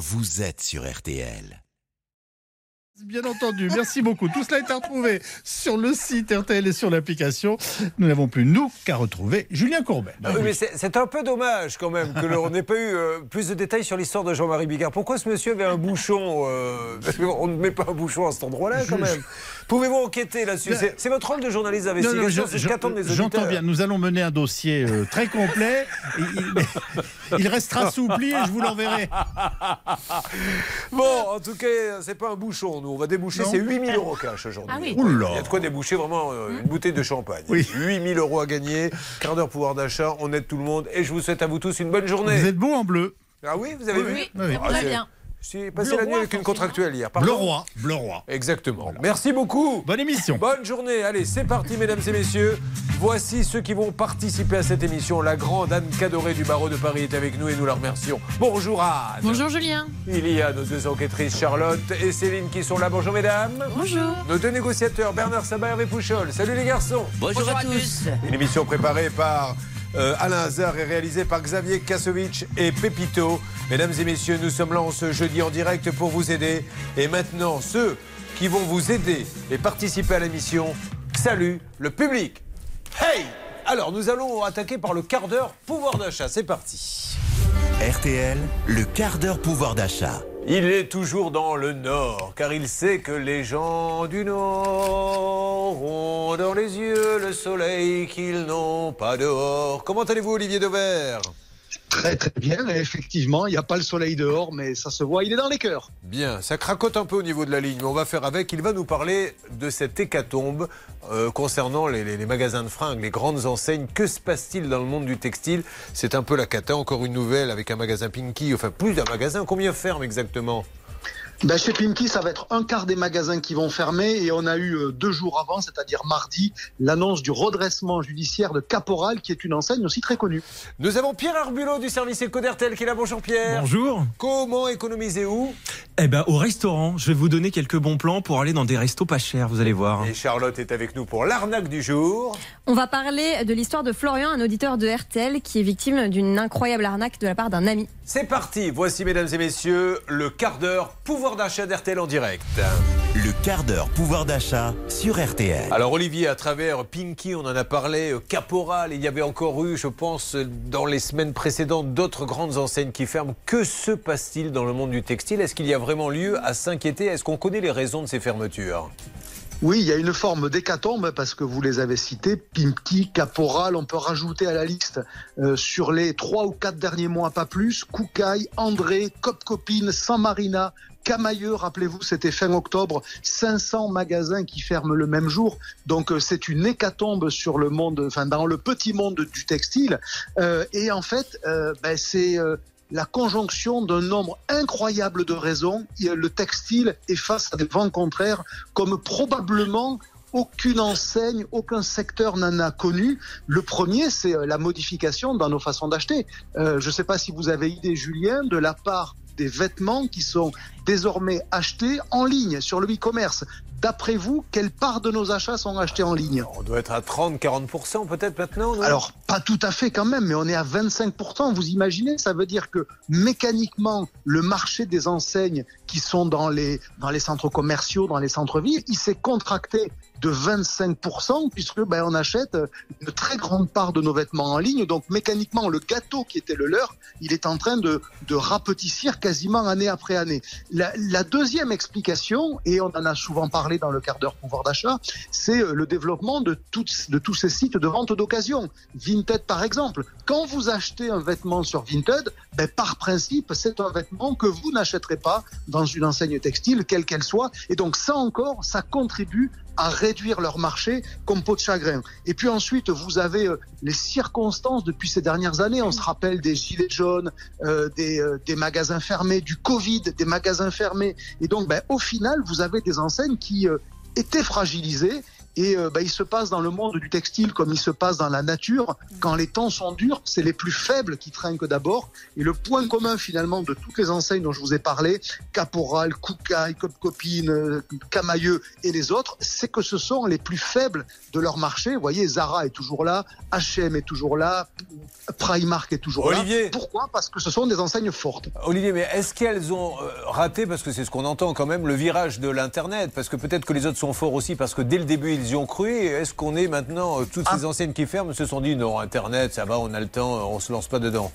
vous êtes sur RTL. Bien entendu, merci beaucoup. Tout cela est à retrouver sur le site RTL et sur l'application. Nous n'avons plus, nous, qu'à retrouver Julien Courbet. Ah oui, mais c'est un peu dommage quand même que l'on n'ait pas eu euh, plus de détails sur l'histoire de Jean-Marie Bigard. Pourquoi ce monsieur avait un bouchon euh, qu'on ne met pas un bouchon à cet endroit-là quand même? Pouvez-vous enquêter là-dessus C'est- C'est votre rôle de journaliste d'investigation, c'est ce qu'attendent les auditeurs. J'entends bien, nous allons mener un dossier euh, très complet. Et il, il restera soupli et je vous l'enverrai. Bon, en tout cas, c'est pas un bouchon. Nous, on va déboucher, c'est 8000 euros cash aujourd'hui. Ah oui. Il y a de quoi déboucher vraiment euh, une bouteille de champagne. Oui. 8000 euros à gagner, quart d'heure pouvoir d'achat, on aide tout le monde et je vous souhaite à vous tous une bonne journée. Vous êtes beau en bleu. Ah oui, vous avez vu Oui, Ah, va c'est- bien. J'ai passé Bleu la nuit avec une contractuelle hier. Pardon Bleu roi, bleu roi. Exactement. Merci beaucoup. Bonne émission. Bonne journée. Allez, c'est parti, mesdames et messieurs. Voici ceux qui vont participer à cette émission. La grande Anne Cadoré du barreau de Paris est avec nous et nous la remercions. Bonjour Anne. Bonjour Julien. Il y a nos deux enquêtrices Charlotte et Céline qui sont là. Bonjour mesdames. Bonjour. Nos deux négociateurs Bernard Sabat et Hervé Pouchol. Salut les garçons. Bonjour, à tous. Une émission préparée par euh, Alain Hazard et réalisée par Xavier Kasovic et Pepito. Mesdames et messieurs, nous sommes là en ce jeudi en direct pour vous aider. Et maintenant, ceux qui vont vous aider et participer à l'émission, salut le public. Hey Alors, nous allons attaquer par le quart d'heure pouvoir d'achat. C'est parti. RTL, le quart d'heure pouvoir d'achat. Il est toujours dans le nord, car il sait que les gens du nord ont dans les yeux le soleil qu'ils n'ont pas dehors. Comment allez-vous, Olivier Dauvert Très très bien, effectivement, il n'y a pas le soleil dehors, mais ça se voit, il est dans les cœurs. Bien, ça cracote un peu au niveau de la ligne, mais on va faire avec. Il va nous parler de cette hécatombe euh, concernant les, les- les magasins de fringues, les grandes enseignes. Que se passe-t-il dans le monde du textile? C'est un peu la cata. Encore une nouvelle avec un magasin Pinky, enfin plus d'un magasin. Combien ferme exactement? Ben, chez Pimki, ça va être un quart des magasins qui vont fermer, et on a eu euh, deux jours avant, c'est-à-dire mardi, l'annonce du redressement judiciaire de Caporal, qui est une enseigne aussi très connue. Nous avons Pierre Arbulot du service éco d'RTL qui est là. Bonjour Pierre. Bonjour. Comment économiser où? Eh ben, au restaurant, je vais vous donner quelques bons plans pour aller dans des restos pas chers, vous allez voir. Et Charlotte est avec nous pour l'arnaque du jour. On va parler de l'histoire de Florian, un auditeur de RTL qui est victime d'une incroyable arnaque de la part d'un ami. C'est parti. Voici, mesdames et messieurs, le quart d'heure pouvoir d'achat d'RTL en direct. Le quart d'heure pouvoir d'achat sur RTL. Alors, Olivier, à travers Pinky, on en a parlé, euh, Caporal, il y avait encore eu, je pense, euh, dans les semaines précédentes, d'autres grandes enseignes qui ferment. Que se passe-t-il dans le monde du textile? Est-ce qu'il y a vraiment lieu à s'inquiéter? Est-ce qu'on connaît les raisons de ces fermetures? Oui, il y a une forme d'hécatombe parce que vous les avez cités, Pimki, Caporal, on peut rajouter à la liste euh, sur les trois ou quatre derniers mois, pas plus, Koukaï, André, Cop Copine, San Marina, Camailleux, rappelez-vous, c'était fin octobre, 500 magasins qui ferment le même jour. Donc euh, c'est une hécatombe sur le monde, enfin dans le petit monde du textile. Euh, et en fait, euh, ben, c'est la conjonction d'un nombre incroyable de raisons. Le textile est face à des vents contraires, comme probablement aucune enseigne, aucun secteur n'en a connu. Le premier, c'est la modification dans nos façons d'acheter. Je ne sais pas si vous avez idée, Julien, de la part des vêtements qui sont désormais achetés en ligne sur le e-commerce. D'après vous, quelle part de nos achats sont achetés en ligne? On doit être à 30-40% peut-être maintenant alors, pas tout à fait quand même, mais on est à 25%. Vous imaginez, ça veut dire que mécaniquement, le marché des enseignes qui sont dans les, dans les centres commerciaux, dans les centres-villes, il s'est contracté de 25% puisque ben, on achète une très grande part de nos vêtements en ligne. Donc mécaniquement, le gâteau qui était le leur, il est en train de, de rapetissir quasiment année après année. La, la deuxième explication, et on en a souvent parlé dans le quart d'heure pouvoir d'achat, c'est euh, le développement de, toutes, de tous ces sites de vente d'occasion. Vinted par exemple. Quand vous achetez un vêtement sur Vinted, ben, par principe, c'est un vêtement que vous n'achèterez pas dans une enseigne textile, quelle qu'elle soit. Et donc ça encore, ça contribue à réduire leur marché comme peau de chagrin. Et puis ensuite, vous avez euh, les circonstances depuis ces dernières années. On se rappelle des gilets jaunes, euh, des, euh, des magasins fermés, du Covid, des magasins fermés. Et donc, ben, au final, vous avez des enseignes qui étaient fragilisées Et euh, bah, il se passe dans le monde du textile comme il se passe dans la nature. Quand les temps sont durs, c'est les plus faibles qui trinquent d'abord. Et le point commun finalement de toutes les enseignes dont je vous ai parlé, Caporal, Koukaï, Cop Copine, euh, Camailleux et les autres, c'est que ce sont les plus faibles de leur marché. Vous voyez, Zara est toujours là, H&M est toujours là, Primark est toujours Olivier. là. Pourquoi? Parce que ce sont des enseignes fortes. Olivier, mais est-ce qu'elles ont euh, raté, parce que c'est ce qu'on entend quand même, le virage de l'Internet? Parce que peut-être que les autres sont forts aussi, parce que dès le début, ils y ont cru. Et Est-ce qu'on est maintenant, euh, toutes ces enseignes qui ferment se sont dit, non, Internet, ça va, on a le temps, euh, on se lance pas dedans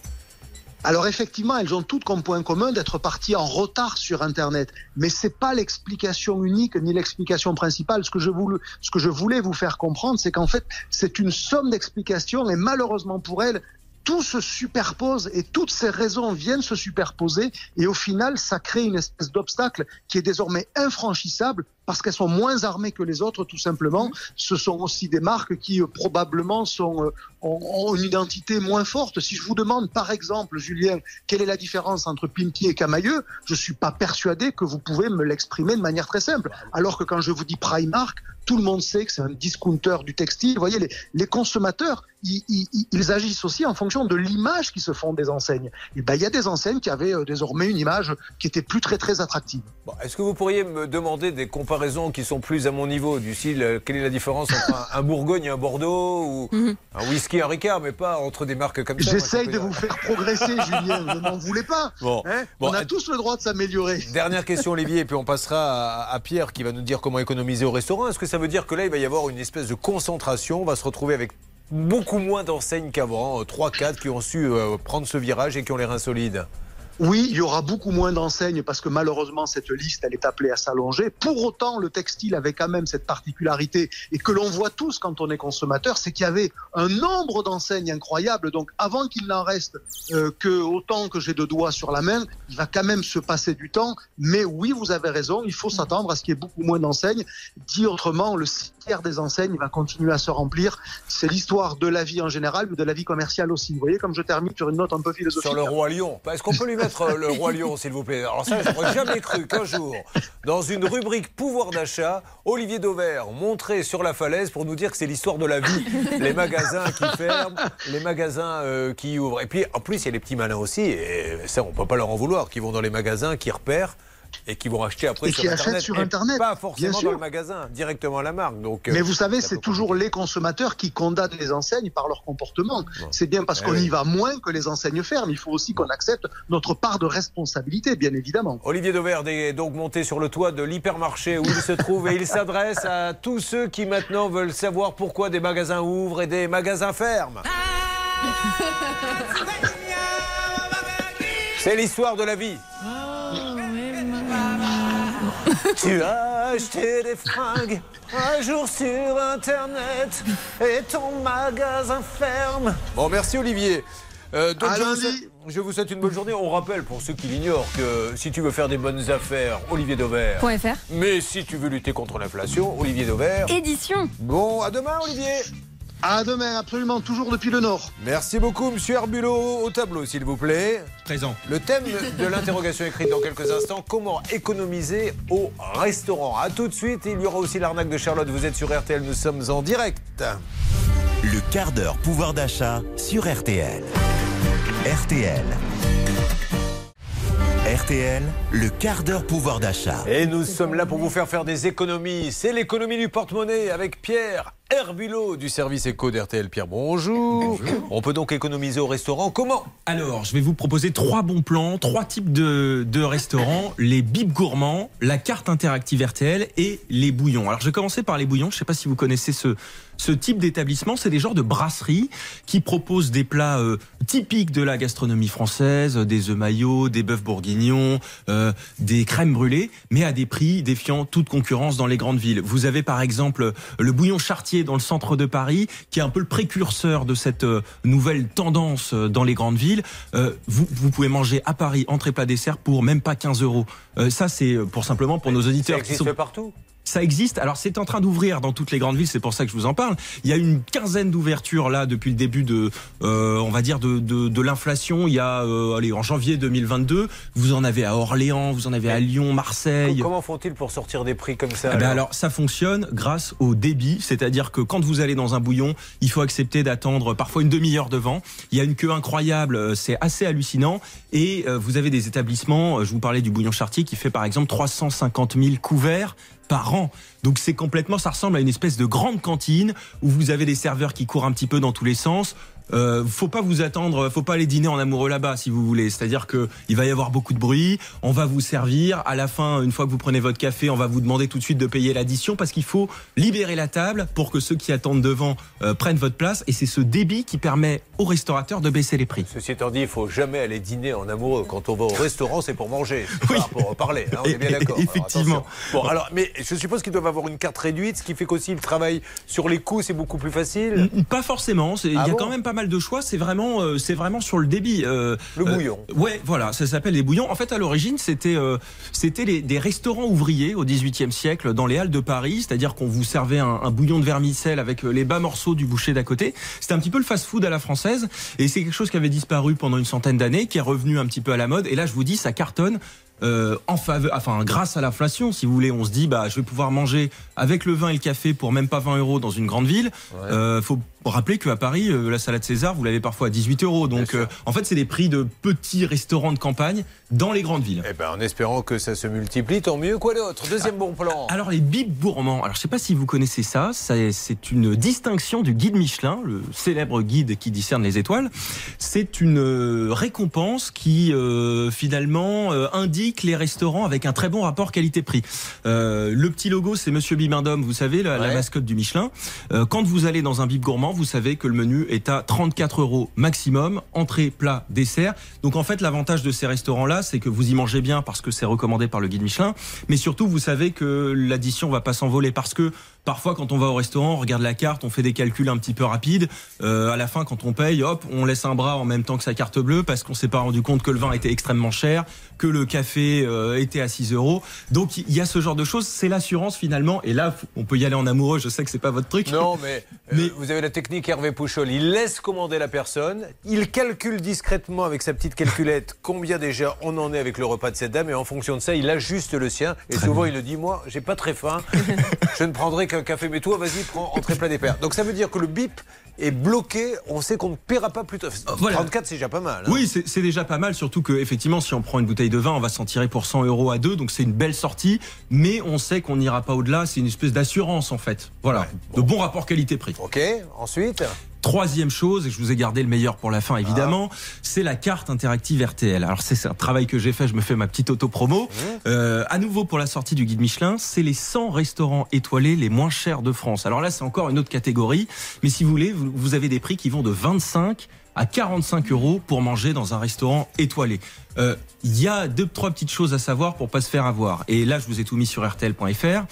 Alors effectivement, elles ont toutes comme point commun d'être parties en retard sur Internet, mais c'est pas l'explication unique ni l'explication principale. Ce que je voulais, ce que je voulais vous faire comprendre, c'est qu'en fait, c'est une somme d'explications et malheureusement pour elles, tout se superpose et toutes ces raisons viennent se superposer et au final, ça crée une espèce d'obstacle qui est désormais infranchissable parce qu'elles sont moins armées que les autres, tout simplement. Ce sont aussi des marques qui euh, probablement sont, euh, ont, une identité moins forte. Si je vous demande, par exemple, Julien, quelle est la différence entre Pinky et Camailleux, je suis pas persuadé que vous pouvez me l'exprimer de manière très simple. Alors que quand je vous dis Primark, tout le monde sait que c'est un discounter du textile. Vous voyez, les, les consommateurs, ils, ils- ils agissent aussi en fonction de l'image qui se font des enseignes. Et ben, il y a des enseignes qui avaient euh, désormais une image qui était plus très très attractive. Bon, Est-ce que vous pourriez me demander des comparaisons qui sont plus à mon niveau Du style, euh, quelle est la différence entre un, un Bourgogne et un Bordeaux Ou un whisky, un Ricard, mais pas entre des marques comme ça J'essaye de vous faire progresser, Julien. Ne m'en voulez pas. Bon. Hein Bon, On a tous le droit de s'améliorer. Dernière question, Olivier, et puis on passera à, à Pierre qui va nous dire comment économiser au restaurant. Est-ce que ça veut dire que là, il va y avoir une espèce de concentration On va se retrouver avec beaucoup moins d'enseignes qu'avant, 3-4 qui ont su euh, prendre ce virage et qui ont les reins solides. Oui, il y aura beaucoup moins d'enseignes parce que malheureusement cette liste elle est appelée à s'allonger. Pour autant, le textile avait quand même cette particularité et que l'on voit tous quand on est consommateur, c'est qu'il y avait un nombre d'enseignes incroyables. Donc avant qu'il n'en reste euh, que autant que j'ai de doigts sur la main, il va quand même se passer du temps. Mais oui, vous avez raison, il faut s'attendre à ce qu'il y ait beaucoup moins d'enseignes. Dit autrement, le tiers des enseignes va continuer à se remplir. C'est l'histoire de la vie en général, mais de la vie commerciale aussi. Vous voyez comme je termine sur une note un peu philosophique. Sur le roi lion. Est-ce qu'on peut lui mettre euh, le roi lion, s'il vous plaît? Alors ça, j'aurais jamais cru qu'un jour, dans une rubrique pouvoir d'achat, Olivier Dauvert montrait sur la falaise pour nous dire que c'est l'histoire de la vie. Les magasins qui ferment, les magasins euh, qui ouvrent. Et puis, en plus, il y a les petits malins aussi, et ça, on peut pas leur en vouloir, qui vont dans les magasins, qui repèrent et qui vont acheter après Et sur qui Internet. achètent sur Et Internet, Pas bien forcément sûr. dans le magasin, directement à la marque. Donc, euh, Mais vous savez, c'est toujours les consommateurs qui condamnent les enseignes par leur comportement. Bon. C'est bien parce Eh qu'on oui. y va moins que les enseignes ferment. Il faut aussi qu'on accepte notre part de responsabilité, bien évidemment. Olivier Dauvert est donc monté sur le toit de l'hypermarché où il se trouve et il s'adresse à tous ceux qui maintenant veulent savoir pourquoi des magasins ouvrent et des magasins ferment. C'est l'histoire de la vie. Tu as acheté des fringues un jour sur Internet et ton magasin ferme. Bon, merci Olivier. Euh, donc, je, vous souhaite, je vous souhaite une bonne journée. On rappelle pour ceux qui l'ignorent que si tu veux faire des bonnes affaires, Olivier .fr. Mais si tu veux lutter contre l'inflation, Olivier Dauvert. Édition. Bon, à demain Olivier. À demain, absolument, toujours depuis le Nord. Merci beaucoup, monsieur Herbulot. Au tableau, s'il vous plaît. Présent. Le thème de l'interrogation écrite dans quelques instants comment économiser au restaurant A tout de suite. Il y aura aussi l'arnaque de Charlotte. Vous êtes sur RTL, nous sommes en direct. Le quart d'heure pouvoir d'achat sur RTL. RTL. RTL, le quart d'heure pouvoir d'achat. Et nous sommes là pour vous faire faire des économies. C'est l'économie du porte-monnaie avec Pierre Herbulot du service éco d'RTL. Pierre, bonjour. On peut donc économiser au restaurant. Comment Alors, je vais vous proposer trois bons plans, trois types de, de restaurants les bibs gourmands, la carte interactive RTL et les bouillons. Alors, je vais commencer par les bouillons. Je ne sais pas si vous connaissez ce, ce type d'établissement. C'est des genres de brasseries qui proposent des plats euh, typiques de la gastronomie française, des œufs maillots, des bœufs bourguignons, euh, des crèmes brûlées, mais à des prix défiant toute concurrence dans les grandes villes. Vous avez par exemple le bouillon chartier dans le centre de Paris, qui est un peu le précurseur de cette euh, nouvelle tendance euh, dans les grandes villes. Euh, vous, vous pouvez manger à Paris entrée plat dessert pour même pas 15 euros. Euh, ça c'est pour simplement pour nos Ça auditeurs qui existe sont partout Ça existe. Alors c'est en train d'ouvrir dans toutes les grandes villes. C'est pour ça que je vous en parle. Il y a une quinzaine d'ouvertures là depuis le début de, euh, on va dire de, de, de l'inflation. Il y a, euh, allez, en janvier 2022, vous en avez à Orléans, vous en avez à Lyon, Marseille. Comment font-ils pour sortir des prix comme ça Eh ben alors? ça fonctionne grâce au débit, c'est-à-dire que quand vous allez dans un bouillon, il faut accepter d'attendre parfois une demi-heure devant. Il y a une queue incroyable, euh, c'est assez hallucinant. Et euh, vous avez des établissements, euh, je vous parlais du bouillon Chartier qui fait par exemple 350 000 couverts par an. Donc c'est complètement, ça ressemble à une espèce de grande cantine où vous avez des serveurs qui courent un petit peu dans tous les sens. Euh, faut pas vous attendre, faut pas aller dîner en amoureux là-bas si vous voulez. C'est-à-dire que il va y avoir beaucoup de bruit, on va vous servir. À la fin, une fois que vous prenez votre café, on va vous demander tout de suite de payer l'addition parce qu'il faut libérer la table pour que ceux qui attendent devant euh, prennent votre place. Et c'est ce débit qui permet aux restaurateurs de baisser les prix. Ceci étant dit, il faut jamais aller dîner en amoureux. Quand on va au restaurant, c'est pour manger, Oui. pas pour parler. hein, on est bien d'accord. Effectivement. Bon, alors, mais je suppose qu'ils doivent avoir une carte réduite, ce qui fait qu'aussi le travail sur les coûts, c'est beaucoup plus facile. Pas forcément. Il Ah y a bon quand même pas mal de choix. C'est vraiment, euh, c'est vraiment sur le débit. euh, Le euh, bouillon. ouais, voilà, ça s'appelle les bouillons. En fait, à l'origine, c'était, c'était des restaurants ouvriers au XVIIIe siècle dans les halles de Paris. C'est-à-dire qu'on vous servait un, un bouillon de vermicelle avec les bas morceaux du boucher d'à côté. C'était un petit peu le fast-food à la française. Et c'est quelque chose qui avait disparu pendant une centaine d'années, qui est revenu un petit peu à la mode. Et là, je vous dis, ça cartonne. euh, en faveur, enfin grâce à l'inflation, si vous voulez, on se dit bah je vais pouvoir manger avec le vin et le café pour même pas 20 euros dans une grande ville. Euh, faut rappeler qu'à Paris, euh, la salade César, vous l'avez parfois à 18 euros. Donc euh, en fait, c'est des prix de petits restaurants de campagne dans les grandes villes. Eh ben, en espérant que ça se multiplie, tant mieux. Quoi d'autre? Deuxième bon plan. Alors les bibes gourmands, alors je sais pas si vous connaissez ça, ça- c'est une distinction du guide Michelin, le célèbre guide qui discerne les étoiles. C'est une euh, récompense qui euh, finalement euh, indique les restaurants avec un très bon rapport qualité-prix. Euh, le petit logo, c'est Monsieur Bibendum, vous savez, la, la mascotte du Michelin. Euh, quand vous allez dans un bib gourmand, vous savez que le menu est à 34 euros maximum, entrée, plat, dessert. Donc en fait, l'avantage de ces restaurants-là, c'est que vous y mangez bien parce que c'est recommandé par le guide Michelin, mais surtout vous savez que l'addition va pas s'envoler parce que parfois quand on va au restaurant, on regarde la carte, on fait des calculs un petit peu rapides. Euh, à la fin, quand on paye, hop, on laisse un bras en même temps que sa carte bleue parce qu'on s'est pas rendu compte que le vin était extrêmement cher, que le café euh, était à 6 euros. Donc il y a ce genre de choses. C'est l'assurance finalement. Et là, on peut y aller en amoureux. Je sais que c'est pas votre truc. Non, mais, euh, vous avez la technique Hervé Pouchol. Il laisse commander la personne. Il calcule discrètement avec sa petite calculette combien déjà on en est avec le repas de cette dame. Et en fonction de ça, il ajuste le sien. Et souvent, il le dit Moi, j'ai pas très faim. je ne prendrai qu'un café. Mais toi, vas-y, prends entrée plat des pères. Donc ça veut dire que le bip est bloqué. On sait qu'on ne paiera pas plus tard. voilà. 34, c'est déjà pas mal. hein. Oui, c'est déjà pas mal, surtout que effectivement, si on prend une bouteille de vin, on va s'en tirer pour 100 euros à deux, donc c'est une belle sortie. Mais on sait qu'on n'ira pas au-delà. C'est une espèce d'assurance en fait. Voilà, Ouais, de bon rapport qualité-prix. Ok, ensuite? Troisième chose, et je vous ai gardé le meilleur pour la fin évidemment, c'est la carte interactive RTL. Alors c'est un travail que j'ai fait, je me fais ma petite auto-promo. Euh, à nouveau pour la sortie du guide Michelin, c'est les 100 restaurants étoilés les moins chers de France. Alors là c'est encore une autre catégorie, mais si vous voulez, vous, vous avez des prix qui vont de 25 à 45 euros pour manger dans un restaurant étoilé. Euh, Il y a deux, trois petites choses à savoir pour pas se faire avoir. Et là je vous ai tout mis sur rtl.fr.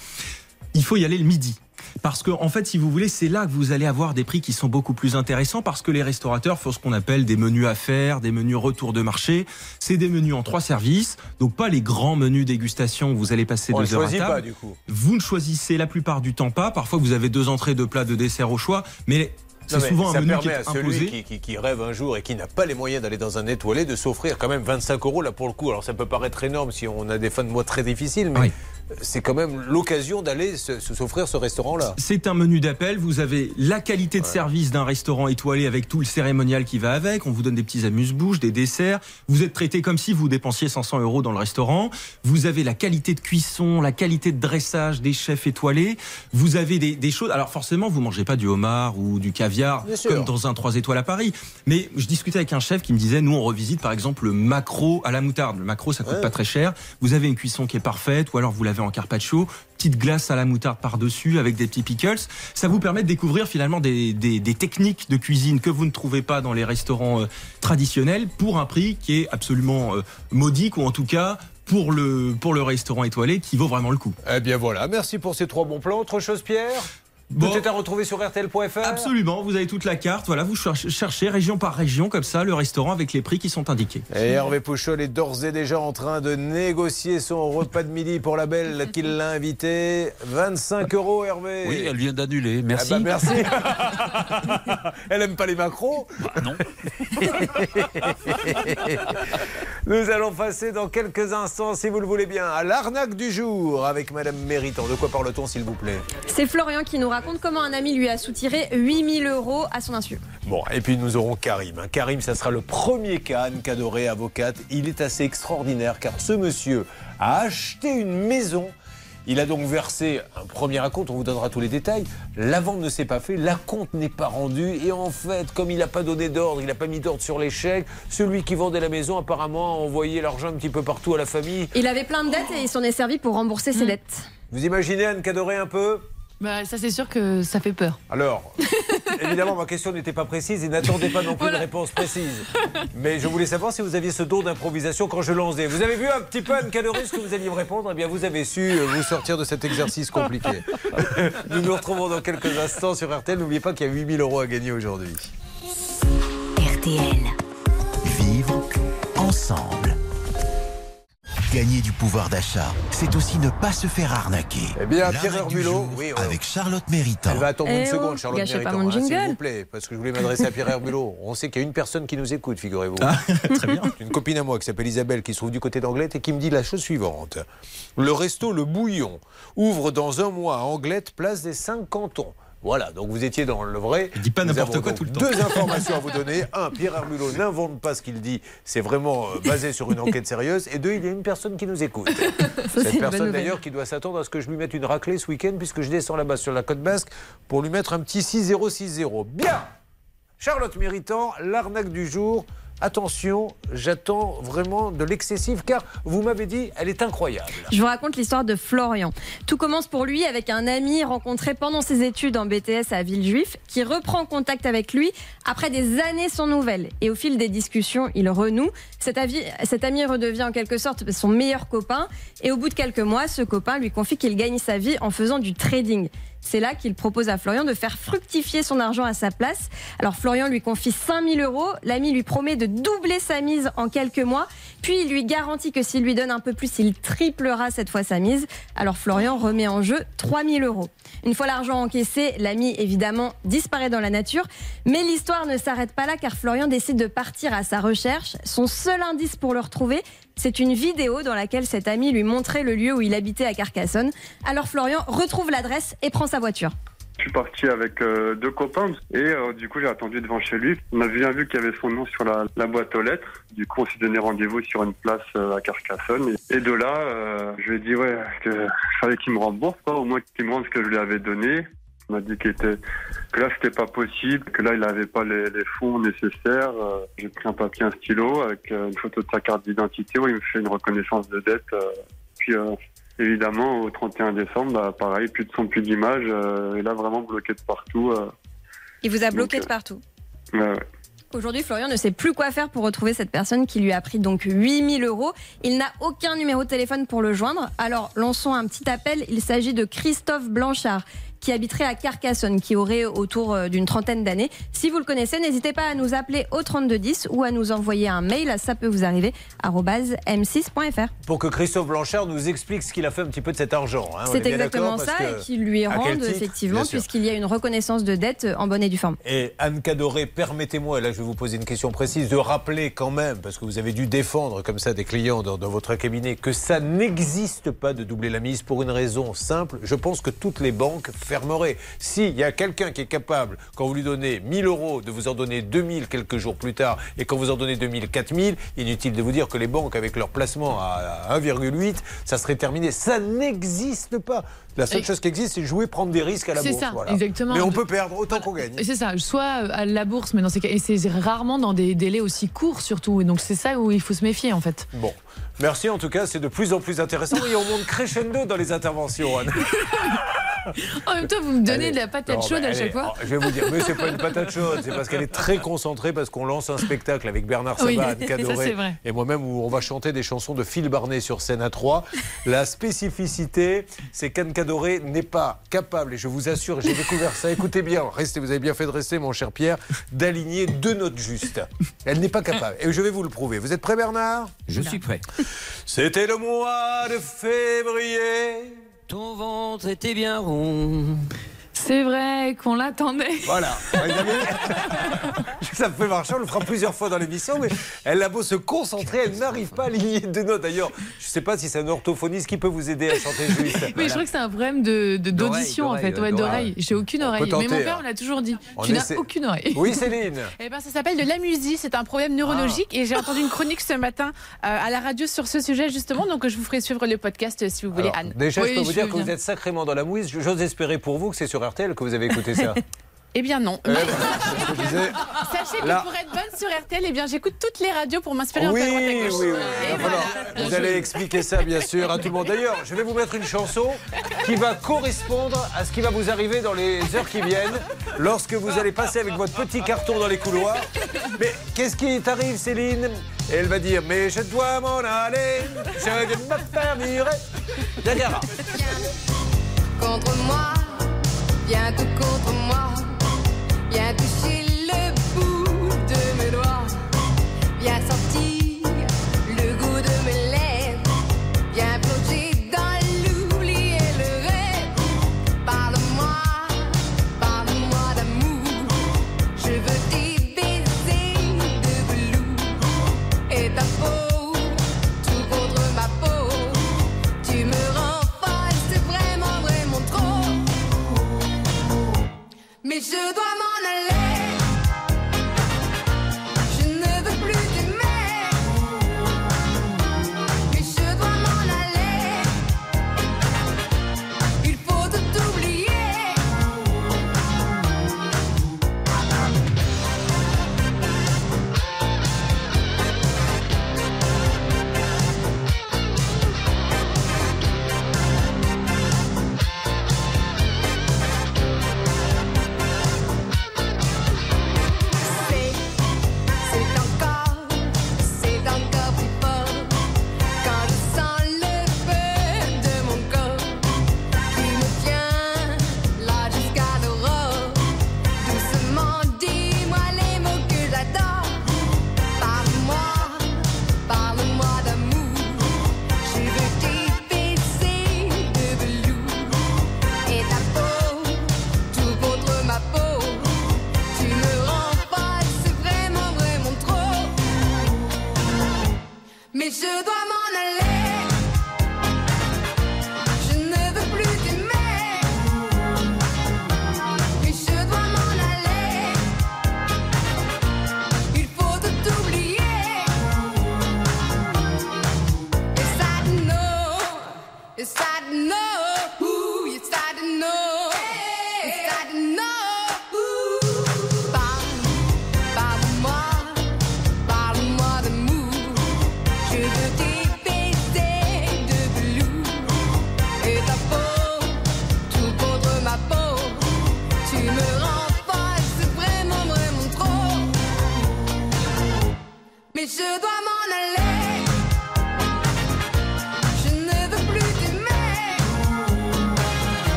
Il faut y aller le midi. Parce que, en fait, si vous voulez, c'est là que vous allez avoir des prix qui sont beaucoup plus intéressants parce que les restaurateurs font ce qu'on appelle des menus à faire, des menus retour de marché. C'est des menus en trois services. Donc, pas les grands menus dégustation où vous allez passer On deux heures à table. pas, du coup. Vous ne choisissez la plupart du temps pas. Parfois, vous avez deux entrées, deux plats, de dessert au choix. Mais c'est souvent ça un menu qui est à celui imposé. qui, qui- qui rêve un jour et qui n'a pas les moyens d'aller dans un étoilé de s'offrir quand même 25 euros là pour le coup. Alors ça peut paraître énorme si on a des fins de mois très difficiles, mais Oui. C'est quand même l'occasion d'aller s'offrir ce restaurant-là. C'est un menu d'appel. Vous avez la qualité de service d'un restaurant étoilé avec tout le cérémonial qui va avec. On vous donne des petits amuse-bouches, des desserts. Vous êtes traité comme si vous dépensiez 500 euros dans le restaurant. Vous avez la qualité de cuisson, la qualité de dressage des chefs étoilés. Vous avez des, des choses. Alors forcément, vous mangez pas du homard ou du caviar comme dans un 3 étoiles à Paris. Mais je discutais avec un chef qui me disait, nous on revisite par exemple le macro à la moutarde. Le macro, ça coûte Ouais. pas très cher. Vous avez une cuisson qui est parfaite ou alors vous l'avez en carpaccio, petite glace à la moutarde par-dessus avec des petits pickles. Ça vous permet de découvrir finalement des, techniques de cuisine que vous ne trouvez pas dans les restaurants euh, traditionnels pour un prix qui est absolument euh, modique ou en tout cas pour le, pour le restaurant étoilé qui vaut vraiment le coup. Eh bien voilà, merci pour ces trois bons plans. Autre chose, Pierre? Bon. Tout est à retrouver sur RTL.fr. Absolument, vous avez toute la carte. Voilà, vous cher- cherchez région par région, comme ça, le restaurant avec les prix qui sont indiqués. Et Hervé Pouchol est d'ores et déjà en train de négocier son repas de midi pour la belle qui l'a invité. 25 euros, Hervé. Oui, elle vient d'annuler. Ah Merci. bah, merci. Elle aime pas les macros Bah, non. Nous allons passer dans quelques instants, si vous le voulez bien, à l'arnaque du jour avec Madame Méritant. De quoi parle-t-on, s'il vous plaît? C'est Florian qui nous raconte comment un ami lui a soutiré 8000 euros à son insu. Bon, et puis nous aurons Karim. hein. Karim, ça sera le premier cas, Anne Cadoré, avocate. Il est assez extraordinaire car ce monsieur a acheté une maison. Il a donc versé un premier acompte, on vous donnera tous les détails. La vente ne s'est pas faite, l'acompte n'est pas rendu. Et en fait, comme il n'a pas donné d'ordre, il n'a pas mis d'ordre sur chèques, celui qui vendait la maison apparemment a envoyé l'argent un petit peu partout à la famille. Il avait plein de dettes et il s'en est servi pour rembourser ses dettes. Vous imaginez Anne Cadoré un peu? Bah, ça, c'est sûr que ça fait peur. Alors, évidemment, ma question n'était pas précise et n'attendez pas non plus Voilà. une réponse précise. Mais je voulais savoir si vous aviez ce don d'improvisation quand je lançais. Vous avez vu un petit peu, Anne Cadoré, ce que vous alliez me répondre? Eh bien, vous avez su euh, vous sortir de cet exercice compliqué. Nous nous retrouvons dans quelques instants sur RTL. N'oubliez pas qu'il y a 8000 euros à gagner aujourd'hui. RTL. Vivre ensemble. Gagner du pouvoir d'achat, c'est aussi ne pas se faire arnaquer. Eh bien, Pierre Herbulot, oui, oui. avec Charlotte Méritant. Elle va attendre Eh une oh, seconde, Charlotte gâchez pas Méritant, mon hein, s'il vous plaît, parce que je voulais m'adresser à Pierre Herbulot. On sait qu'il y a une personne qui nous écoute, figurez-vous. Très bien. Une copine à moi qui s'appelle Isabelle, qui se trouve du côté d'Anglette et qui me dit la chose suivante. Le resto Le Bouillon ouvre dans un mois à Anglette, place des cinq cantons. Voilà, donc vous étiez dans le vrai. Il dit pas n'importe quoi tout le temps. Deux informations à vous donner. Un, Pierre Herbulot n'invente pas ce qu'il dit. C'est vraiment euh, basé sur une enquête sérieuse. Et deux, il y a une personne qui nous écoute. Ça, Cette personne d'ailleurs qui doit s'attendre à ce que je lui mette une raclée ce week-end puisque je descends là-bas sur la côte basque pour lui mettre un petit 6-0-6-0. Bien Charlotte Méritant, l'arnaque du jour. Attention, j'attends vraiment de l'excessif car vous m'avez dit, elle est incroyable. Je vous raconte l'histoire de Florian. Tout commence pour lui avec un ami rencontré pendant ses études en BTS à Villejuif qui reprend contact avec lui après des années sans nouvelles. Et au fil des discussions, il renoue. Cet, cet ami redevient en quelque sorte son meilleur copain. Et au bout de quelques mois, ce copain lui confie qu'il gagne sa vie en faisant du trading. C'est là qu'il propose à Florian de faire fructifier son argent à sa place. Alors Florian lui confie 5000 euros. L'ami lui promet de doubler sa mise en quelques mois. Puis il lui garantit que s'il lui donne un peu plus, il triplera cette fois sa mise. Alors Florian remet en jeu 3000 euros. Une fois l'argent encaissé, l'ami évidemment disparaît dans la nature. Mais l'histoire ne s'arrête pas là car Florian décide de partir à sa recherche. Son seul indice pour le retrouver, c'est une vidéo dans laquelle cet ami lui montrait le lieu où il habitait à Carcassonne. Alors Florian retrouve l'adresse et prend sa voiture. Je suis parti avec euh, deux copains et euh, du coup j'ai attendu devant chez lui. On a bien vu qu'il y avait son nom sur la, boîte aux lettres. Du coup on s'est donné rendez-vous sur une place euh, à Carcassonne et, de là je lui ai dit ouais que fallait qu'il me rembourse quoi, au moins qu'il me rende ce que je lui avais donné. M'a dit était, que là c'était pas possible, que là il n'avait pas les, les fonds nécessaires. Euh, j'ai pris un papier, un stylo avec euh, une photo de sa carte d'identité où il me fait une reconnaissance de dette. euh, puis évidemment au 31 décembre, bah, pareil, plus de son, plus d'image. Et là vraiment bloqué de partout. Il vous a bloqué Donc, de partout. Ouais. Aujourd'hui, Florian ne sait plus quoi faire pour retrouver cette personne qui lui a pris donc 8000 euros. Il n'a aucun numéro de téléphone pour le joindre. Alors, lançons un petit appel. Il s'agit de Christophe Blanchard qui habiterait à Carcassonne, qui aurait autour euh, d'une trentaine d'années. Si vous le connaissez, n'hésitez pas à nous appeler au 3210 ou à nous envoyer un mail à ça peut vous arriver arobase m6.fr. Pour que Christophe Blanchard nous explique ce qu'il a fait un petit peu de cet argent. hein. C'est exactement ça et que- qui lui rende titre? effectivement puisqu'il y a une reconnaissance de dette en bonne et due forme. Et Anne Cadoré, permettez-moi, et là je vais vous poser une question précise, de rappeler quand même, parce que vous avez dû défendre comme ça des clients dans, dans votre cabinet, que ça n'existe pas de doubler la mise pour une raison simple. Je pense que toutes les banques fermeraient. S'il y a quelqu'un qui est capable, quand vous lui donnez 1000 euros, de vous en donner 2000 quelques jours plus tard, et quand vous en donnez 2000, 4000, inutile de vous dire que les banques, avec leur placement à à 1,8, ça serait terminé. Ça n'existe pas. La seule chose qui existe, c'est jouer, prendre des risques à la C'est bourse. ça, voilà. exactement. Mais on peut perdre autant qu'on gagne. C'est ça, soit à la bourse, mais dans ces cas, et c'est rarement dans des délais aussi courts surtout. Et donc c'est ça où il faut se méfier en fait. Bon, merci en tout cas, c'est de plus en plus intéressant et on monte crescendo dans les interventions. Anne. En même temps, vous me donnez Allez. de la patate Non, chaude à chaque fois. oh, Je vais vous dire, mais c'est pas une patate chaude, c'est parce qu'elle est très concentrée, parce qu'on lance un spectacle avec Bernard Sabat, Oui, Anne Cadoré c'est vrai. et moi-même où on va chanter des chansons de Phil Barnet sur scène à 3. La spécificité, c'est qu'Anne Cadoré n'est pas capable, et je vous assure, j'ai découvert ça, écoutez bien, restez, vous avez bien fait de rester, mon cher Pierre, d'aligner deux notes justes. Elle n'est pas capable, et je vais vous le prouver. Vous êtes prêt, Bernard? Je suis prêt. C'était le mois de février. Ton ventre était bien rond. C'est vrai qu'on l'attendait. Voilà. Ça me fait marcher, on le fera plusieurs fois dans l'émission, mais elle a beau se concentrer, elle n'arrive pas à aligner deux notes. D'ailleurs, je ne sais pas si c'est un orthophoniste qui peut vous aider à chanter juste. Oui, je crois que c'est un problème de d'audition en fait, ouais, d'oreille. J'ai aucune On oreille. Mais mon père hein. me l'a toujours dit. On Tu n'as aucune oreille. Oui, Céline Eh ben, ça s'appelle de l'amusie. C'est un problème neurologique. Et j'ai entendu une chronique ce matin euh, à la radio sur ce sujet, justement. Donc, je vous ferai suivre le podcast euh, si vous voulez, Alors, Anne. Déjà, Oui, je peux vous je dire que vous êtes sacrément dans la mouise. J'ose espérer pour vous que c'est sur RTL que vous avez écouté ça. Eh bien, non. Disais. Sachez que Là- pour être bonne sur RTL, eh bien, j'écoute toutes les radios pour m'inspirer Oui, un peu à oui, oui. Voilà. Vous allez expliquer ça, bien sûr, à tout le monde. D'ailleurs, je vais vous mettre une chanson qui va correspondre à ce qui va vous arriver dans les heures qui viennent, lorsque vous allez passer avec votre petit carton dans les couloirs. Mais qu'est-ce qui t'arrive, Céline? Et elle va dire Mais je dois m'en aller, je de me faire virer. Niagara. contre moi, viens tout contre moi, viens toucher Mais je dois m'en aller.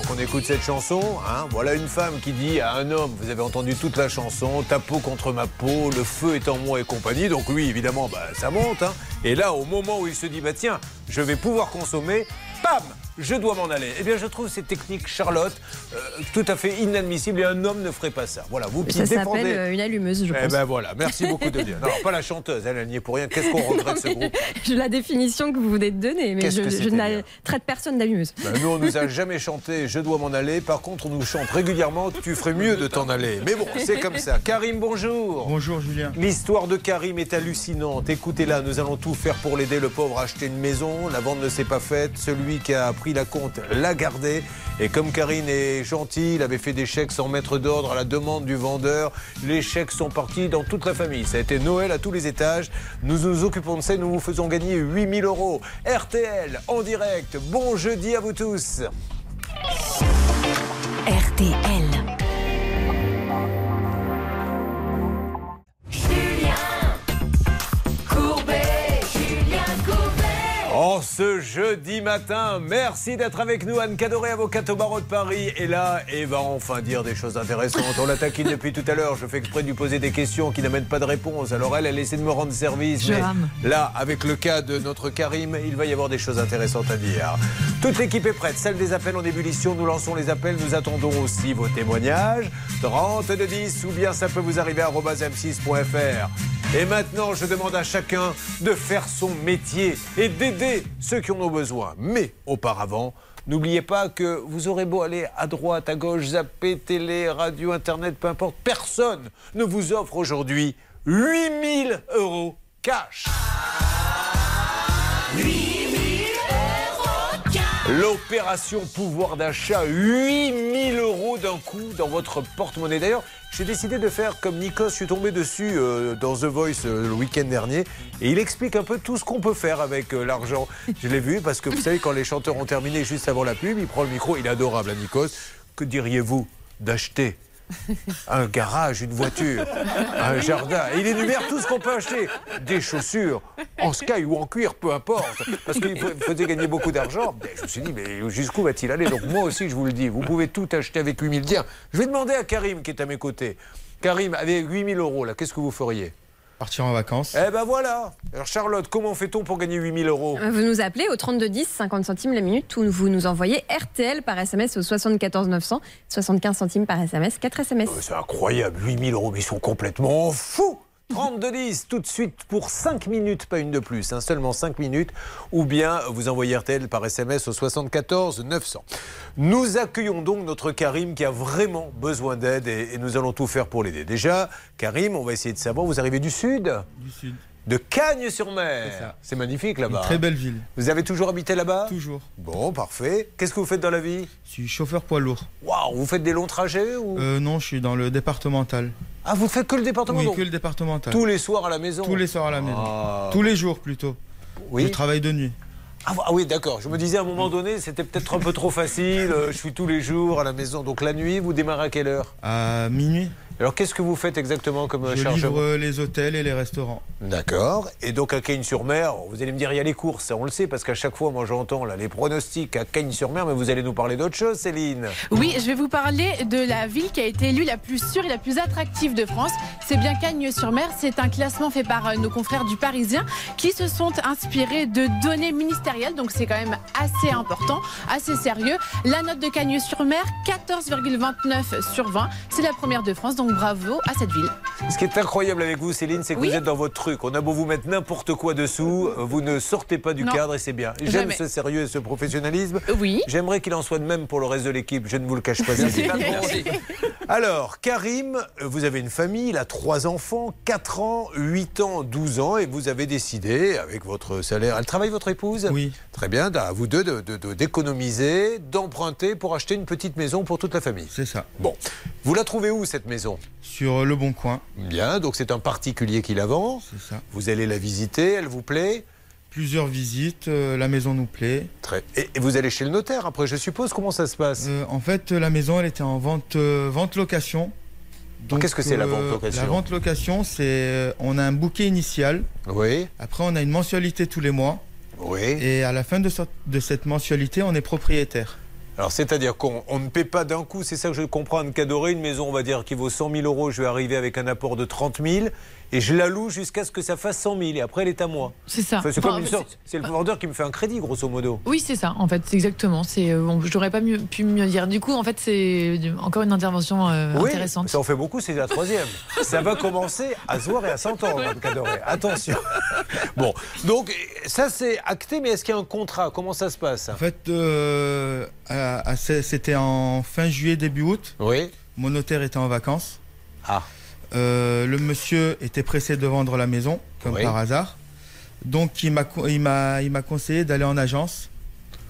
Qu'on écoute cette chanson. hein. Voilà une femme qui dit à un homme, vous avez entendu toute la chanson, ta peau contre ma peau, le feu est en moi et compagnie. Donc lui, évidemment, bah, ça monte. hein. Et là, au moment où il se dit, bah tiens, je vais pouvoir consommer, pam je dois m'en aller. Eh bien, je trouve cette technique, Charlotte, euh, tout à fait inadmissible et un homme ne ferait pas ça. Voilà, vous qui Ça s'appelle défendez. euh, une allumeuse, je Eh pense. ben voilà, merci beaucoup de dire. Non, pas la chanteuse, elle, n'y est pour rien. Qu'est-ce qu'on regrette ce groupe? la définition que vous venez de donner, mais je, ne traite personne d'allumeuse. Ben, nous, on nous a jamais chanté Je dois m'en aller. Par contre, on nous chante régulièrement Tu ferais mieux de t'en aller. Mais bon, c'est comme ça. Karim, bonjour. Bonjour Julien. L'histoire de Karim est hallucinante. Écoutez-la, nous allons tout faire pour l'aider. Le pauvre a acheté une maison, la vente ne s'est pas faite. Celui qui a pris la compte, l'a gardé. Et comme Karine est il avait fait des chèques sans mettre d'ordre à la demande du vendeur. Les chèques sont partis dans toute la famille. Ça a été Noël à tous les étages. Nous nous occupons de ça. Nous vous faisons gagner 8000 euros. RTL en direct. Bon jeudi à vous tous. RTL. En ce jeudi matin, merci d'être avec nous. Anne Cadoré, avocate au barreau de Paris, est là et va enfin dire des choses intéressantes. On la taquine depuis tout à l'heure. Je fais exprès de lui poser des questions qui n'amènent pas de réponse. Alors elle, elle essaie de me rendre service. Je mais rame. là, avec le cas de notre Karim, il va y avoir des choses intéressantes à dire. Toute l'équipe est prête. Celle des appels en ébullition. Nous lançons les appels. Nous attendons aussi vos témoignages. 30 de 10 ou bien ça peut vous arriver à m6.fr. Et maintenant, je demande à chacun de faire son métier et d'aider ceux qui en ont besoin. Mais auparavant, n'oubliez pas que vous aurez beau aller à droite, à gauche, zapper, télé, radio, internet, peu importe, personne ne vous offre aujourd'hui 8000 euros cash. L'opération pouvoir d'achat, 8000 euros d'un coup dans votre porte-monnaie. D'ailleurs, j'ai décidé de faire comme Nikos, je suis tombé dessus euh, dans The Voice euh, le week-end dernier, et il explique un peu tout ce qu'on peut faire avec euh, l'argent. Je l'ai vu parce que vous savez, quand les chanteurs ont terminé juste avant la pub, il prend le micro, il est adorable, hein, Nikos. Que diriez-vous d'acheter? un garage, une voiture, un jardin. Et il énumère tout ce qu'on peut acheter. Des chaussures, en sky ou en cuir, peu importe. Parce qu'il fa- faisait gagner beaucoup d'argent. Mais Je me suis dit, mais jusqu'où va-t-il aller? Donc moi aussi, je vous le dis, vous pouvez tout acheter avec 8000 Tiens, je vais demander à Karim qui est à mes côtés. Karim, avec 8000 euros, là, qu'est-ce que vous feriez? Partir en vacances. Eh ben voilà Alors Charlotte, comment fait-on pour gagner 8000 euros? Vous nous appelez au 3210, 50 centimes la minute, ou vous nous envoyez RTL par SMS au 74 900, 75 centimes par SMS, 4 SMS. Euh, C'est incroyable, 8000 euros, mais ils sont complètement fous 32-10, tout de suite pour 5 minutes, pas une de plus, hein, seulement 5 minutes, ou bien vous envoyez RTL par SMS au 74 900. Nous accueillons donc notre Karim qui a vraiment besoin d'aide et, et nous allons tout faire pour l'aider. Déjà, Karim, on va essayer de savoir, vous arrivez du sud? Du sud. De Cagnes-sur-Mer C'est magnifique là-bas. Très belle ville. Vous avez toujours habité là-bas Toujours. Bon, parfait. Qu'est-ce que vous faites dans la vie Je suis chauffeur poids lourd. Waouh, vous faites des longs trajets ou Euh, non, je suis dans le départemental. Ah, vous faites que le département Oui, que le départemental. Tous les soirs à la maison Tous les soirs à la maison. Ah. Tous les jours plutôt. Oui. Je travaille de nuit. Ah, ah oui, d'accord. Je me disais à un moment donné, c'était peut-être un peu trop facile. euh, Je suis tous les jours à la maison. Donc la nuit, vous démarrez à quelle heure? À minuit. Alors qu'est-ce que vous faites exactement comme euh, Je chargement livre euh, les hôtels et les restaurants. D'accord. Et donc à Cagnes-sur-Mer, vous allez me dire, il y a les courses, on le sait, parce qu'à chaque fois, moi j'entends là, les pronostics à Cagnes-sur-Mer, mais vous allez nous parler d'autre chose, Céline. Oui, je vais vous parler de la ville qui a été élue la plus sûre et la plus attractive de France. C'est bien Cagnes-sur-Mer. C'est un classement fait par euh, nos confrères du Parisien qui se sont inspirés de données ministérielles. Donc c'est quand même assez important, assez sérieux. La note de Cagnes-sur-Mer, 14,29 sur 20. C'est la première de France, donc bravo à cette ville. Ce qui est incroyable avec vous, Céline, c'est que Oui. vous êtes dans votre truc. On a beau vous mettre n'importe quoi dessous, vous ne sortez pas du Non. cadre et c'est bien. J'aime ce sérieux et ce professionnalisme. Oui. J'aimerais qu'il en soit de même pour le reste de l'équipe. Je ne vous le cache pas. Céline. Merci. Alors, Karim, vous avez une famille, il a trois enfants, 4 ans, 8 ans, 12 ans, et vous avez décidé, avec votre salaire, elle travaille votre épouse Oui. Très bien, à vous deux de- de- de- d'économiser, d'emprunter pour acheter une petite maison pour toute la famille. C'est ça. Bon, vous la trouvez où cette maison? Sur Le Bon Coin. Bien, donc c'est un particulier qui la vend. C'est ça. Vous allez la visiter, elle vous plaît Plusieurs visites, euh, la maison nous plaît. Très. Et, et vous allez chez le notaire après, je suppose, comment ça se passe? Euh, en fait, la maison, elle était en vente, euh, vente location. Qu'est-ce que c'est, la vente location La vente location, c'est euh, on a un bouquet initial. Oui. Après, on a une mensualité tous les mois. Oui. Et à la fin de cette mensualité, on est propriétaire. Alors, c'est-à-dire qu'on on ne paie pas d'un coup, c'est ça que je comprends, Anne Cadoré, une maison, on va dire, qui vaut 100 000 euros, je vais arriver avec un apport de 30 000, et je la loue jusqu'à ce que ça fasse 100 000, et après, elle est à moi. C'est ça. Enfin, c'est Enfin, comme une c'est- sorte, c'est le vendeur qui me fait un crédit, grosso modo. Oui, c'est ça, en fait, exactement. C'est, euh, bon, je n'aurais pas mieux, pu mieux dire. Du coup, en fait, c'est encore une intervention euh, Oui, intéressante. ça en fait beaucoup, c'est la troisième. ça va commencer à se voir et à s'entendre, Anne Cadoré. Attention. Bon, donc, ça c'est acté, mais est-ce qu'il y a un contrat? Comment ça se passe? En fait, euh, c'était en fin juillet, début août. Oui. Mon notaire était en vacances. Ah. Euh, le monsieur était pressé de vendre la maison, comme Oui. par hasard. Donc, il m'a co- il m'a il m'a conseillé d'aller en agence.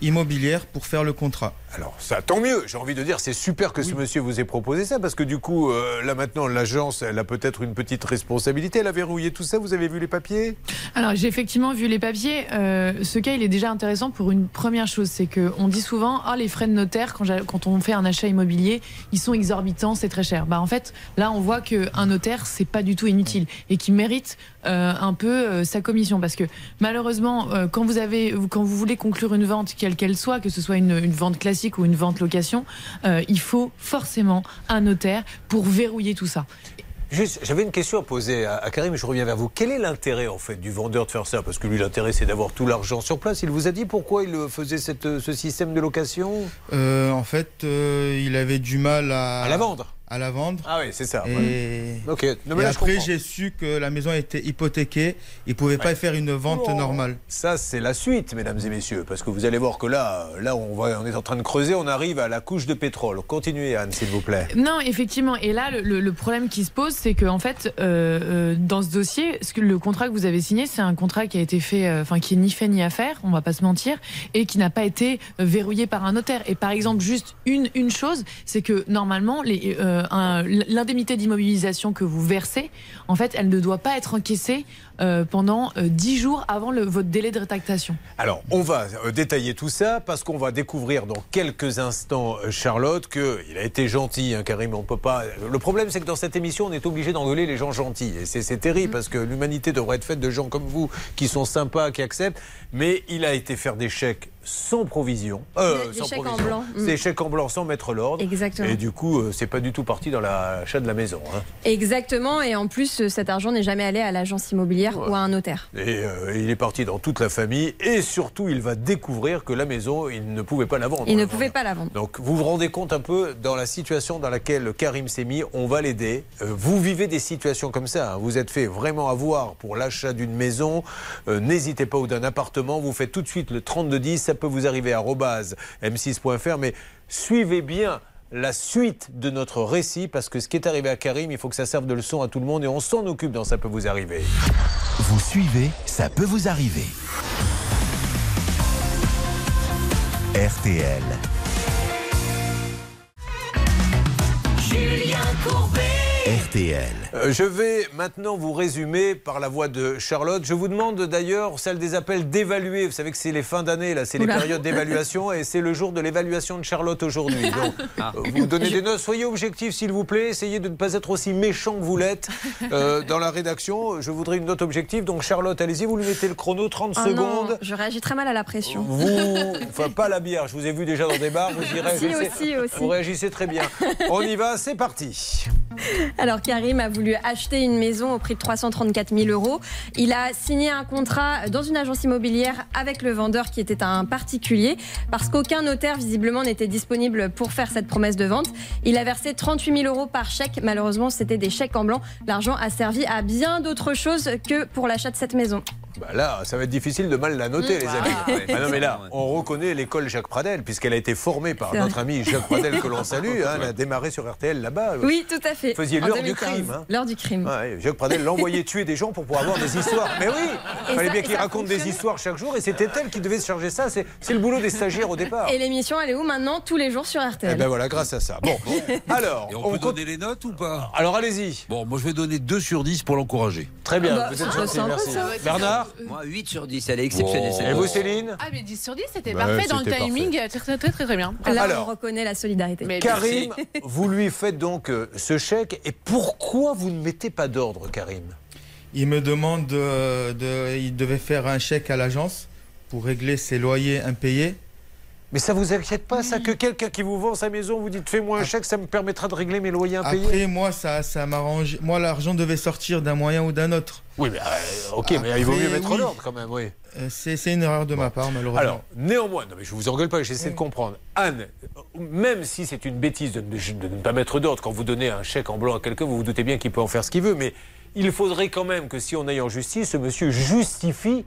Immobilière pour faire le contrat. Alors ça, tant mieux. J'ai envie de dire, c'est super que ce monsieur vous ait proposé ça, parce que du coup, euh, là maintenant, l'agence, elle a peut-être une petite responsabilité. Elle a verrouillé tout ça. Vous avez vu les papiers? Alors j'ai effectivement vu les papiers. Euh, ce cas, il est déjà intéressant pour une première chose, c'est que on dit souvent, ah les frais de notaire quand, quand on fait un achat immobilier, ils sont exorbitants, c'est très cher. Bah en fait, là on voit que un notaire c'est pas du tout inutile et qui mérite euh, un peu euh, sa commission parce que malheureusement, euh, quand vous avez, quand vous voulez conclure une vente quelle qu'elle soit, que ce soit une, une vente classique ou une vente location, euh, il faut forcément un notaire pour verrouiller tout ça. Juste, j'avais une question à poser à, à Karim, je reviens vers vous. Quel est l'intérêt en fait du vendeur de faire ça? Parce que lui, l'intérêt, c'est d'avoir tout l'argent sur place. Il vous a dit pourquoi il faisait cette, ce système de location? Euh, en fait, euh, il avait du mal à, À la vendre À la vendre. Ah oui, c'est ça. Et, ouais. Ok. Non, mais et là, je après, j'ai su que la maison était hypothéquée. Il ne pouvait pas faire une vente Oh. normale. Ça, c'est la suite, mesdames et messieurs, parce que vous allez voir que là, là, on, va, on est en train de creuser, on arrive à la couche de pétrole. Continuez, Anne, s'il vous plaît. Non, effectivement. Et là, le, le- le problème qui se pose, c'est que en fait, euh, euh, dans ce dossier, ce que le contrat que vous avez signé, c'est un contrat qui a été fait, euh, enfin qui est ni fait ni à faire, on va pas se mentir, et qui n'a pas été verrouillé par un notaire. Et par exemple, juste une une chose, c'est que normalement, les, euh, l'indemnité d'immobilisation que vous versez, en fait, elle ne doit pas être encaissée euh, pendant euh, 10 jours avant le, votre délai de rétractation. Alors, on va euh, détailler tout ça parce qu'on va découvrir dans quelques instants, euh, Charlotte, qu'il a été gentil, hein, Karim. On peut pas. Le problème, c'est que dans cette émission, on est obligé d'engueuler les gens gentils. Et c'est c'est terrible parce que l'humanité devrait être faite de gens comme vous qui sont sympas, qui acceptent. Mais il a été faire des chèques sans provision. Euh, Des- des sans chèques en blanc. Mm. Des chèques en blanc sans mettre l'ordre. Exactement. Et du coup, euh, c'est pas du tout parti dans l'achat de la maison. hein. Exactement, et en plus, euh, cet argent n'est jamais allé à l'agence immobilière ou à un notaire. Et euh, il est parti dans toute la famille. Et surtout, il va découvrir que la maison, il ne pouvait pas la vendre. Il ne pouvait pas la vendre. Donc vous vous rendez compte un peu dans la situation dans laquelle Karim s'est mis, on va l'aider. Euh, vous vivez des situations comme ça, hein. vous êtes fait vraiment avoir pour l'achat d'une maison, Euh, n'hésitez pas ou d'un appartement, vous faites tout de suite le 3210, ça peut vous arriver à arobase m6.fr, mais suivez bien la suite de notre récit parce que ce qui est arrivé à Karim, il faut que ça serve de leçon à tout le monde et on s'en occupe dans ça peut vous arriver. Vous suivez, ça peut vous arriver. RTL. Julien Courbet. RTL. Euh, je vais maintenant vous résumer par la voix de Charlotte. Je vous demande d'ailleurs celle des appels d'évaluer. Vous savez que c'est les fins d'année, là, c'est les périodes d'évaluation et c'est le jour de l'évaluation de Charlotte aujourd'hui. Donc, Ah. euh, vous donnez des notes, soyez objectifs s'il vous plaît. Essayez de ne pas être aussi méchant que vous l'êtes euh, dans la rédaction. Je voudrais une note objective. Donc Charlotte, allez-y, vous lui mettez le chrono, 30 Oh non, secondes. je réagis très mal à la pression. Vous, enfin pas la bière, je vous ai vu déjà dans des bars, vous y Si, réagissez. aussi, aussi. Vous réagissez très bien. On y va, c'est parti. Alors Karim a voulu acheter une maison au prix de 334 000 euros. Il a signé un contrat dans une agence immobilière avec le vendeur qui était un particulier parce qu'aucun notaire visiblement n'était disponible pour faire cette promesse de vente. Il a versé 38 000 euros par chèque. Malheureusement, c'était des chèques en blanc. L'argent a servi à bien d'autres choses que pour l'achat de cette maison. Bah là, ça va être difficile de mal la noter, les amis. Ah, ouais. Ah non, mais là, on reconnaît l'école Jacques Pradel, puisqu'elle a été formée par notre ami Jacques Pradel, que l'on salue. hein, elle a démarré sur RTL là-bas. Oui, tout à fait. Vous faisiez l'heure du 2015. crime. hein. L'heure du crime. Ouais, Jacques Pradel l'envoyait tuer des gens pour pouvoir avoir des histoires. Mais oui, Et il fallait ça- bien et qu'il raconte des histoires chaque jour, et c'était elle qui devait se charger ça. C'est c'est le boulot des stagiaires au départ. Et l'émission, elle est où maintenant Tous les jours sur Eh RTL. ben voilà, grâce à ça. Bon, alors, Et on, peut donner les notes ou pas? Alors allez-y. Bon, moi je vais donner 2 sur 10 pour l'encourager. Très bien, Bah, vous êtes gentil, merci. ça. Bernard Moi, 8 sur 10, elle est exceptionnelle. Wow. Et vous. Céline Ah, mais 10 sur 10, c'était Bah, parfait dans le timing. Très, très, très, très, très bien. Là, Alors. on reconnaît la solidarité. Mais Karim, vous lui faites donc euh, ce chèque. Et pourquoi vous ne mettez pas d'ordre, Karim? Il me demande de, de- il devait faire un chèque à l'agence pour régler ses loyers impayés. Mais ça vous inquiète pas, ça, que quelqu'un qui vous vend sa maison vous dites fais-moi un chèque, ça me permettra de régler mes loyers impayés Après, moi, ça, ça m'arrange. Moi, l'argent devait sortir d'un moyen ou d'un autre. Oui, mais euh, ok, mais il vaut mieux mettre oui. l'ordre quand même, oui. Euh, C'est c'est une erreur de ma part, malheureusement. Alors, néanmoins, non mais je vous engueule pas, j'essaie de comprendre. Anne, même si c'est une bêtise de, de- de ne pas mettre d'ordre, quand vous donnez un chèque en blanc à quelqu'un, vous vous doutez bien qu'il peut en faire ce qu'il veut, mais il faudrait quand même que si on aille en justice, ce monsieur justifie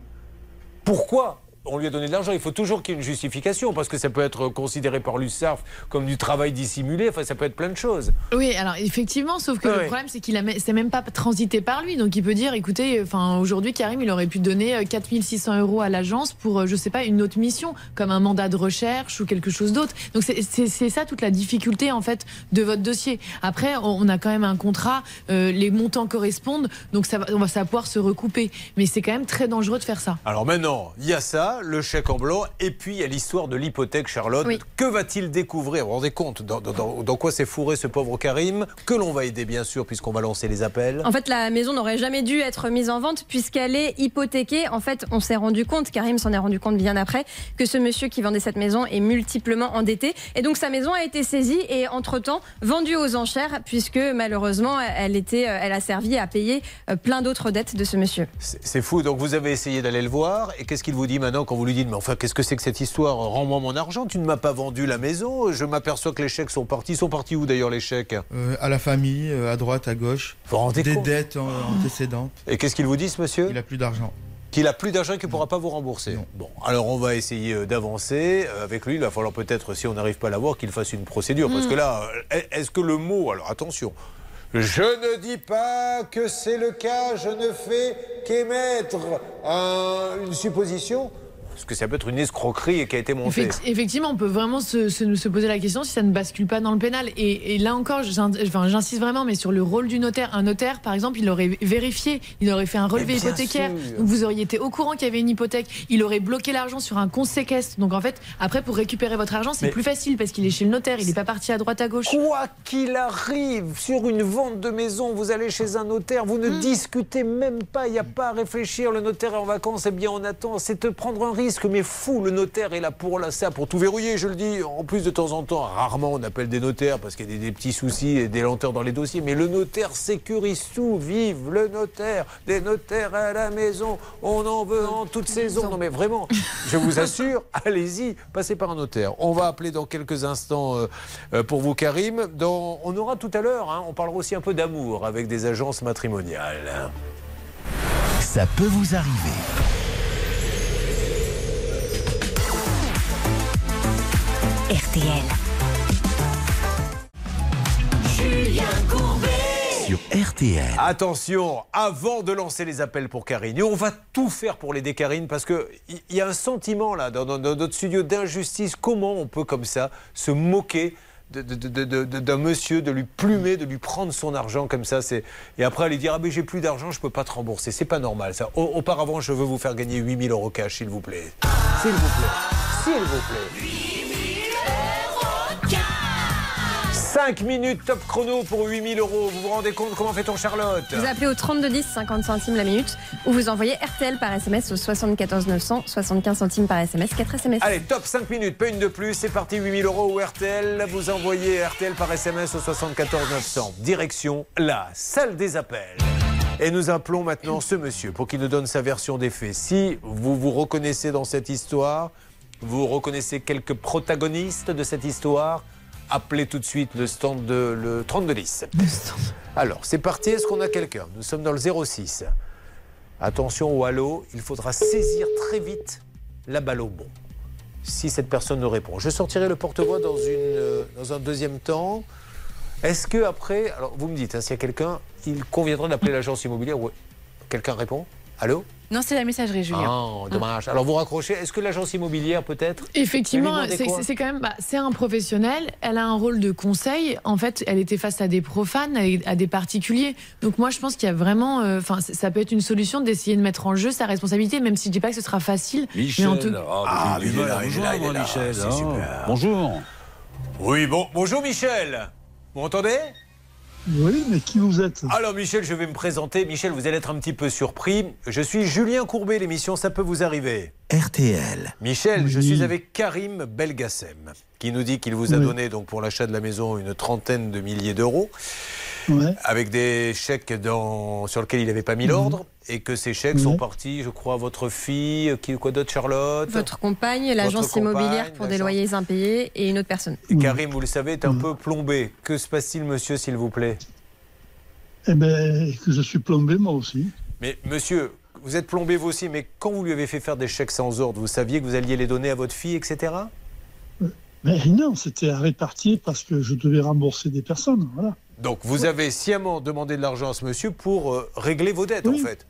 pourquoi on lui a donné de l'argent. Il faut toujours qu'il y ait une justification parce que ça peut être considéré par l'USARF comme du travail dissimulé. Enfin, ça peut être plein de choses. Oui, alors effectivement, sauf que Ouais. le problème c'est qu'il a, c'est même pas transité par lui, donc il peut dire, écoutez, enfin aujourd'hui Karim, il aurait pu donner euh, 4600 euros à l'agence pour, euh, je sais pas, une autre mission, comme un mandat de recherche ou quelque chose d'autre. Donc c'est- ça toute la difficulté en fait de votre dossier. Après, on a quand même un contrat, euh, les montants correspondent, donc ça va, on va pouvoir se recouper. Mais c'est quand même très dangereux de faire ça. Alors maintenant, il y a ça, le chèque en blanc, et puis il y a l'histoire de l'hypothèque, Charlotte. Oui. Que va-t-il découvrir? Vous vous rendez compte dans, dans- dans- dans quoi s'est fourré ce pauvre Karim? Que l'on va aider, bien sûr, puisqu'on va lancer les appels. En fait, la maison n'aurait jamais dû être mise en vente puisqu'elle est hypothéquée. En fait, on s'est rendu compte, Karim s'en est rendu compte bien après, que ce monsieur qui vendait cette maison est multiplement endetté. Et donc, sa maison a été saisie et, entre-temps, vendue aux enchères puisque, malheureusement, elle, était, euh, elle a servi à payer euh, plein d'autres dettes de ce monsieur. C'est fou. Donc vous avez essayé d'aller le voir, et qu'est-ce qu'il vous dit maintenant quand vous lui dites Mais enfin, qu'est-ce que c'est que cette histoire? Rends-moi mon argent, tu ne m'as pas vendu la maison. Je m'aperçois que les chèques sont partis. Ils sont partis où d'ailleurs les chèques? Euh, à la famille, euh, à droite, à gauche. Vous Des compte? dettes antécédentes. Et qu'est-ce qu'il vous dit, ce monsieur? Il a plus d'argent. Qu'il a plus d'argent et qu'il ne pourra pas vous rembourser. Bon, alors on va essayer euh, d'avancer avec lui. Il va falloir peut-être, si on n'arrive pas à l'avoir, qu'il fasse une procédure. Parce Mm. que là, est-ce que le mot. Alors attention. Je ne dis pas que c'est le cas, je ne fais qu'émettre un- une supposition. Parce que ça peut être une escroquerie qui a été montée. Effect- effectivement, on peut vraiment se, se- se poser la question si ça ne bascule pas dans le pénal. Et, et là encore, j'insiste vraiment, mais sur le rôle du notaire. Un notaire, par exemple, il aurait vérifié, il aurait fait un relevé hypothécaire. Donc vous auriez été au courant qu'il y avait une hypothèque. Il aurait bloqué l'argent sur un compte séquestre. Donc en fait, après, pour récupérer votre argent, c'est plus facile parce qu'il est chez le notaire, il n'est pas parti à droite à gauche. Quoi qu'il arrive sur une vente de maison, vous allez chez un notaire, vous ne Hmm. discutez même pas, il n'y a pas à réfléchir. Le notaire est en vacances, eh bien on attend. C'est de prendre un risque, mais fou. Le notaire est là pour là, ça, pour tout verrouiller, je le dis. En plus, de temps en temps, rarement on appelle des notaires parce qu'il y a des, des petits soucis et des lenteurs dans les dossiers. Mais le notaire sécurise tout. Vive le notaire. Des notaires à la maison, on en veut en toute saison. Non mais vraiment, je vous assure, allez-y, passez par un notaire. On va appeler dans quelques instants euh, euh, pour vous, Karim. Dans- on aura tout à l'heure, hein, on parlera aussi un peu d'amour avec des agences matrimoniales. Ça peut vous arriver. RTL. Julien Courbet. Sur RTL. Attention, avant de lancer les appels pour Karine, et on va tout faire pour l'aider Karine parce que il y, y a un sentiment là dans, dans- dans notre studio d'injustice. Comment on peut comme ça se moquer d'un monsieur, de lui plumer, de lui prendre son argent comme ça, c'est et après aller dire ah mais j'ai plus d'argent, je peux pas te rembourser, c'est pas normal ça. Auparavant, je veux vous faire gagner 8000 euros cash, s'il vous plaît, s'il vous plaît, s'il vous plaît. 5 minutes top chrono pour 8000 euros. Vous vous rendez compte comment fait-on Charlotte Vous appelez au 3210, 50 centimes la minute, ou vous envoyez RTL par SMS au 74 900, 75 centimes par SMS, 4 SMS. Allez, top 5 minutes, pas une de plus. C'est parti, 8000 euros ou RTL. Vous envoyez RTL par SMS au 74 900. Direction la salle des appels. Et nous appelons maintenant ce monsieur pour qu'il nous donne sa version des faits. Si vous vous reconnaissez dans cette histoire, vous reconnaissez quelques protagonistes de cette histoire, appelez tout de suite le stand de le 3210. Alors, c'est parti. Est-ce qu'on a quelqu'un? Nous sommes dans le 06. Attention au halo, il faudra saisir très vite la balle au bon. Si cette personne nous répond, je sortirai le porte-voix dans, une, euh, dans un deuxième temps. Est-ce que après, alors vous me dites, hein, s'il y a quelqu'un, il conviendrait d'appeler l'agence immobilière? Ou quelqu'un répond? Allô Non, c'est la messagerie, Julien. Ah, dommage. Alors vous raccrochez. Est-ce que l'agence immobilière peut-être Effectivement, c'est quand même, bah, c'est un professionnel. Elle a un rôle de conseil. En fait, elle était face à des profanes, à des particuliers. Donc moi, je pense qu'il y a vraiment, euh, enfin, ça peut être une solution d'essayer de mettre en jeu sa responsabilité, même si je dis pas que ce sera facile. Michel, mais en tout- ah, mais j'ai du mal à vous joindre, Michel. hein. Bonjour. Oui, bon, bonjour Michel. Vous m'entendez? Oui, mais qui vous êtes? Alors Michel, je vais me présenter. Michel, vous allez être un petit peu surpris. Je suis Julien Courbet, l'émission Ça peut vous arriver. RTL. Michel, je suis avec Karim Belgassem, qui nous dit qu'il vous a Oui. donné donc pour l'achat de la maison une trentaine de milliers d'euros, Ouais. avec des chèques dans, sur lesquels il n'avait pas mis l'ordre, et que ces chèques sont partis, je crois, à votre fille, qui, quoi d'autre, Charlotte Votre compagne, l'agence immobilière pour des loyers impayés et une autre personne. Et Karim, vous le savez, est un peu plombé. Que se passe-t-il, monsieur, s'il vous plaît? Eh bien, que je suis plombé, moi aussi. Mais monsieur, vous êtes plombé vous aussi, mais quand vous lui avez fait faire des chèques sans ordre, vous saviez que vous alliez les donner à votre fille, etc. Mais non, c'était à répartir parce que je devais rembourser des personnes. Voilà. Donc vous avez sciemment demandé de l'argent à ce monsieur pour euh, régler vos dettes, en fait.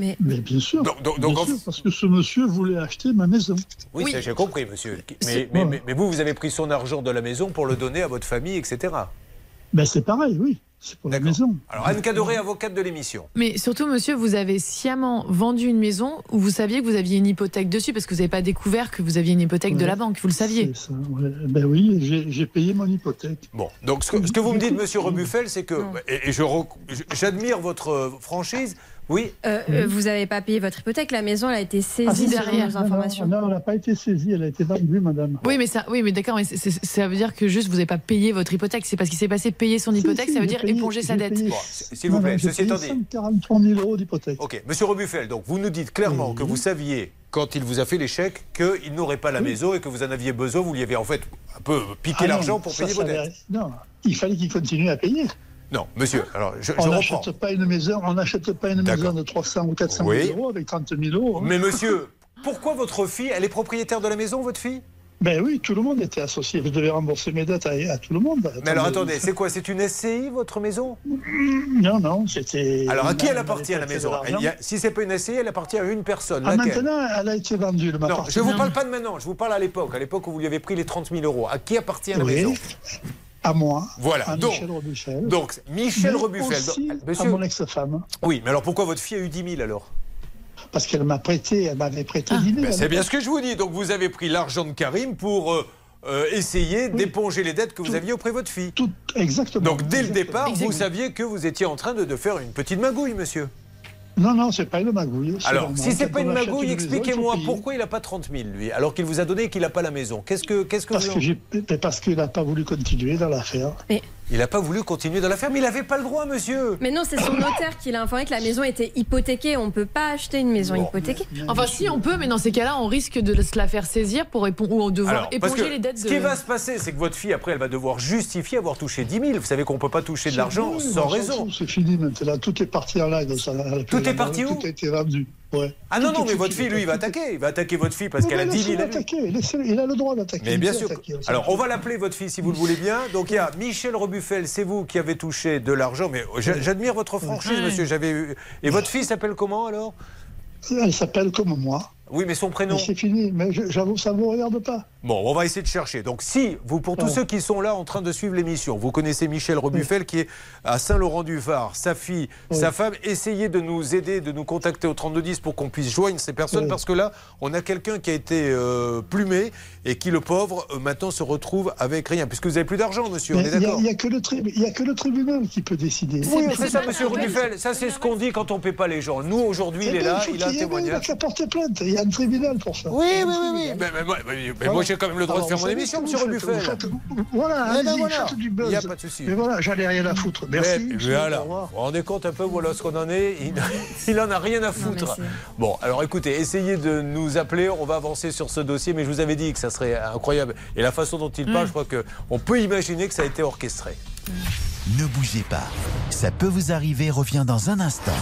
Mais, bien sûr. Donc, donc- Bien donc, sûr, parce que ce monsieur voulait acheter ma maison. Oui, j'ai compris, monsieur. Mais, C'est- mais- Ouais. mais- mais vous, vous avez pris son argent de la maison pour le donner à votre famille, etc. Ben, c'est pareil, oui. C'est pour la maison. Alors, Anne Cadoré, avocate de l'émission. Mais surtout, monsieur, vous avez sciemment vendu une maison où vous saviez que vous aviez une hypothèque dessus parce que vous n'avez pas découvert que vous aviez une hypothèque de la banque. Vous le saviez. C'est ça, ouais. Ben oui, j'ai- payé mon hypothèque. Bon, donc ce que, ce que vous me dites, monsieur Rebuffel, c'est que, et, et j'admire votre franchise, oui. Euh, euh, vous n'avez pas payé votre hypothèque, la maison elle a été saisie Ah, si, derrière non, nos informations. Non, non, elle n'a pas été saisie, elle a été vendue, madame. Oui, mais ça, oui, mais d'accord, mais ça veut dire que juste vous n'avez pas payé votre hypothèque. C'est parce qu'il s'est passé payer son hypothèque, si, ça veut dire payé- éponger sa dette. Bon, s'il vous plaît, ceci étant dit. 143 000 euros d'hypothèque. Ok, monsieur Rebuffel, donc vous nous dites clairement que vous saviez, quand il vous a fait les chèques, qu'il n'aurait pas la maison et que vous en aviez besoin, vous lui avez en fait un peu piqué Ah l'argent pour ça, payer ça vos dettes. Non, il fallait qu'il continue à payer. Non, monsieur, alors je, je on reprends. pas une maison, on n'achète pas une maison de 300 ou 400 Oui. 000 euros avec 30 000 euros. hein. Mais monsieur, pourquoi votre fille, elle est propriétaire de la maison, votre fille? Ben oui, tout le monde était associé. Je devais rembourser mes dettes à, à tout le monde. Mais alors attendez, c'est quoi? C'est une SCI, votre maison? Non, non, c'était. Alors à qui elle appartient la maison? Elle a- Si c'est pas une SCI, elle appartient à une personne. Ah, maintenant, elle a été vendue, le Non, m'appartient. je vous parle pas de maintenant, je vous parle à l'époque, à l'époque où vous lui avez pris les 30 000 euros. À qui appartient la Oui, maison? À moi. Voilà, à donc- Michel Robuchel. Donc, Michel Mais Rebuffel. aussi donc, à mon ex-femme. Oui, mais alors pourquoi votre fille a eu 10 000 alors? Parce qu'elle m'a prêté, elle m'avait prêté 10 000. Ben, C'est bien ce que je vous dis. Donc vous avez pris l'argent de Karim pour euh, euh, essayer d'éponger les dettes que vous aviez auprès de votre fille. Tout, exactement. Donc dès le Exactement. départ, vous saviez que vous étiez en train de, de faire une petite magouille, monsieur. Non, non, c'est pas une magouille. Alors, si c'est pas une magouille, expliquez-moi pourquoi il n'a pas 30 000, lui, alors qu'il vous a donné et qu'il n'a pas la maison. Qu'est-ce que, qu'est-ce que Parce vous en- que j'ai- parce qu'il n'a pas voulu continuer dans l'affaire. Il n'a pas voulu continuer dans l'affaire, mais il n'avait pas le droit, monsieur. Mais non, c'est son notaire qui l'a informé que la maison était hypothéquée. On ne peut pas acheter une maison hypothéquée. Enfin, si on peut, mais dans ces cas-là, on risque de se la faire saisir pour ou devoir Alors, parce éponger que les dettes ce de. qui va se passer, c'est que votre fille, après, elle va devoir justifier avoir touché 10 000. Vous savez qu'on ne peut pas toucher de l'argent sans raison. C'est fini maintenant. Tout est parti en live. Ça, elle a Tout est parti où Tout a été vendu. Ouais. Ah non, non, mais votre fille, lui, il va attaquer. Il va attaquer votre fille parce qu'elle a 10 laissez-le 000 à lui. attaquer, laissez-le- Il a le droit d'attaquer. Mais bien sûr. Alors, on va l'appeler votre fille si vous le voulez bien. Donc, il y a Michel Rebuffel, c'est vous qui avez touché de l'argent. Mais j'a- j'admire votre franchise, monsieur. J'avais eu... Et votre fille s'appelle comment alors? Elle s'appelle comme moi. Oui, mais son prénom c'est fini. Mais j'avoue, ça ne vous regarde pas. Bon, on va essayer de chercher. Donc, si, vous, pour tous Ouais. ceux qui sont là en train de suivre l'émission, vous connaissez Michel Rebuffel qui est à Saint-Laurent-du-Var, sa fille, sa femme, essayez de nous aider, de nous contacter au 3210 pour qu'on puisse joindre ces personnes parce que là, on a quelqu'un qui a été euh, plumé et qui, le pauvre, euh, maintenant se retrouve avec rien. Puisque vous n'avez plus d'argent, monsieur, on est Il n'y a, d'accord il y a que le tri- il y a que le tribunal qui peut décider. Oui, mais c'est ça, monsieur Rebuffel. Ça, c'est ce qu'on dit quand on ne paie pas les gens. Nous, aujourd'hui, il Eh est ben, là, il a un ait- Il témoignage. a porter plainte. Il y a un tribunal pour ça. Oui, oui, oui, oui. Mais, mais moi, mais- mais moi, j'ai quand même le droit de faire mon émission, monsieur Rebuffel. Voilà, Eh ben allez-y, voilà. Il n'y a pas de souci. Mais voilà, j'en ai rien à foutre. Merci. Voilà. Vous vous rendez compte un peu voilà ce qu'on en est Il, il en a rien à foutre. bon, alors écoutez, essayez de nous appeler. On va avancer sur ce dossier, mais je vous avais dit que ça serait incroyable. Et la façon dont il parle, je crois qu'on peut imaginer que ça a été orchestré. Ne bougez pas. Ça peut vous arriver, revient dans un instant.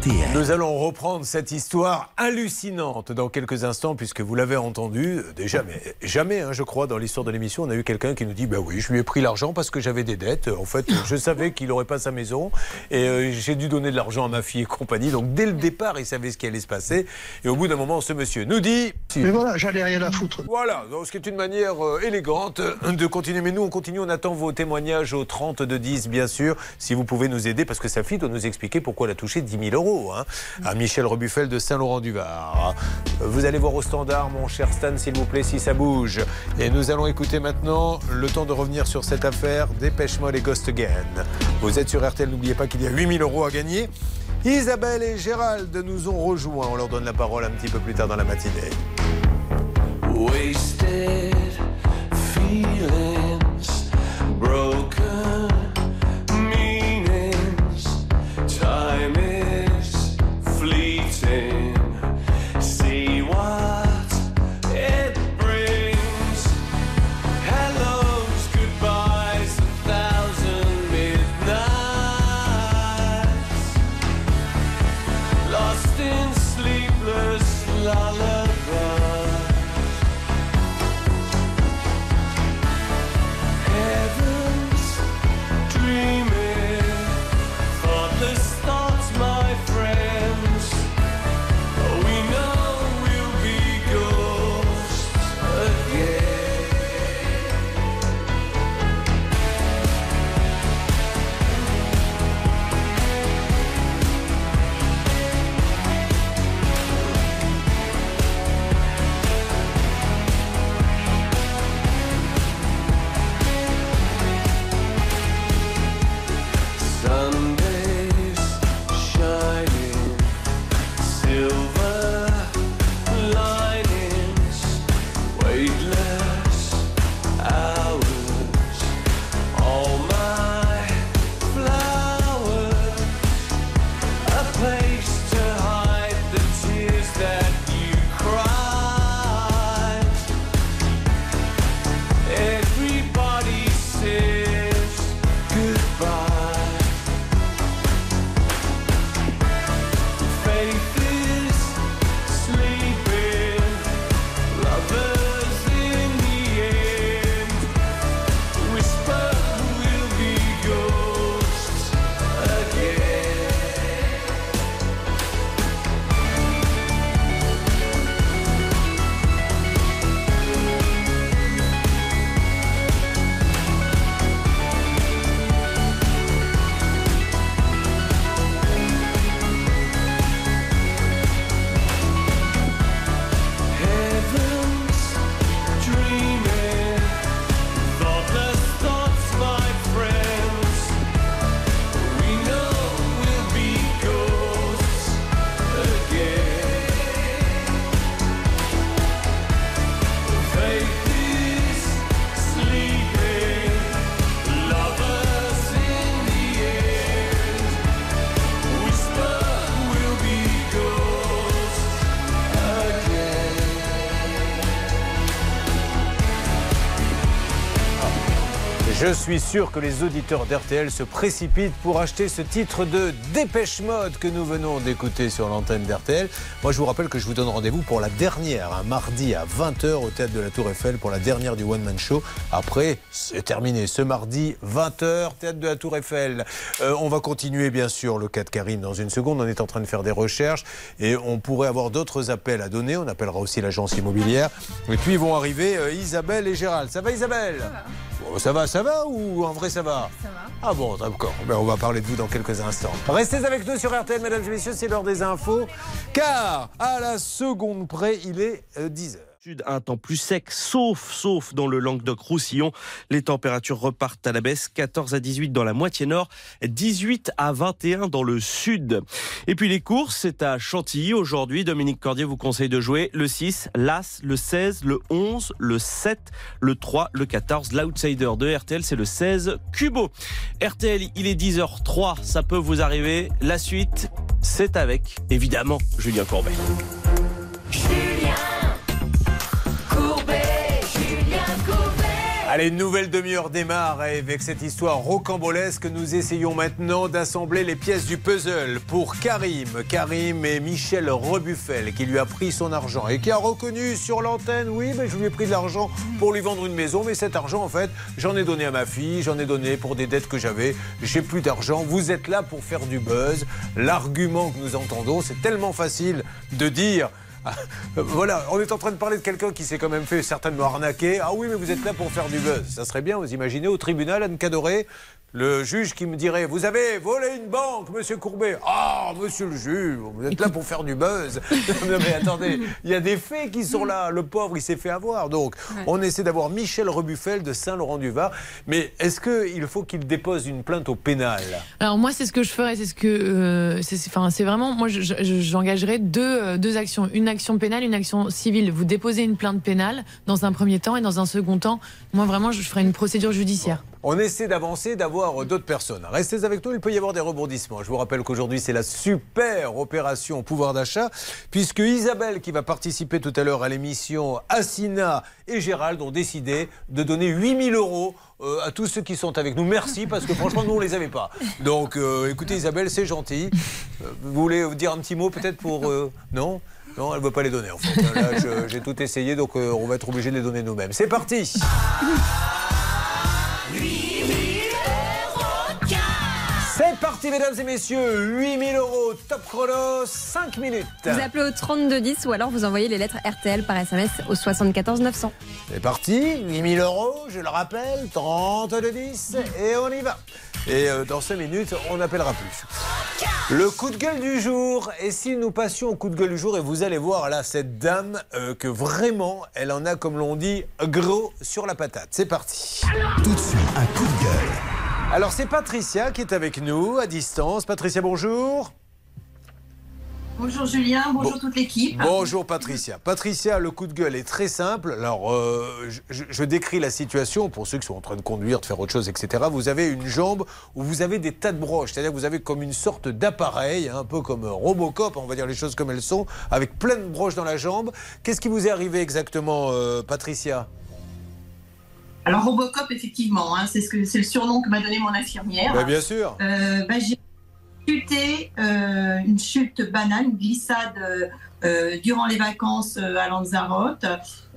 RTL. Nous allons reprendre cette histoire hallucinante dans quelques instants, puisque vous l'avez entendu euh, déjà, mais jamais, hein, je crois, dans l'histoire de l'émission, on a eu quelqu'un qui nous dit Bah oui, je lui ai pris l'argent parce que j'avais des dettes. En fait, je savais qu'il n'aurait pas sa maison et euh, j'ai dû donner de l'argent à ma fille et compagnie. Donc, dès le départ, il savait ce qui allait se passer. Et au bout d'un moment, ce monsieur nous dit Mais voilà, ai rien à foutre. Voilà, donc, ce qui est une manière euh, élégante de continuer. Mais nous, on continue, on attend vos témoignages au 30 de 10, bien sûr, si vous pouvez nous aider, parce que sa fille doit nous expliquer pourquoi elle a touché 10 000 euros. Hein, à Michel Rebuffel de Saint-Laurent-du-Var. Vous allez voir au standard, mon cher Stan, s'il vous plaît, si ça bouge. Et nous allons écouter maintenant, le temps de revenir sur cette affaire, Dépêche Mode et Ghost Again. Vous êtes sur RTL, n'oubliez pas qu'il y a 8 000 euros à gagner. Isabelle et Gérald nous ont rejoints. On leur donne la parole un petit peu plus tard dans la matinée. Je suis sûr que les auditeurs d'RTL se précipitent pour acheter ce titre de Dépêche Mode que nous venons d'écouter sur l'antenne d'RTL. Moi, je vous rappelle que je vous donne rendez-vous pour la dernière, un mardi à 20h au théâtre de la Tour Eiffel pour la dernière du One Man Show. Après, c'est terminé. Ce mardi, 20h, théâtre de la Tour Eiffel. Euh, on va continuer, bien sûr, le cas de Karine dans une seconde. On est en train de faire des recherches et on pourrait avoir d'autres appels à donner. On appellera aussi l'agence immobilière. Et puis, vont arriver euh, Isabelle et Gérald. Ça va, Isabelle Bon, ça va, ça va ou en vrai ça va Ça va. Ah bon, d'accord. Ben, on va parler de vous dans quelques instants. Restez avec nous sur RTL, mesdames et messieurs, c'est l'heure des infos. Car à la seconde près, il est euh, 10h. Un temps plus sec, sauf, sauf dans le Languedoc-Roussillon. Les températures repartent à la baisse, 14 à 18 dans la moitié nord, 18 à 21 dans le sud. Et puis les courses, c'est à Chantilly aujourd'hui. Dominique Cordier vous conseille de jouer le 6, l'As, le 16, le 11, le 7, le 3, le 14. L'outsider de RTL, c'est le 16, Cubo. RTL, il est 10h03, ça peut vous arriver. La suite, c'est avec, évidemment, Julien Courbet. Allez, nouvelle demi-heure démarre avec cette histoire rocambolesque. Nous essayons maintenant d'assembler les pièces du puzzle pour Karim. Karim et Michel Rebuffel qui lui a pris son argent et qui a reconnu sur l'antenne Oui, mais je lui ai pris de l'argent pour lui vendre une maison. Mais cet argent, en fait, j'en ai donné à ma fille, j'en ai donné pour des dettes que j'avais. J'ai plus d'argent. Vous êtes là pour faire du buzz. L'argument que nous entendons, c'est tellement facile de dire. Voilà, on est en train de parler de quelqu'un qui s'est quand même fait certainement arnaquer. Ah oui, mais vous êtes là pour faire du buzz. Ça serait bien, vous imaginez, au tribunal, Anne Cadoré, le juge qui me dirait Vous avez volé une banque, monsieur Courbet. Ah, monsieur le juge, vous êtes là pour faire du buzz. non, mais attendez, il y a des faits qui sont là. Le pauvre, il s'est fait avoir. Donc, on essaie d'avoir Michel Rebuffel de Saint-Laurent-du-Var. Mais est-ce qu'il faut qu'il dépose une plainte au pénal? Alors moi, c'est ce que je ferais, c'est ce que, euh, c'est, c'est- enfin, c'est vraiment, moi, je- je- j'engagerais deux, euh, deux actions, une action pénale, une action civile. Vous déposez une plainte pénale dans un premier temps et dans un second temps, moi vraiment, je ferais une procédure judiciaire. On essaie d'avancer, d'avoir d'autres personnes. Restez avec nous, il peut y avoir des rebondissements. Je vous rappelle qu'aujourd'hui, c'est la super opération pouvoir d'achat, puisque Isabelle, qui va participer tout à l'heure à l'émission, Assina et Gérald ont décidé de donner 8000 euros euh, à tous ceux qui sont avec nous. Merci, parce que franchement, nous, on les avait pas. Donc, euh, écoutez, Isabelle, c'est gentil. Euh, vous voulez dire un petit mot peut-être pour... euh, non? Non, elle ne veut pas les donner en fait. Là, j'ai tout essayé, donc euh, on va être obligé de les donner nous-mêmes. C'est parti parti, mesdames et messieurs. 8000 euros, top chrono, 5 minutes. Vous appelez au 3210 ou alors vous envoyez les lettres RTL par SMS au 74 900. C'est parti, 8000 euros, je le rappelle, 30 de 10, et on y va. Et euh, dans 5 minutes, on n'appellera plus. Le coup de gueule du jour. Et si nous passions au coup de gueule du jour, et vous allez voir là, cette dame, euh, que vraiment, elle en a, comme l'on dit, gros sur la patate. C'est parti. Tout de suite, un coup de gueule. Alors c'est Patricia qui est avec nous à distance. Patricia, bonjour. Bonjour Julien, bonjour toute l'équipe. Bonjour Patricia. Patricia, le coup de gueule est très simple. Alors, euh, je, je- je décris la situation pour ceux qui sont en train de conduire, de faire autre chose, etc. Vous avez une jambe où vous avez des tas de broches, c'est-à-dire que vous avez comme une sorte d'appareil, un peu comme Robocop, on va dire les choses comme elles sont, avec plein de broches dans la jambe. Qu'est-ce qui vous est arrivé exactement, euh, Patricia? Alors Robocop, effectivement, hein, c'est ce que c'est le surnom que m'a donné mon infirmière. Bah, Bien sûr. Euh, bah, j'ai chuté, euh, une chute banale, une glissade euh, durant les vacances à Lanzarote.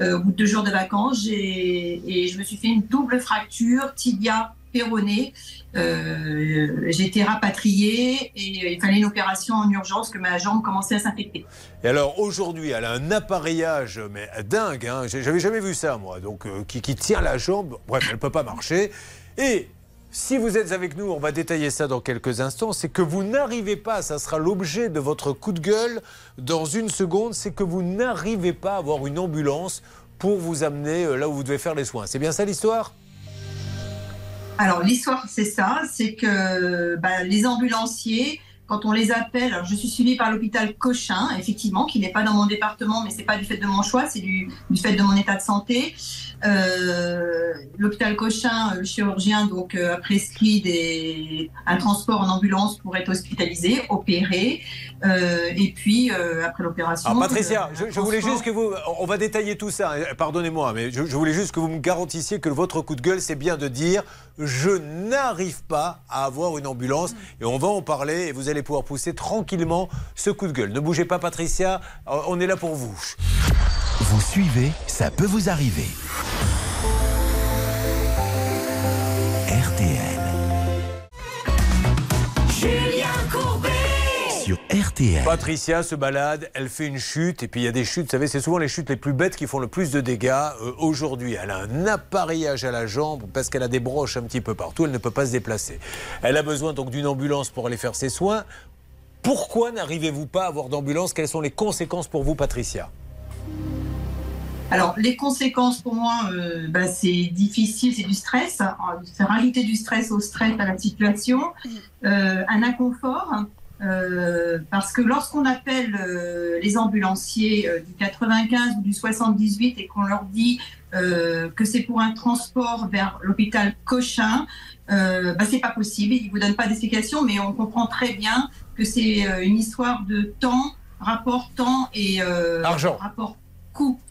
Au bout de deux jours de vacances, et je me suis fait une double fracture tibia péroné. Euh, j'ai été rapatriée et il fallait une opération en urgence que ma jambe commençait à s'infecter. Et alors aujourd'hui, elle a un appareillage mais dingue, hein. J'avais jamais vu ça moi, donc euh, qui, qui tient la jambe. Bref, elle peut pas marcher. Et si vous êtes avec nous, on va détailler ça dans quelques instants. C'est que vous n'arrivez pas, ça sera l'objet de votre coup de gueule dans une seconde, c'est que vous n'arrivez pas à avoir une ambulance pour vous amener euh, là où vous devez faire les soins. C'est bien ça l'histoire? Alors l'histoire c'est ça, c'est que bah, les ambulanciers, quand on les appelle, alors je suis suivie par l'hôpital Cochin, effectivement, qui n'est pas dans mon département, mais c'est pas du fait de mon choix, c'est du, fait de mon état de santé. Euh, L'hôpital Cochin, euh, le chirurgien, donc, euh, a prescrit un transport en ambulance pour être hospitalisé, opéré. Euh, et puis, euh, après l'opération. Alors Patricia, euh, je, voulais juste que vous, on va détailler tout ça. hein, Pardonnez-moi, mais je, je voulais juste que vous me garantissiez que votre coup de gueule, c'est bien de dire je n'arrive pas à avoir une ambulance et on va en parler et vous allez pouvoir pousser tranquillement ce coup de gueule. Ne bougez pas, Patricia, on est là pour vous. Vous suivez, ça peut vous arriver. Sur RTL. Patricia se balade, elle fait une chute, et puis il y a des chutes, vous savez, c'est souvent les chutes les plus bêtes qui font le plus de dégâts. Euh, Aujourd'hui, elle a un appareillage à la jambe parce qu'elle a des broches un petit peu partout, elle ne peut pas se déplacer. Elle a besoin donc d'une ambulance pour aller faire ses soins. Pourquoi n'arrivez-vous pas à avoir d'ambulance? Quelles sont les conséquences pour vous, Patricia? Alors, les conséquences pour moi, euh, bah, c'est difficile, c'est du stress. Euh, Faire rajouter du stress au stress à la situation, Euh, un inconfort. Euh, parce que lorsqu'on appelle euh, les ambulanciers euh, du 95 ou du 78 et qu'on leur dit que c'est pour un transport vers l'hôpital Cochin, bah, c'est pas possible. Ils vous donnent pas d'explication, mais on comprend très bien que c'est une histoire de temps, rapport temps et Argent. rapport coût.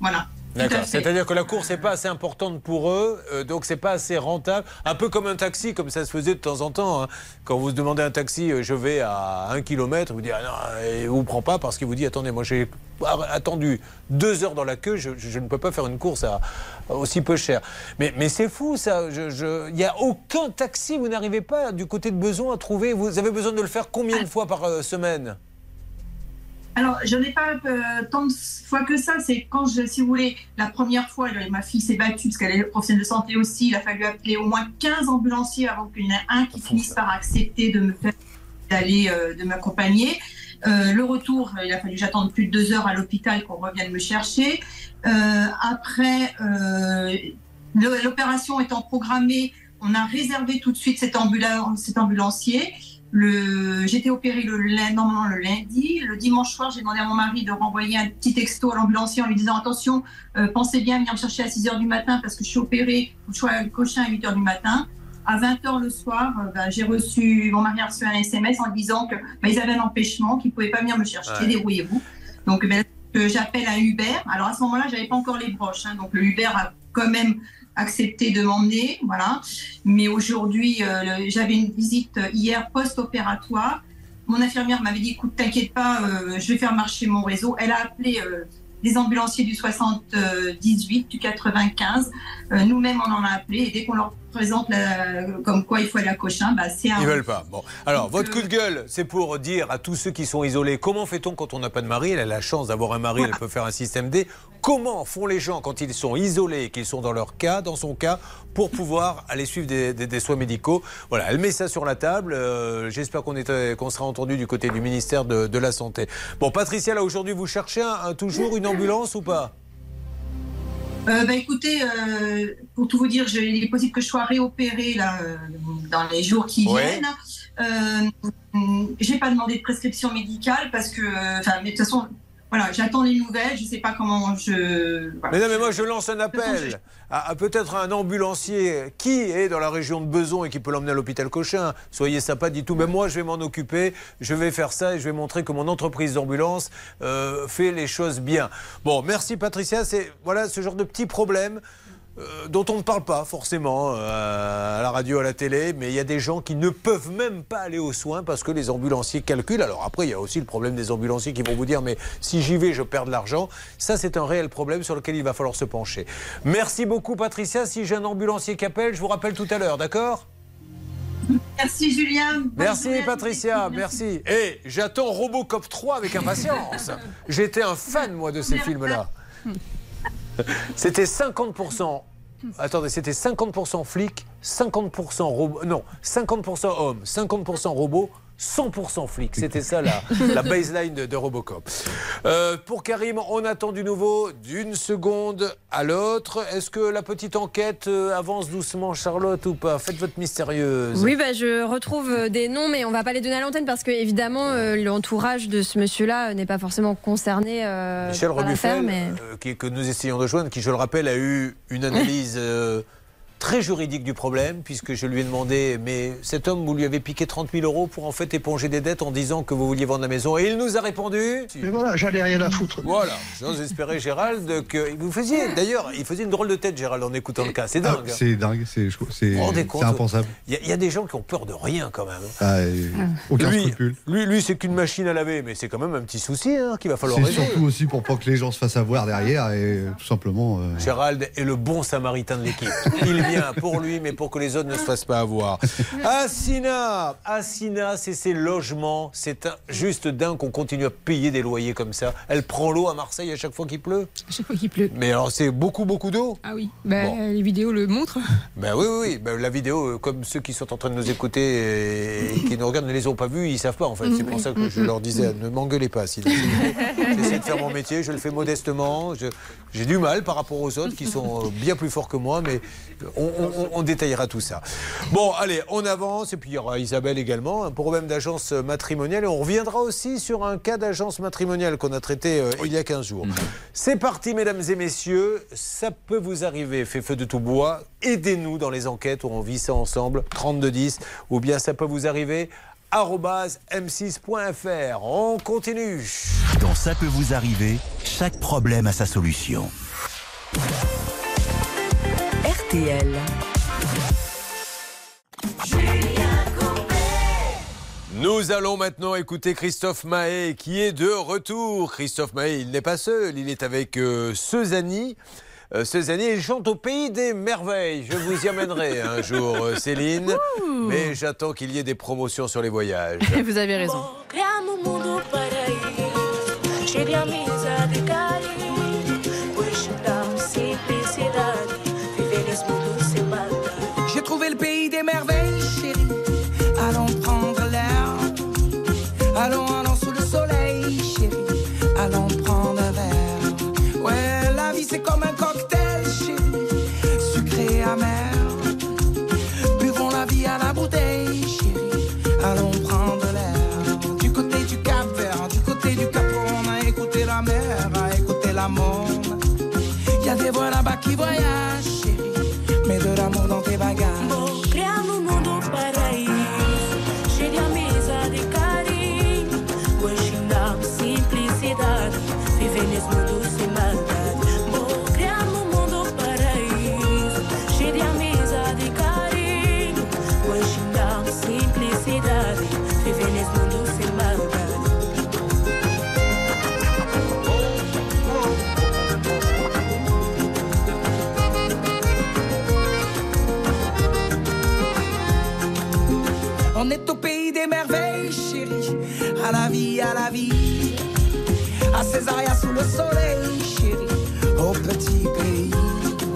Voilà. D'accord. C'est-à-dire que la course n'est pas assez importante pour eux, euh, donc c'est pas assez rentable. Un peu comme un taxi, comme ça se faisait de temps en temps. hein. Quand vous demandez un taxi, euh, je vais à un kilomètre, vous dites ah non, il vous prend pas parce qu'il vous dit attendez, moi j'ai attendu deux heures dans la queue, je, ne peux pas faire une course à, à aussi peu cher. Mais, mais c'est fou ça. Il n'y a aucun taxi, vous n'arrivez pas du côté de besoin à trouver. Vous avez besoin de le faire combien de fois par euh, semaine? Alors, je n'ai pas euh, tant de fois que ça. C'est quand, je, si vous voulez, la première fois, ma fille s'est battue parce qu'elle est professionnelle de santé aussi. Il a fallu appeler au moins 15 ambulanciers avant qu'il y en ait un qui finisse par accepter de me faire d'aller, euh, de m'accompagner. Euh, le retour, euh, il a fallu j'attende plus de deux heures à l'hôpital qu'on revienne me chercher. Euh, après, euh, l'opération étant programmée, on a réservé tout de suite cet, ambula- cet ambulancier. Le, j'étais opérée le, normalement le lundi. Le dimanche soir, j'ai demandé à mon mari de renvoyer un petit texto à l'ambulancier en lui disant attention, euh, pensez bien à venir me chercher à 6 h du matin parce que je suis opérée, je suis à Cochin à 8 h du matin. À 20 h le soir, euh, bah, j'ai reçu, mon mari a reçu un SMS en disant que bah, ils avaient un empêchement, qu'ils ne pouvaient pas venir me chercher, Ouais. débrouillez-vous. Donc ben, j'appelle un Uber. Alors à ce moment-là, j'avais pas encore les broches, hein, donc le Uber a quand même accepté de m'emmener, voilà. Mais aujourd'hui, euh, j'avais une visite hier post-opératoire. Mon infirmière m'avait dit, écoute, t'inquiète pas, euh, je vais faire marcher mon réseau. Elle a appelé euh, des ambulanciers du 78, du 95. Euh, Nous-mêmes, on en a appelé. Et dès qu'on leur présente la- comme quoi il faut aller à Cochin, bah, c'est un... Ils veulent pas. Bon, alors votre coup de gueule, c'est pour dire à tous ceux qui sont isolés comment fait-on quand on n'a pas de mari? Elle a la chance d'avoir un mari, elle peut faire un système D. Comment font les gens quand ils sont isolés, qu'ils sont dans leur cas, dans son cas, pour pouvoir aller suivre des, des- des soins médicaux? Voilà, elle met ça sur la table. Euh, J'espère qu'on qu'on sera entendu du côté du ministère de, de la Santé. Bon, Patricia, là aujourd'hui, vous cherchez un- un- toujours une ambulance ou pas? Euh, bah, écoutez, euh, pour tout vous dire, je- il est possible que je sois réopérée là, euh, dans les jours qui Ouais. viennent. Euh, j'ai pas demandé de prescription médicale parce que, euh, mais de toute façon, voilà, j'attends les nouvelles. Je sais pas comment je. voilà. Mais non, mais moi je lance un appel à, à peut-être un ambulancier qui est dans la région de Beson et qui peut l'emmener à l'hôpital Cochin. Soyez sympa, dites tout. Mais moi je vais m'en occuper, je vais faire ça et je vais montrer que mon entreprise d'ambulance euh, fait les choses bien. Bon, merci Patricia. C'est voilà ce genre de petits problèmes. Euh, dont on ne parle pas forcément euh, à la radio, à la télé, mais il y a des gens qui ne peuvent même pas aller aux soins parce que les ambulanciers calculent. Alors après, il y a aussi le problème des ambulanciers qui vont vous dire, mais si j'y vais, je perds de l'argent. Ça, c'est un réel problème sur lequel il va falloir se pencher. Merci beaucoup, Patricia. Si j'ai un ambulancier qui appelle, je vous rappelle tout à l'heure, d'accord? Merci Julien. Bonne Merci journée. Patricia, merci. Et j'attends Robocop 3 avec impatience. J'étais un fan, moi, de ces films-là. C'était 50%. Attendez, c'était 50% flic, 50% robot. Non, 50% homme, 50% robot, 100% flic. C'était ça la, la baseline de, de Robocop. Euh, pour Karim, on attend du nouveau d'une seconde à l'autre. Est-ce que la petite enquête euh, avance doucement, Charlotte, ou pas? Faites votre mystérieuse. Oui, bah, je retrouve euh, des noms, mais on va pas les donner à l'antenne parce que évidemment euh, l'entourage de ce monsieur-là n'est pas forcément concerné euh, Michel par Rebuffel, mais euh, que nous essayons de joindre, qui, je le rappelle, a eu une analyse euh, très juridique du problème, puisque je lui ai demandé, mais cet homme, vous lui avez piqué 30 000 euros pour en fait éponger des dettes en disant que vous vouliez vendre la maison. Et il nous a répondu. Mais voilà, j'allais rien à foutre. Voilà, j'ose espérer, Gérald, que vous faisiez. D'ailleurs, il faisait une drôle de tête, Gérald, en écoutant le cas. C'est dingue. Ah, c'est dingue, c'est je- c'est- rendez c'est impensable. Il y, a- il y a des gens qui ont peur de rien quand même. Ah, aucun lui, scrupule. lui, lui, c'est qu'une machine à laver, mais c'est quand même un petit souci hein, qu'il va falloir C'est surtout aussi pour pas que les gens se fassent avoir derrière et tout simplement. euh, Gérald est le bon samaritain de l'équipe. Il pour lui, mais pour que les autres ne se fassent pas avoir. Assina Assina, c'est ses logements. C'est juste dingue qu'on continue à payer des loyers comme ça. Elle prend l'eau à Marseille à chaque fois qu'il pleut. À chaque fois qu'il pleut. Mais alors, c'est beaucoup, beaucoup d'eau. Ah oui, Bon. les vidéos le montrent. Ben oui, oui, oui. Ben, la vidéo, euh, comme ceux qui sont en train de nous écouter et qui nous regardent ne les ont pas vus, ils savent pas en fait. C'est pour ça que je leur disais, ne m'engueulez pas. Sinon, j'essaie de faire mon métier, je le fais modestement. J'ai du mal par rapport aux autres qui sont euh, bien plus forts que moi, mais on, on- on détaillera tout ça. Bon, allez, on avance et puis il y aura Isabelle également, un problème d'agence matrimoniale et on reviendra aussi sur un cas d'agence matrimoniale qu'on a traité euh, il y a 15 jours. C'est parti, mesdames et messieurs. Ça peut vous arriver, fait feu de tout bois. Aidez-nous dans les enquêtes où on vit ça ensemble, 3210, ou bien ça peut vous arriver m6.fr. On continue. Dans Ça peut vous arriver, chaque problème a sa solution. RTL. Nous allons maintenant écouter Christophe Mahé qui est de retour. Christophe Mahé, il n'est pas seul, il est avec euh. Euh, Sezani, il chante au pays des merveilles. Je vous y amènerai un jour, euh, Céline. Mais j'attends qu'il y ait des promotions sur les voyages. Vous avez raison. À Césaria sous le soleil, chérie. Au petit pays.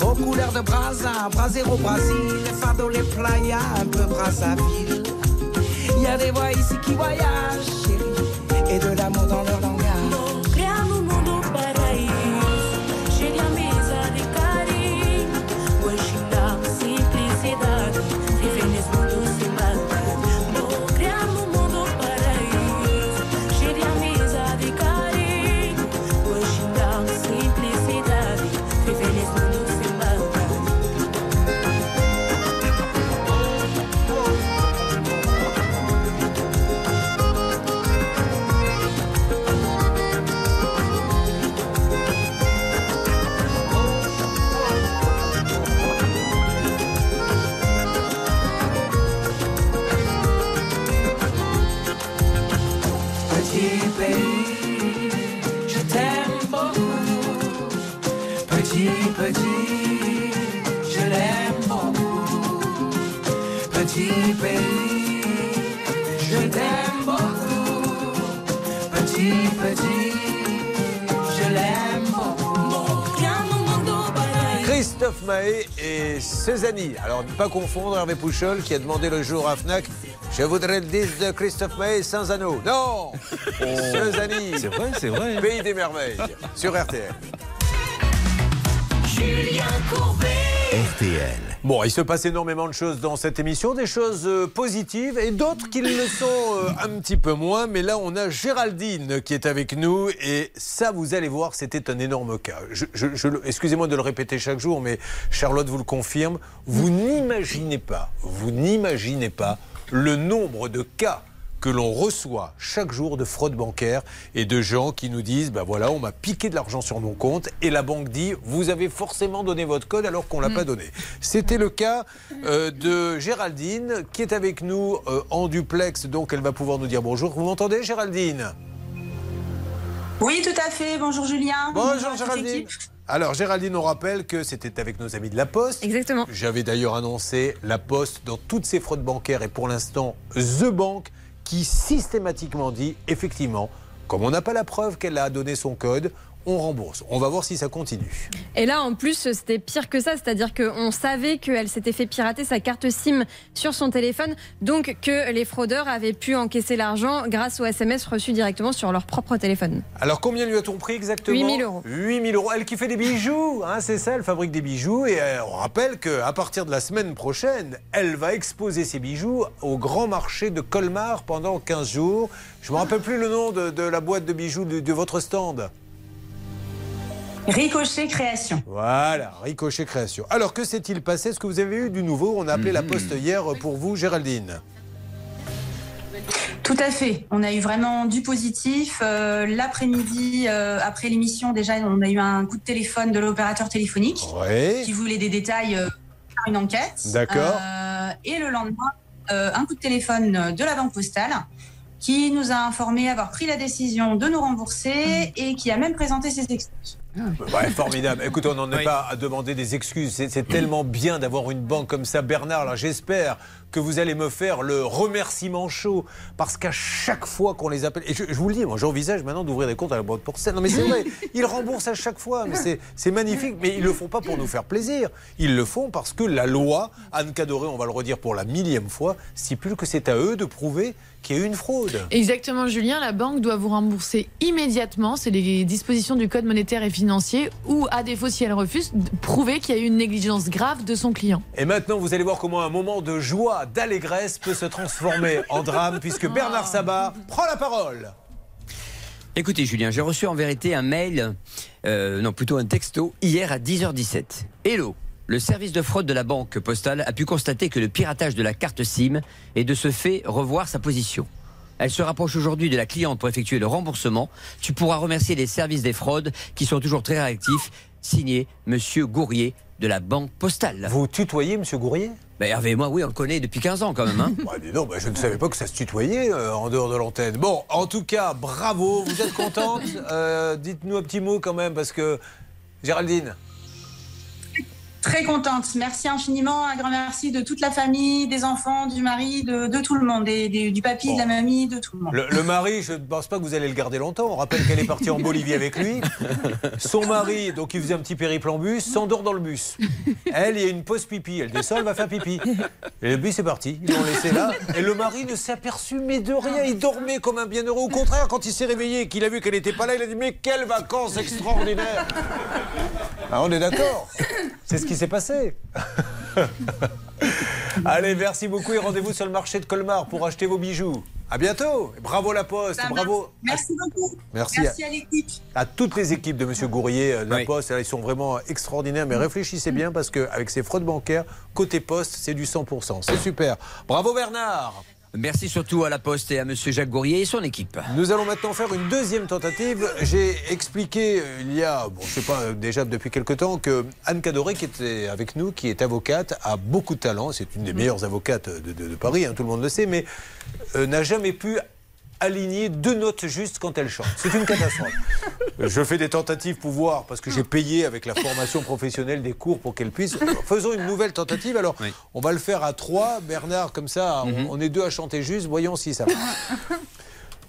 Aux couleurs de Brasa, Brasero, Brésil. Les fardeaux, les playas, un peu Brazzaville. Il y a des voix ici qui voyagent, chérie. Et de l'amour dans leur Christophe Mahé et Cézanne. Alors ne pas confondre Hervé Pouchol qui a demandé le jour à Fnac Je voudrais le disque de Christophe Mahé sans anneau. Non Cézanne. C'est vrai, c'est vrai. Pays des merveilles sur RTL. Julien Courbet. RTL. Bon, il se passe énormément de choses dans cette émission, des choses euh, positives et d'autres qui le sont euh, un petit peu moins. Mais là, on a Géraldine qui est avec nous et ça, vous allez voir, c'était un énorme cas. Excusez-moi de le répéter chaque jour, mais Charlotte vous le confirme. Vous n'imaginez pas, vous n'imaginez pas le nombre de cas que l'on reçoit chaque jour de fraude bancaire et de gens qui nous disent ben voilà on m'a piqué de l'argent sur mon compte et la banque dit vous avez forcément donné votre code alors qu'on l'a pas donné. C'était le cas euh, de Géraldine qui est avec nous euh, en duplex donc elle va pouvoir nous dire bonjour. Vous m'entendez Géraldine? Oui, tout à fait. Bonjour Julien. Bonjour toute Géraldine. Alors Géraldine, on rappelle que c'était avec nos amis de la Poste. Exactement. J'avais d'ailleurs annoncé la Poste dans toutes ses fraudes bancaires et pour l'instant The Bank qui systématiquement dit effectivement, comme on n'a pas la preuve qu'elle a donné son code, on rembourse. On va voir si ça continue. Et là, en plus, c'était pire que ça, c'est-à-dire qu'on savait qu'elle s'était fait pirater sa carte SIM sur son téléphone, donc que les fraudeurs avaient pu encaisser l'argent grâce aux SMS reçus directement sur leur propre téléphone. Alors combien lui a-t-on pris exactement 8 000 euros. 8 000 euros. Elle qui fait des bijoux, hein, c'est ça, elle fabrique des bijoux. Et euh, on rappelle qu'à partir de la semaine prochaine, elle va exposer ses bijoux au grand marché de Colmar pendant 15 jours. Je ne me rappelle plus le nom de, de la boîte de bijoux de, de votre stand. Ricochet Création. Voilà, Ricochet Création. Alors que s'est-il passé? Est-ce que vous avez eu du nouveau? On a appelé la poste hier pour vous, Géraldine. Tout à fait. On a eu vraiment du positif. Euh, L'après-midi, euh, après l'émission, déjà, on a eu un coup de téléphone de l'opérateur téléphonique Ouais. qui voulait des détails euh, faire une enquête. D'accord. Euh, et le lendemain, euh, un coup de téléphone de la Banque Postale qui nous a informé avoir pris la décision de nous rembourser et qui a même présenté ses excuses. Ouais, formidable. Écoute, on n'en est Oui. pas à demander des excuses. C'est tellement bien d'avoir une banque comme ça. Bernard, j'espère que vous allez me faire le remerciement chaud. Parce qu'à chaque fois qu'on les appelle, et je, je vous le dis, moi j'envisage maintenant d'ouvrir des comptes à la Banque Postale. Non mais c'est vrai, ils remboursent à chaque fois. Mais c'est- magnifique. Mais ils le font pas pour nous faire plaisir. Ils le font parce que la loi, Anne Cadoré, on va le redire pour la millième fois, stipule que c'est à eux de prouver qu'il y a eu une fraude. Exactement, Julien. La banque doit vous rembourser immédiatement. C'est les dispositions du Code monétaire et financier. Ou, à défaut, si elle refuse, prouver qu'il y a eu une négligence grave de son client. Et maintenant, vous allez voir comment un moment de joie, d'allégresse peut se transformer en drame, puisque Bernard Sabat prend la parole. Écoutez, Julien, j'ai reçu en vérité un mail, euh, non plutôt un texto, hier à 10h17. Hello le service de fraude de la banque postale a pu constater que le piratage de la carte SIM est de ce fait revoir sa position. Elle se rapproche aujourd'hui de la cliente pour effectuer le remboursement. Tu pourras remercier les services des fraudes qui sont toujours très réactifs. Signé Monsieur Gourrier de la banque postale. Vous tutoyez Monsieur Gourrier? Ben Hervé et moi, oui, on le connaît depuis 15 ans quand même. Hein Bah, dis donc, bah, je ne savais pas que ça se tutoyait euh, en dehors de l'antenne. Bon, en tout cas, bravo, vous êtes contente Euh, Dites-nous un petit mot quand même, parce que Géraldine. Très contente. Merci infiniment. Un grand merci de toute la famille, des enfants, du mari, de, de tout le monde, des- des- du papy, de la mamie, de tout le monde. Le, le mari, je ne pense pas que vous allez le garder longtemps. On rappelle qu'elle est partie en Bolivie avec lui. Son mari, donc il faisait un petit périple en bus, s'endort dans le bus. Elle, il y a une pause pipi. Elle descend, elle va faire pipi. Et le bus est parti. Ils l'ont laissé là. Et le mari ne s'est aperçu, mais de rien. Il dormait comme un bienheureux. Au contraire, quand il s'est réveillé et qu'il a vu qu'elle n'était pas là, il a dit Mais quelles vacances extraordinaires Ah, On est d'accord. C'est ce qui s'est passé. Allez, merci beaucoup et rendez-vous sur le marché de Colmar pour acheter vos bijoux. À bientôt. Bravo la Poste. Ça Bravo. Merci beaucoup. Merci. Merci à l'équipe. à toutes les équipes de Monsieur Gourrier, euh, de la Poste, ils sont vraiment extraordinaires. Mais réfléchissez bien parce qu'avec ces fraudes bancaires, côté Poste, c'est du 100%. C'est super. Bravo Bernard. Merci surtout à la Poste et à Monsieur Jacques Gourrier et son équipe. Nous allons maintenant faire une deuxième tentative. J'ai expliqué euh, il y a, bon, je sais pas, euh, déjà depuis quelque temps, que Anne Cadoré, qui était avec nous, qui est avocate, a beaucoup de talent. C'est une des meilleures avocates de, de- de Paris, hein, tout le monde le sait, mais euh, n'a jamais pu aligner deux notes justes quand elle chante. C'est une catastrophe. Je fais des tentatives pour voir, parce que j'ai payé avec la formation professionnelle des cours pour qu'elle puisse. Faisons une nouvelle tentative. Alors, on va le faire à trois. Bernard, comme ça, on- on est deux à chanter juste. Voyons si ça marche.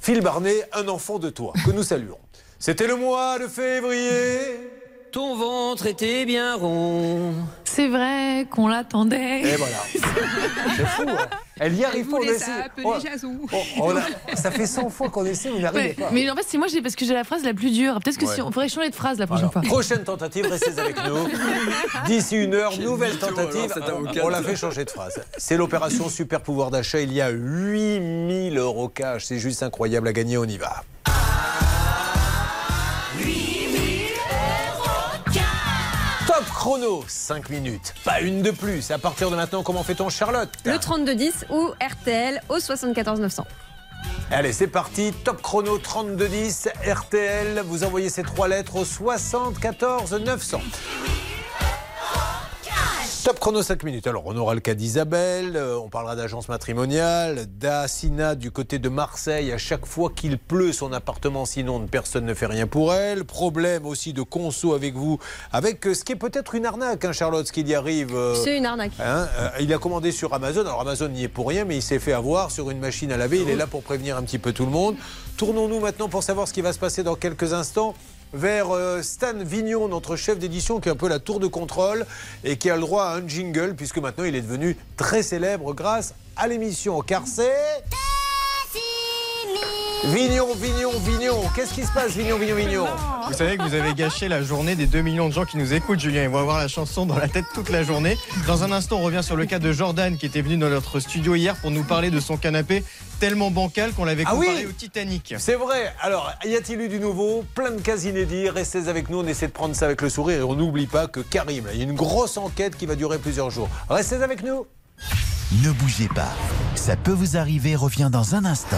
Phil Barnet, un enfant de toi, que nous saluons. C'était le mois de février, ton ventre était bien rond. C'est vrai qu'on l'attendait. Et voilà. C'est fou. hein. Elle y arrive pas. on essaie- Oh, Jason. oh, on a- ça fait 100 fois qu'on essaie, vous n'arrivez Ouais, pas. mais en fait, c'est moi parce que j'ai la phrase la plus dure. Peut-être que Ouais. si on pourrait changer de phrase la prochaine Alors, fois. prochaine tentative, restez avec nous. D'ici une heure, nouvelle tentative. alors. On l'a fait changer de phrase. C'est l'opération super pouvoir d'achat. Il y a 8000 euros cash. C'est juste incroyable à gagner. On y va. Chrono, 5 minutes. Pas une de plus. À partir de maintenant, comment fait-on, Charlotte Le 3210 ou RTL au 74 900. Allez, c'est parti. Top chrono 3210 RTL. Vous envoyez ces trois lettres au 74 900. Top chrono 5 minutes. Alors, on aura le cas d'Isabelle, euh, on parlera d'agence matrimoniale, d'Assina du côté de Marseille. À chaque fois qu'il pleut, son appartement s'inonde, personne ne fait rien pour elle. Problème aussi de conso avec vous, avec euh, ce qui est peut-être une arnaque, hein, Charlotte, ce qu'il y arrive. euh, C'est une arnaque. Hein, euh, il a commandé sur Amazon. Alors Amazon n'y est pour rien, mais il s'est fait avoir sur une machine à laver. Il est là pour prévenir un petit peu tout le monde. Tournons-nous maintenant pour savoir ce qui va se passer dans quelques instants vers euh, Stan Vignon, notre chef d'édition, qui est un peu la tour de contrôle et qui a le droit à un jingle, puisque maintenant il est devenu très célèbre grâce à l'émission. Car c'est... Vignon, Vignon, Vignon. Qu'est-ce qui se passe, Vignon, Vignon, Vignon? Vous savez que vous avez gâché la journée des 2 millions de gens qui nous écoutent, Julien. Ils vont avoir la chanson dans la tête toute la journée. Dans un instant, on revient sur le cas de Jordan qui était venu dans notre studio hier pour nous parler de son canapé tellement bancal qu'on l'avait Ah comparé oui au Titanic. C'est vrai. Alors, y a-t-il eu du nouveau? Plein de cas inédits. Restez avec nous. On essaie de prendre ça avec le sourire et on n'oublie pas que Karim, il y a une grosse enquête qui va durer plusieurs jours. Restez avec nous. Ne bougez pas. Ça peut vous arriver revient dans un instant.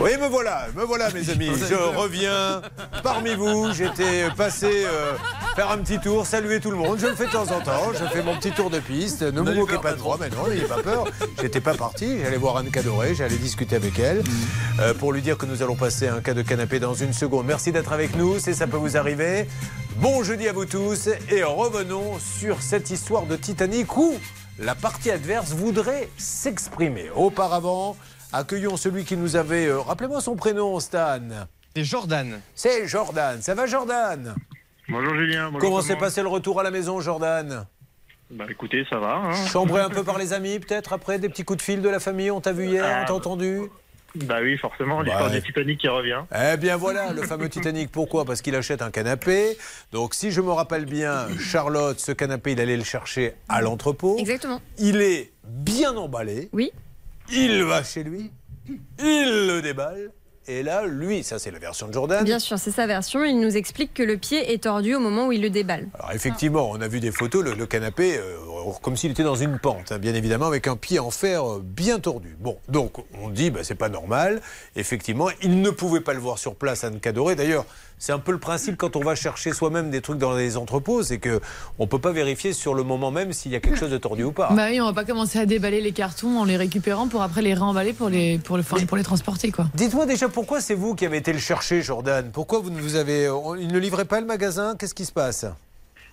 Oui, me voilà, me voilà, mes amis. Je reviens parmi vous. J'étais passé euh, faire un petit tour, saluer tout le monde. Je le fais de temps en temps. Je fais mon petit tour de piste. Ne vous moquez pas de moi, mais non, n'ayez pas peur. J'étais pas parti. J'allais voir Anne Cadoré, j'allais discuter avec elle euh, pour lui dire que nous allons passer un cas de canapé dans une seconde. Merci d'être avec nous. C'est ça peut vous arriver. Bon jeudi à vous tous et revenons sur cette histoire de Titanic où la partie adverse voudrait s'exprimer. Auparavant, accueillons celui qui nous avait. euh, Rappelez-moi son prénom, Stan. C'est Jordan. C'est Jordan. Ça va, Jordan? Bonjour Julien. bonjour Comment s'est passé le retour à la maison, Jordan? Bah écoutez, ça va. hein. Chambré un peu par les amis, peut-être après Des petits coups de fil de la famille On t'a vu hier Ah, On t'a entendu? Bah oui, forcément, l'histoire Ouais. du Titanic qui revient. Eh bien voilà, le fameux Titanic. Pourquoi? Parce qu'il achète un canapé. Donc si je me rappelle bien, Charlotte, ce canapé, il allait le chercher à l'entrepôt. Exactement. Il est bien emballé. Oui. Il va chez lui. Il le déballe. Et là, lui, ça c'est la version de Jordan. Bien sûr, c'est sa version. Il nous explique que le pied est tordu au moment où il le déballe. Alors effectivement, on a vu des photos, le, le canapé, euh, comme s'il était dans une pente, hein, bien évidemment, avec un pied en fer euh, bien tordu. Bon, donc on dit, bah, c'est pas normal. Effectivement, il ne pouvait pas le voir sur place, Anne Cadoré. D'ailleurs, c'est un peu le principe quand on va chercher soi-même des trucs dans les entrepôts, c'est que on peut pas vérifier sur le moment même s'il y a quelque chose de tordu ou pas. Bah oui, on va pas commencer à déballer les cartons en les récupérant pour après les réemballer pour les, pour le, pour les transporter, quoi. Dites-moi déjà pourquoi c'est vous qui avez été le chercher, Jordan? Pourquoi vous ne vous avez, il ne livrait pas le magasin? Qu'est-ce qui se passe?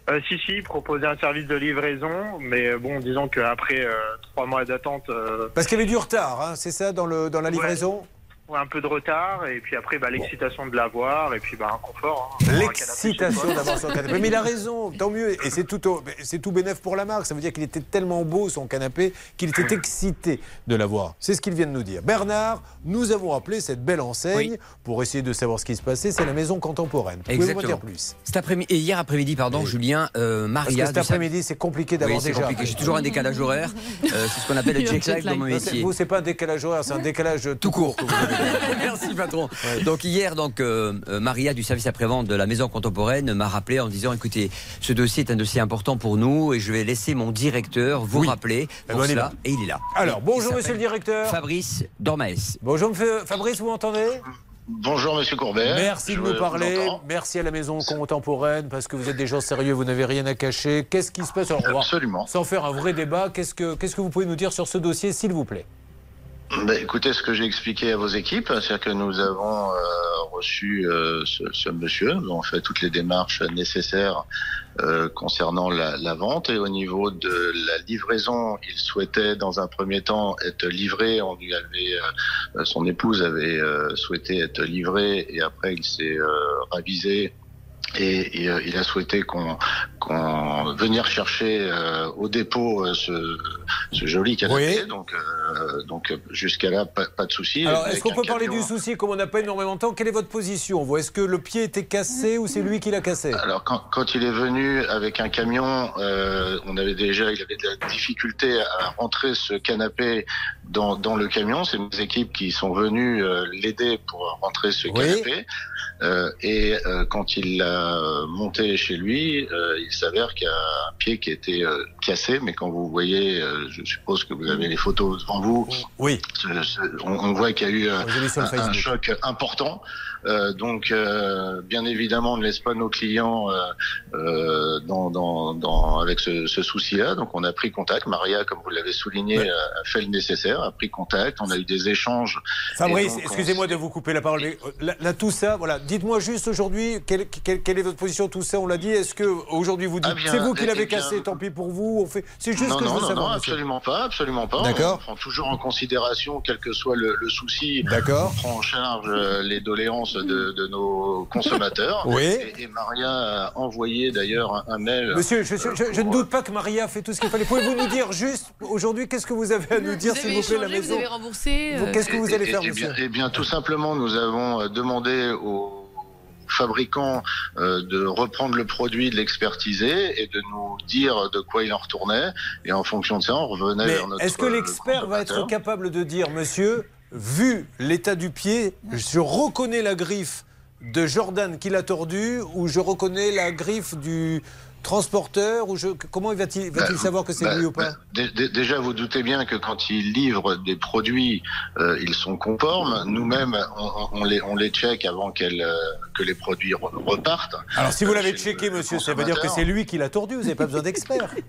Euh, si, si, proposer un service de livraison, mais bon, disons qu'après euh, trois mois d'attente, euh, Parce qu'il y avait du retard, hein, c'est ça dans le dans la livraison? ouais, un peu de retard, et puis après, bah, l'excitation de l'avoir, et puis bah, un confort. hein. L'excitation d'avoir son canapé. Mais il a raison, tant mieux. Et c'est tout, au- c'est tout bénef pour la marque. Ça veut dire qu'il était tellement beau, son canapé, qu'il était excité de l'avoir. C'est ce qu'il vient de nous dire. Bernard, nous avons appelé cette belle enseigne pour essayer de savoir ce qui se passait. C'est la maison contemporaine. Exactement. dire plus? Cet après-midi, et hier après-midi, pardon, Julien, euh, Parce que Maria. cet après-midi, c'est compliqué d'avoir Oui. J'ai toujours un décalage horaire. Euh, c'est ce qu'on appelle le jet lag dans mon Non, c'est- métier. Vous, c'est pas un décalage horaire, c'est un décalage tout court. que vous avez. Merci patron. Donc hier, donc euh, euh, Maria du service après-vente de la maison contemporaine m'a rappelé en disant écoutez, ce dossier est un dossier important pour nous et je vais laisser mon directeur vous rappeler Eh pour ben, cela. Et il est là. Alors, bonjour, monsieur le directeur. Fabrice Dormaes. Bonjour, monsieur Fabrice, vous m'entendez? Bonjour Monsieur Courbet. Merci de nous parler. Merci à la maison contemporaine parce que vous êtes des gens sérieux, vous n'avez rien à cacher. Qu'est-ce qui se passe? Alors, Absolument. Sans faire un vrai débat, qu'est-ce que, qu'est-ce que vous pouvez nous dire sur ce dossier, s'il vous plaît? Ben, écoutez ce que j'ai expliqué à vos équipes, c'est-à-dire que nous avons euh, reçu euh, ce, ce monsieur. Nous avons fait toutes les démarches nécessaires euh, concernant la, la vente et au niveau de la livraison, il souhaitait dans un premier temps être livré. On lui avait, euh, son épouse avait euh, souhaité être livrée et après il s'est euh, ravisé. Et, et, euh, il a souhaité qu'on qu'on venir chercher euh, au dépôt euh, ce, ce joli canapé. Donc, euh, donc jusqu'à là, pas, pas de souci. Alors, est-ce qu'on peut parler du souci Comme on n'a pas énormément de temps, quelle est votre position? Vous Est-ce que le pied était cassé ou c'est lui qui l'a cassé? Alors quand, quand il est venu avec un camion, euh, on avait déjà, il avait de la difficulté à rentrer ce canapé dans, dans le camion. C'est mes équipes qui sont venues euh, l'aider pour rentrer ce Oui. canapé. Euh, et euh, quand il l'a monté chez lui, euh, il s'avère qu'il y a un pied qui était euh, cassé. Mais quand vous voyez, euh, je suppose que vous avez les photos devant vous. Oui. on, on voit qu'il y a eu un, choc important. Euh, donc, euh, bien évidemment, on ne laisse pas nos clients euh, euh, dans, dans, dans, avec ce, ce souci-là. Donc, on a pris contact. Maria, comme vous l'avez souligné, a a fait le nécessaire, a pris contact. On a eu des échanges. Fabrice, on excusez-moi de vous couper la parole. mais, euh, Là, là, tout ça, voilà. Dites-moi juste aujourd'hui, quelle, quelle- quelle est votre position Tout ça, on l'a dit. Est-ce que aujourd'hui vous dites, Ah c'est vous qui l'avez bien, cassé, tant pis pour vous. On fait, c'est juste non, que non, je veux non, savoir. non, absolument pas, absolument pas. D'accord. On prend toujours en considération, quel que soit le, le souci. D'accord. On prend en charge euh, les doléances de, de nos consommateurs. Oui. Et, et Maria a envoyé d'ailleurs un, mail. Monsieur, je, je- euh, je- je ne doute pas que Maria a fait tout ce qu'il fallait. Pouvez-vous nous dire juste aujourd'hui qu'est-ce que vous avez à nous dire, Vous s'il vous plaît, la maison vous avez remboursé. Euh, Qu'est-ce que vous allez Eh- faire, eh monsieur bien, eh bien, tout simplement, nous avons euh, demandé aux fabricants euh, de reprendre le produit, de l'expertiser et de nous dire de quoi il en retournait. Et en fonction de ça, on revenait Mais vers notre. est-ce que euh, l'expert va être capable de dire, monsieur, vu l'état du pied, je reconnais la griffe de Jordan qui l'a tordu ou je reconnais la griffe du transporteur ou je... comment va-t-il Bah, savoir que c'est bah, lui ou pas? bah, dé- dé- Déjà, vous doutez bien que quand ils livrent des produits, euh, ils sont conformes. Nous-mêmes, on, on les, on les check avant euh, que les produits re- repartent. Alors si vous Euh, l'avez checké, monsieur, ça veut dire que c'est lui qui l'a tordu, vous n'avez pas besoin d'expert.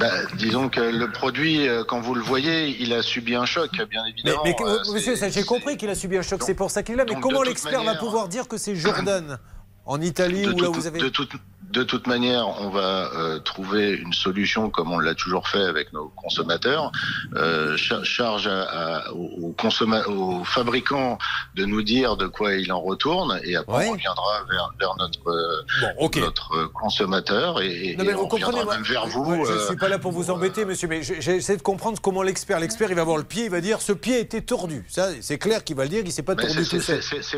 Bah, disons que le produit, euh, quand vous le voyez, il a subi un choc, bien évidemment. mais Euh, monsieur, j'ai compris qu'il a subi un choc, c'est pour ça qu'il est là. Mais donc, comment l'expert va pouvoir dire que c'est Jordan en Italie ou là où vous avez... de toute, de toute manière, on va euh, trouver une solution comme on l'a toujours fait avec nos consommateurs. Euh, cha- charge à- à- aux, aux fabricants de nous dire de quoi il en retourne et après Ouais. on reviendra vers, vers notre, euh, notre consommateur et, et Non, mais on reviendra moi, même vers vous. je ne euh, suis pas là pour vous embêter, monsieur, mais je- j'essaie de comprendre comment l'expert, l'expert, il va voir le pied, il va dire ce pied était tordu. Ça, c'est clair qu'il va le dire, il s'est pas Mais tordu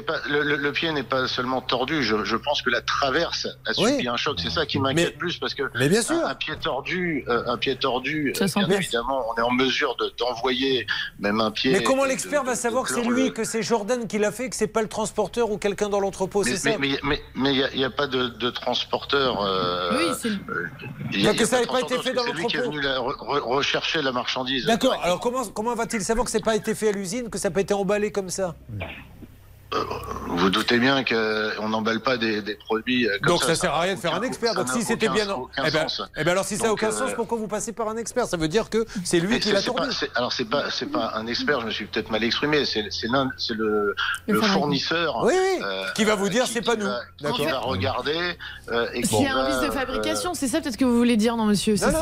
pas le pied n'est pas seulement tordu. Je, je pense que la traverse a Oui. subi un choc. C'est ça qui m'inquiète plus parce que mais bien sûr. un, un pied tordu, euh, un pied tordu. Euh, bien bien. évidemment, on est en mesure de- d'envoyer même un pied. Mais comment de- l'expert va de- savoir de que c'est lui, le- que c'est Jordan qui l'a fait, que c'est pas le transporteur ou quelqu'un dans l'entrepôt, mais, c'est ça mais, mais, mais, mais il n'y a, il y a pas de, de transporteur. euh, Oui, c'est le- euh, il y a- Donc il y a ça pas n'a de pas été transporteur, fait dans C'est lui qui est l'entrepôt. venu la- re- re- rechercher la marchandise. D'accord, alors comment, comment va-t-il savoir que c'est pas été fait à l'usine, que ça n'a pas été emballé comme ça? Vous doutez bien qu'on n'emballe pas des, des produits euh, comme Donc ça, ça. sert à rien de faire un expert. Donc si c'était bien, eh ben, eh ben alors si ça n'a aucun euh, sens, pourquoi vous passez par un expert? Ça veut dire que c'est lui qui l'a tordu. pas- Alors c'est pas c'est pas un expert, je me suis peut-être mal exprimé. C'est le, Le le fabricant. fournisseur. Oui, oui. euh, Qui va vous dire, c'est pas nous. Qui va regarder euh, et S'il y a un vice de euh, fabrication, c'est ça peut-être que vous voulez dire, non, monsieur? Soit c'est un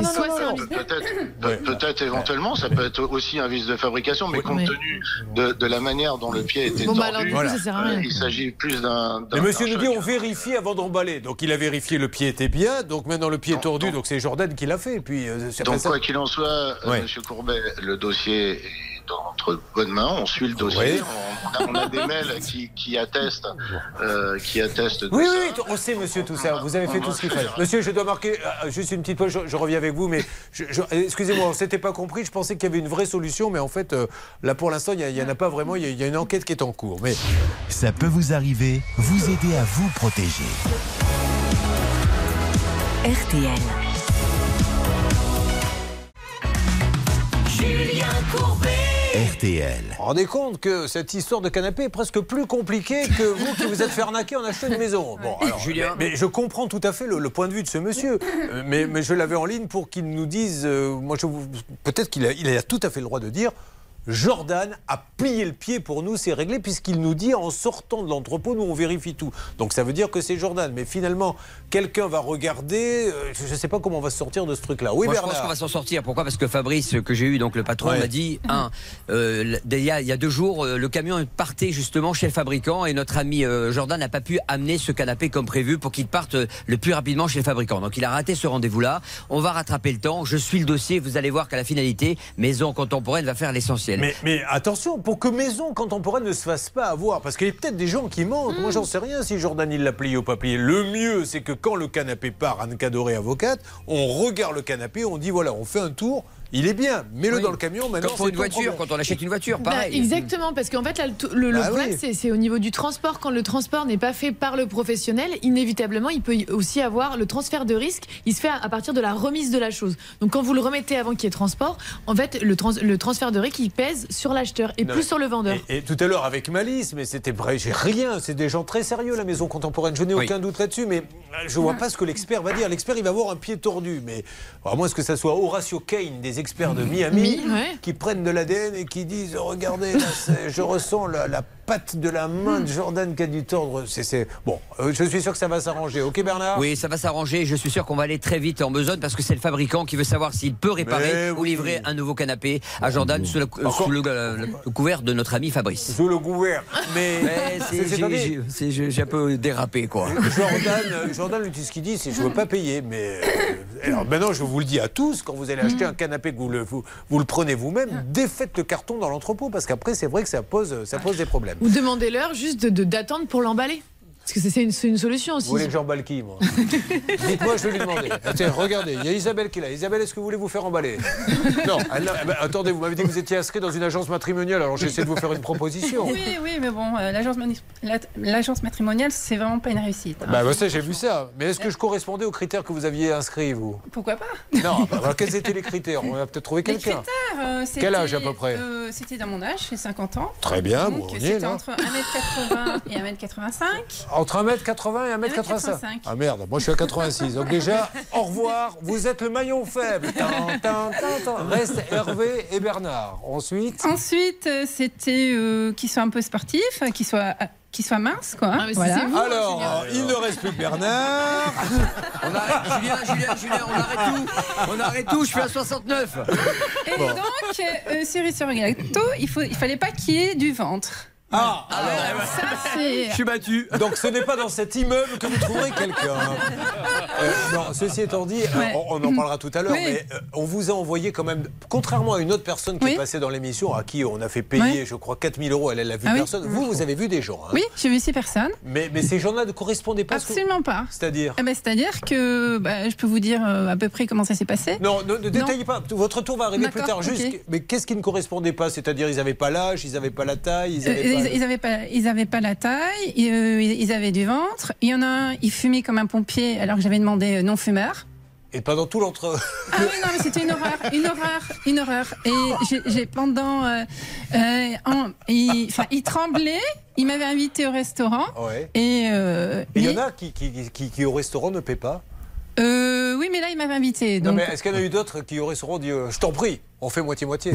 vice- Peut-être, peut- peut-être éventuellement, ça peut être aussi un vice de fabrication, mais compte tenu de, la manière dont le pied a été Bon, tordu, alors, du coup, ça sert à rien. euh, il s'agit plus d'un. Mais monsieur nous dit on vérifie avant d'emballer. Donc il a vérifié le pied était bien, donc maintenant le pied est tordu, donc c'est Jordan qui l'a fait. Et puis euh, Donc quoi qu'il en soit, euh, Ouais. Monsieur Courbet, le dossier est dans notre bonne main. On suit le dossier. Ouais. On, on a, des mails qui, qui attestent, euh, qui attestent de Oui, ça. oui, oui, on sait, monsieur, tout ça. Vous avez fait tout ce qu'il fallait. Monsieur, je dois marquer euh, juste une petite pause. Je, je reviens avec vous, mais excusez-moi, on s'était pas compris. Je pensais qu'il y avait une vraie solution, mais en fait, euh, là, pour l'instant, il n'y en a pas vraiment. Il y, y a une enquête qui est en cours. Mais Ça peut vous arriver, vous aider à vous protéger. RTL. Julien Courbet. RTL. vous vous rendez compte que cette histoire de canapé est presque plus compliquée que vous qui vous êtes fait arnaquer en achetant une maison. Bon, alors, Julien. Mais, mais je comprends tout à fait le, le point de vue de ce monsieur. Euh, mais, mais je l'avais en ligne pour qu'il nous dise. euh, moi, je vous- peut-être qu'il a, il a tout à fait le droit de dire. Jordan a plié le pied pour nous, c'est réglé, puisqu'il nous dit en sortant de l'entrepôt, nous on vérifie tout. Donc ça veut dire que c'est Jordan. Mais finalement, quelqu'un va regarder, euh, je ne sais pas comment on va se sortir de ce truc-là. Oui, Moi, je pense Bernard qu'on va s'en sortir. Pourquoi? Parce que Fabrice, que j'ai eu, donc le patron, Ouais. m'a dit un, euh, il y, a- il y a deux jours, euh, le camion partait justement chez le fabricant et notre ami euh, Jordan n'a pas pu amener ce canapé comme prévu pour qu'il parte le plus rapidement chez le fabricant. Donc il a raté ce rendez-vous-là. On va rattraper le temps. Je suis le dossier. Vous allez voir qu'à la finalité, Maison Contemporaine va faire l'essentiel. Mais, mais attention, pour que maison contemporaine ne se fasse pas avoir, parce qu'il y a peut-être des gens qui mentent. Moi, j'en sais rien si Jordan il l'a plié ou pas plié. Le mieux, c'est que quand le canapé part, Anne Cadoré, avocate, on regarde le canapé, on dit voilà, on fait un tour. Il est bien, mets-le Oui. dans le camion. Maintenant, Comme pour c'est une voiture, problème. quand on achète une voiture, Bah, pareil. exactement, parce qu'en fait, là, le, le- Bah problème, oui. c'est- au niveau du transport. Quand le transport n'est pas fait par le professionnel, inévitablement, il peut y aussi avoir le transfert de risque. Il se fait à, à partir de la remise de la chose. Donc, quand vous le remettez avant qu'il y ait transport, en fait, le, trans- le transfert de risque, il pèse sur l'acheteur et Non, plus mais- sur le vendeur. Et, et tout à l'heure avec Malice, mais c'était vrai, j'ai rien. C'est des gens très sérieux, la maison contemporaine. Je n'ai Oui. aucun doute là-dessus, mais je vois pas ce que l'expert va dire. L'expert, il va avoir un pied tordu. Mais à moins que ça soit Horacio Kane, des experts de Miami, Mi- ouais. qui prennent de l'ADN et qui disent Regardez, là, je ressens la, la patte de la main de Jordan qui a dû tordre. C'est, Bon, euh, je suis sûr que ça va s'arranger. Ok, Bernard? Oui, ça va s'arranger. Je suis sûr qu'on va aller très vite en besogne parce que c'est le fabricant qui veut savoir s'il peut réparer ou livrer un nouveau canapé à Jordan sous, le, euh, sous le, euh, le couvert de notre ami Fabrice. Sous le couvert. Mais, Mais j'ai- un peu dérapé, quoi. Jordan, Jordan, lui, tout ce qu'il dit, c'est je ne veux pas payer. Mais euh, alors maintenant, je vous le dis à tous, quand vous allez acheter un canapé que vous le, vous, vous le prenez vous-même, défaites le carton dans l'entrepôt parce qu'après, c'est vrai que ça pose, ça pose des problèmes. Ou demandez-leur juste de- de- d'attendre pour l'emballer. Parce que c'est- une, solution aussi. Vous voulez que j'emballe qui, moi Dites-moi, je vais lui demander. Ah, Tiens, regardez, il y a Isabelle qui est là. Isabelle, est-ce que vous voulez vous faire emballer Non, elle n'a- eh ben, attendez, vous m'avez dit que vous étiez inscrit dans une agence matrimoniale, alors j'essaie de vous faire une proposition. Oui, oui, mais bon, euh, l'agence matrimoniale, c'est vraiment pas une réussite. hein. Bah, bah, ça, j'ai vu ça. Mais est-ce que je correspondais aux critères que vous aviez inscrits, vous? Pourquoi pas? Non, bah, alors, quels étaient les critères? On a peut-être trouvé Les quelqu'un. critères, euh, c'était, Quel âge à peu près? euh, C'était dans mon âge, j'ai 50 ans. Très bien, Donc, bon, on y est, c'était là. entre 1m80 et 1m85. Entre 1m80 et 1m85 1m85. Ah merde, moi je suis à 86. Donc déjà, au revoir, vous êtes le maillon faible. Reste Hervé et Bernard. Ensuite, Ensuite, euh, c'était euh, qu'ils soient un peu sportifs, euh, qu'ils soient, euh, qu'ils soient minces, quoi. Ah, mais si Voilà. c'est vous, alors, il ne reste plus que Bernard. On arrête, Julien, Julien, Julien, on arrête tout. On arrête tout, je suis à 69. Et donc, euh, cerise sur gâteau, il, il fallait pas qu'il y ait du ventre. Ah, Ça, c'est. Je suis battu. donc ce n'est pas dans cet immeuble que vous trouverez quelqu'un. Euh, non, ceci étant dit, euh, Ouais. on, on en parlera tout à l'heure, Oui. mais euh, on vous a envoyé quand même, contrairement à une autre personne qui Oui. est passée dans l'émission, à qui on a fait payer, je crois, 4000 euros, elle, elle a vu Ah oui. personne. Vous, vous avez vu des gens. hein. Oui, j'ai vu ces personnes. Mais, mais ces gens-là ne correspondaient pas à ce que- Absolument pas. C'est-à-dire Ah ben, C'est-à-dire que bah, je peux vous dire euh, à peu près comment ça s'est passé. Non, ne, ne détaillez pas. Votre tour va arriver plus tard. Juste, mais qu'est-ce qui ne correspondait pas? C'est-à-dire, ils n'avaient pas l'âge, ils n'avaient pas la taille, ils Euh, n'avaient pas. ils, ils avaient pas, ils avaient pas la taille, ils, euh, ils- avaient du ventre. Il y en a un, il fumait comme un pompier alors que j'avais demandé euh, non fumeur. Et pendant tout l'entre. Ah oui, non, mais c'était une horreur, une horreur, une horreur. Et j'ai- pendant. euh, euh, en- il, enfin, il tremblait, il m'avait invité au restaurant. Ouais. Et. euh, Il y en a qui, qui, qui, qui, au restaurant ne paient pas? euh, oui, mais là, il m'avait invité. Non, mais est-ce qu'il y en a eu d'autres qui au restaurant dit euh, Je t'en prie, on fait moitié-moitié?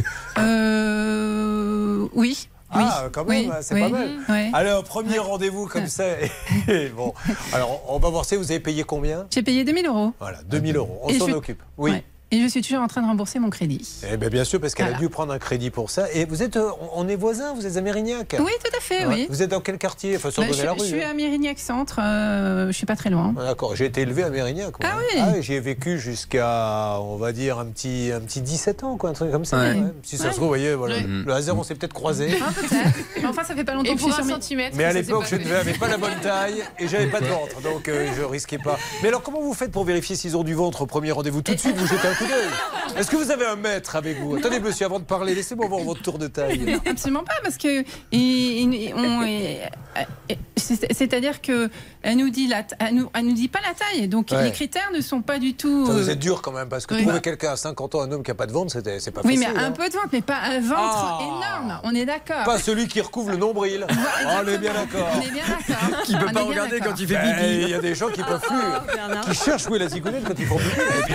Euh, oui. Oui, Ah, quand même, oui, c'est oui, pas mal. Alors, premier rendez-vous comme ça. et bon, alors on va voir ça. Vous avez payé combien? J'ai payé 2000 euros. Voilà, 2000 euros. On s'en occupe. Oui. Et je suis toujours en train de rembourser mon crédit. Eh bien, bien sûr, parce qu'elle a dû prendre un crédit pour ça. Et vous êtes, euh, on est voisins, vous êtes à Mérignac Oui, tout à fait, oui. Vous êtes dans quel quartier? Enfin, sans Bah, donner je, la je rue. suis hein. à Mérignac Centre, euh, je suis pas très loin. Ah, D'accord, j'ai été élevé à Mérignac. moi. Ah oui J'y ai vécu jusqu'à, on va dire, un petit, un petit 17 ans, quoi, un truc comme ça. Ouais. ouais. Si ça se trouve, vous voyez, voilà, Ouais. le hasard, on s'est peut-être croisés. Ah, peut-être. Mais enfin, ça fait pas longtemps Et que je pour suis un sur centimètre. Mais à l'époque, je n'avais pas la bonne taille et j'avais pas de ventre, donc euh, je risquais pas. Mais alors, comment vous faites pour vérifier s'ils ont du ventre au premier rendez-vous? Tout de suite, vous jetez un coup d'œil. Est-ce que vous avez un mètre avec vous? Attendez, monsieur, avant de parler, laissez-moi voir votre tour de taille. Non, absolument pas, parce que Euh, c'est- C'est-à-dire que elle nous dit la, ta- elle nous, elle nous dit pas la taille, donc Ouais. les critères ne sont pas du tout. Ça, euh, vous êtes dur quand même, parce que Oui. trouver quelqu'un à 50 ans, un homme qui n'a pas de ventre, c'est pas Oui, facile. mais un hein. peu de ventre, mais pas un ventre Ah. énorme. On est d'accord. Pas celui qui recouvre le nombril. Oh, on est bien d'accord. On est bien d'accord. Qui peut On pas regarder quand il fait Ben, pipi. Il y a des gens qui peuvent plus. Bernard. qui cherchent où est la zigounette quand ils font pipi.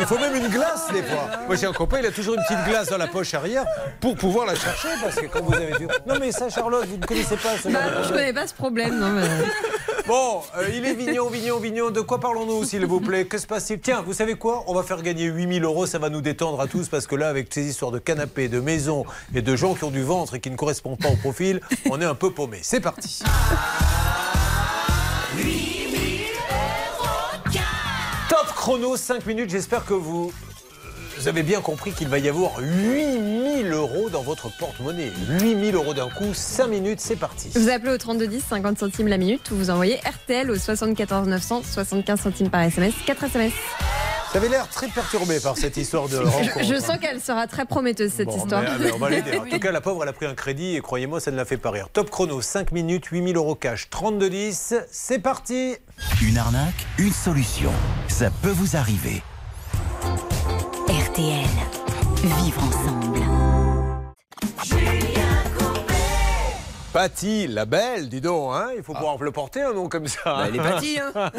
Il faut même une glace des fois. Moi j'ai un copain, il a toujours une petite glace dans la poche arrière pour pouvoir la chercher. Parce que quand vous avez dit. Non mais ça, Charlotte, vous ne connaissez pas ce genre Bah, je problème. connais pas ce problème, non, mais. Bon, euh, il est vignon, vignon, vignon. De quoi parlons-nous, s'il vous plaît? Que se passe-t-il? Tiens, vous savez quoi? On va faire gagner 8000 euros. Ça va nous détendre à tous parce que là, avec ces histoires de canapés, de maisons et de gens qui ont du ventre et qui ne correspondent pas au profil, on est un peu paumé. C'est parti. Chrono, 5 minutes. J'espère que vous, vous avez bien compris qu'il va y avoir 8000 euros dans votre porte-monnaie. 8000 euros d'un coup, 5 minutes, c'est parti. Vous appelez au 3210, 50 centimes la minute, ou vous envoyez RTL au 74 900, 75 centimes par SMS, 4 SMS. Vous avez l'air très perturbé par cette histoire de rencontre. Je, je sens qu'elle sera très prometteuse cette Bon, histoire. mais, mais on va l'aider. En tout cas, la pauvre, elle a pris un crédit et croyez-moi, ça ne la fait pas rire. Top chrono, 5 minutes, 8000 euros cash, 32-10. C'est parti Une arnaque, une solution. Ça peut vous arriver. RTL. Vivre ensemble. Patty, la belle, dis donc, hein il faut pouvoir le porter un nom comme ça. Bah, elle est Patty, hein.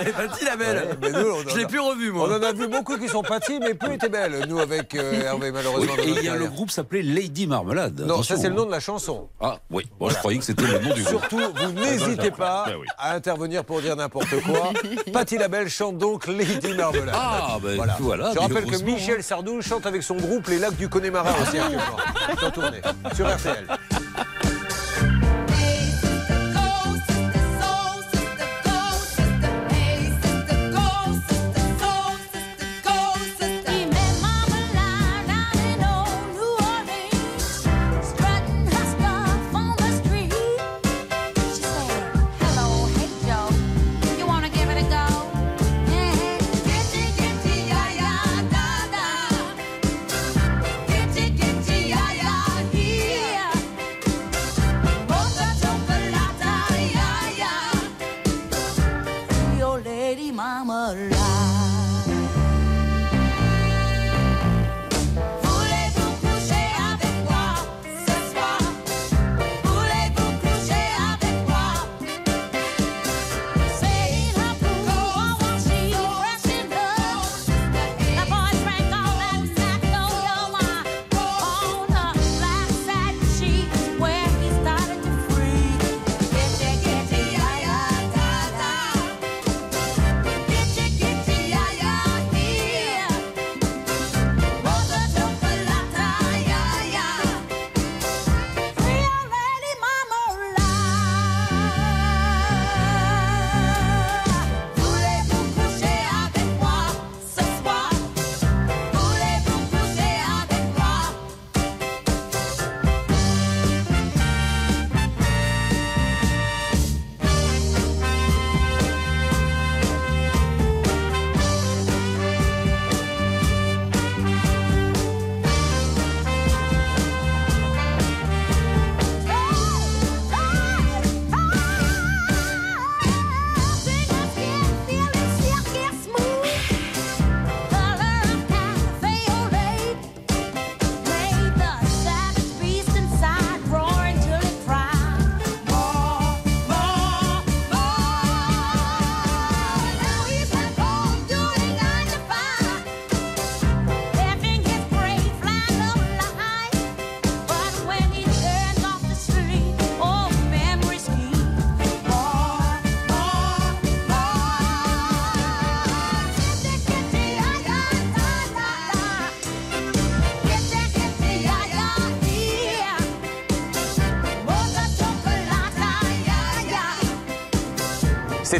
Elle est Patty, la belle. Ouais, nous, Je l'ai plus revue, moi. On en a vu beaucoup qui sont Patty, mais peu étaient belles, nous, avec euh, Hervé, malheureusement. dans et il y a le groupe s'appelait Lady Marmelade. Non, ça c'est le hein. nom de la chanson. Ah oui, bon, je croyais que c'était le nom du groupe. Surtout, vous n'hésitez pas Ben oui. à intervenir pour dire n'importe quoi. Patty Labelle chante donc Lady Marmelade. Ah, ben, voilà. voilà, Je rappelle que Michel Sardou chante avec son groupe Les Lacs du Connemara aussi actuellement. Sur RTL.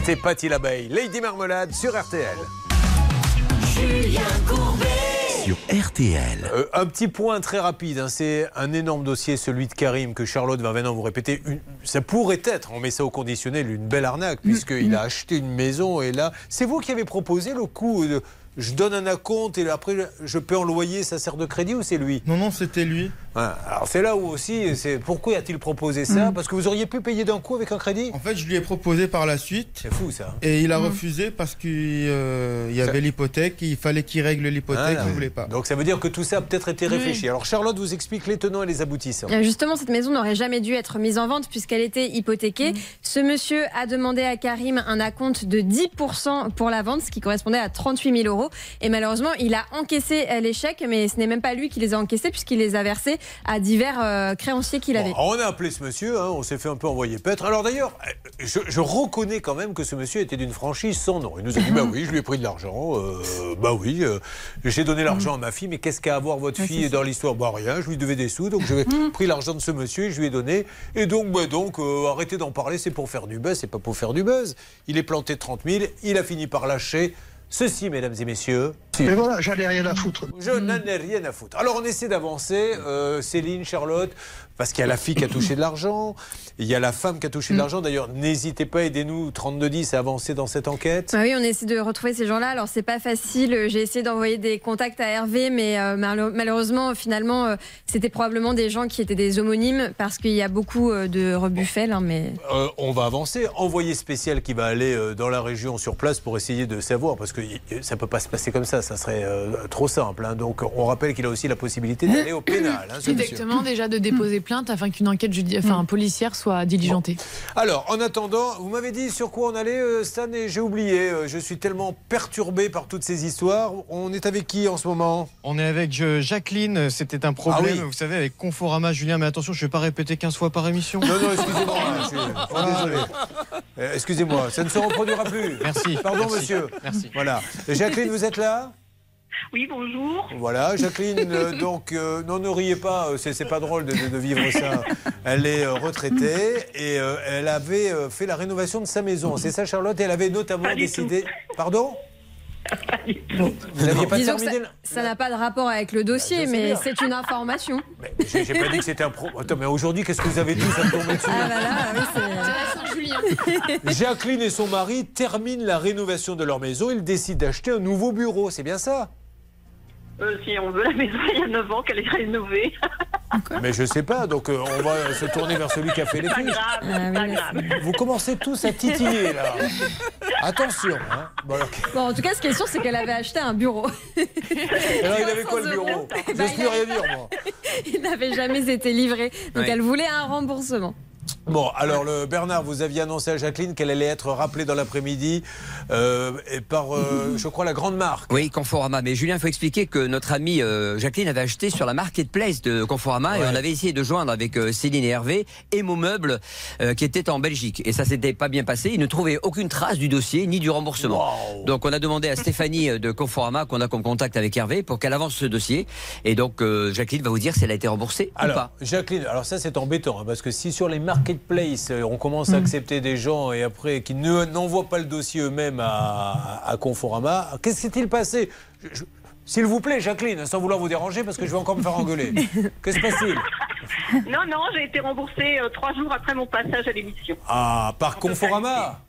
C'était Patty l'abeille, Lady Marmelade sur RTL. Julien Courbet. Sur RTL. Euh, un petit point très rapide, hein, c'est un énorme dossier, celui de Karim, que Charlotte va maintenant vous répéter. Une- ça pourrait être, on met ça au conditionnel, une belle arnaque, puisqu'il a acheté une maison et là, c'est vous qui avez proposé le coup de je donne un acompte et après je peux en loyer, ça sert de crédit ou c'est lui? Non, non, c'était lui. Alors c'est là où aussi, c'est pourquoi a-t-il proposé ça? Parce que vous auriez pu payer d'un coup avec un crédit? En fait, je lui ai proposé par la suite. C'est fou ça. Et il a Mm. refusé parce qu'il euh, y Ça- avait l'hypothèque, il fallait qu'il règle l'hypothèque, il ne voulait pas. Donc ça veut dire que tout ça a peut-être été réfléchi. Alors Charlotte vous explique les tenants et les aboutissants. Euh, Justement, cette maison n'aurait jamais dû être mise en vente puisqu'elle était hypothéquée. Ce monsieur a demandé à Karim un acompte de 10% pour la vente, ce qui correspondait à 38 000 euros. Et malheureusement, il a encaissé euh, l'échec, mais ce n'est même pas lui qui les a encaissés puisqu'il les a versés à divers euh, créanciers qu'il avait. Bon, on a appelé ce monsieur, hein, on s'est fait un peu envoyer paître. Alors d'ailleurs, euh, je, je reconnais quand même que ce monsieur était d'une franchise sans nom. Il nous a dit, bah oui, je lui ai pris de l'argent, euh, bah oui, euh, j'ai donné l'argent à ma fille, mais qu'est-ce qu'a à voir votre fille dans l'histoire? Bah rien, je lui devais des sous, donc j'ai pris l'argent de ce monsieur et je lui ai donné. Et donc, bah donc, euh, arrêtez d'en parler, c'est pour faire du buzz, c'est pas pour faire du buzz. Il est planté 30 000, il a fini par lâcher. Ceci, mesdames et messieurs. Mais voilà, j'allais rien à foutre. Je n'en ai rien à foutre. Alors on essaie d'avancer. euh, Céline, Charlotte, parce qu'il y a la fille qui a touché de l'argent, il y a la femme qui a touché de l'argent. D'ailleurs, n'hésitez pas, aidez-nous 3210 à avancer dans cette enquête. Ah oui, on essaie de retrouver ces gens-là. Alors c'est pas facile. J'ai essayé d'envoyer des contacts à Hervé, mais euh, malheureusement, finalement, euh, c'était probablement des gens qui étaient des homonymes parce qu'il y a beaucoup euh, de rebuffels. hein, mais Euh, on va avancer. Envoyé spécial qui va aller euh, dans la région sur place pour essayer de savoir, parce que ça peut pas se passer comme ça, ça serait euh, trop simple. hein. Donc on rappelle qu'il a aussi la possibilité d'aller au pénal. hein. Exactement, déjà de déposer plainte afin qu'une enquête judi- enfin, policière soit diligentée. Alors, en attendant, vous m'avez dit sur quoi on allait, euh, Stan, et j'ai oublié. Euh, Je suis tellement perturbé par toutes ces histoires. On est avec qui en ce moment? On est avec euh, Jacqueline, c'était un problème, Ah oui. vous savez, avec Conforama, Julien, mais attention, je ne vais pas répéter 15 fois par émission. Non, non, excusez-moi, je suis fort désolé. Euh, excusez-moi, ça ne se reproduira plus. Merci. Pardon, Merci. monsieur. Merci. Voilà. Jacqueline, vous êtes là? Oui, bonjour. Voilà, Jacqueline, euh, donc, euh, non, ne riez pas, euh, c'est pas drôle de, de- de vivre ça. Elle est euh, retraitée et euh, elle avait euh, fait la rénovation de sa maison. C'est ça, Charlotte? Elle avait notamment décidé. Pardon? Vous n'aviez pas disons terminé ça- n'a pas de rapport avec le dossier, mais c'est une information. J'ai j'ai pas dit que c'était un pro. Attends, mais aujourd'hui, qu'est-ce que vous avez dit? Ça me dessus. Ah bah là, oui, c'est. Jacqueline et son mari terminent la rénovation de leur maison. Ils décident d'acheter un nouveau bureau. C'est bien ça? Euh, si on veut la maison, il y a 9 ans qu'elle est rénovée. Mais je sais pas. Donc euh, on va se tourner vers celui qui a fait les grave, Ah pas grave. Vous commencez tous à titiller là. Attention. Hein. Bon, alors, Bon, en tout cas, ce qui est sûr, c'est qu'elle avait acheté un bureau. alors, il avait quoi le bureau? Bah, J'ose il plus a- rien dire moi. Il n'avait jamais été livré. Donc elle voulait un remboursement. Bon, alors le Bernard, vous aviez annoncé à Jacqueline qu'elle allait être rappelée dans l'après-midi euh, par, euh, je crois, la grande marque. Oui, Conforama. Mais Julien, il faut expliquer que notre amie euh, Jacqueline avait acheté sur la marketplace de Conforama et on avait essayé de joindre avec euh, Céline et Hervé et Mo Meubles euh, qui étaient en Belgique. Et ça s'était pas bien passé. Ils ne trouvaient aucune trace du dossier ni du remboursement. Donc on a demandé à Stéphanie euh, de Conforama qu'on a comme contact avec Hervé pour qu'elle avance ce dossier. Et donc euh, Jacqueline va vous dire si elle a été remboursée ou Alors, pas. Jacqueline, alors ça c'est embêtant, hein, parce que si sur les marketplaces, euh, on commence à accepter des gens et après qui ne- n'envoient pas le dossier eux-mêmes à, à Conforama, qu'est-ce qui s'est-il passé? S'il vous plaît, Jacqueline, sans vouloir vous déranger, parce que je vais encore me faire engueuler. Qu'est-ce qui se passe-t-il? Non, non, j'ai été remboursée euh, trois jours après mon passage à l'émission. Ah, par Conforama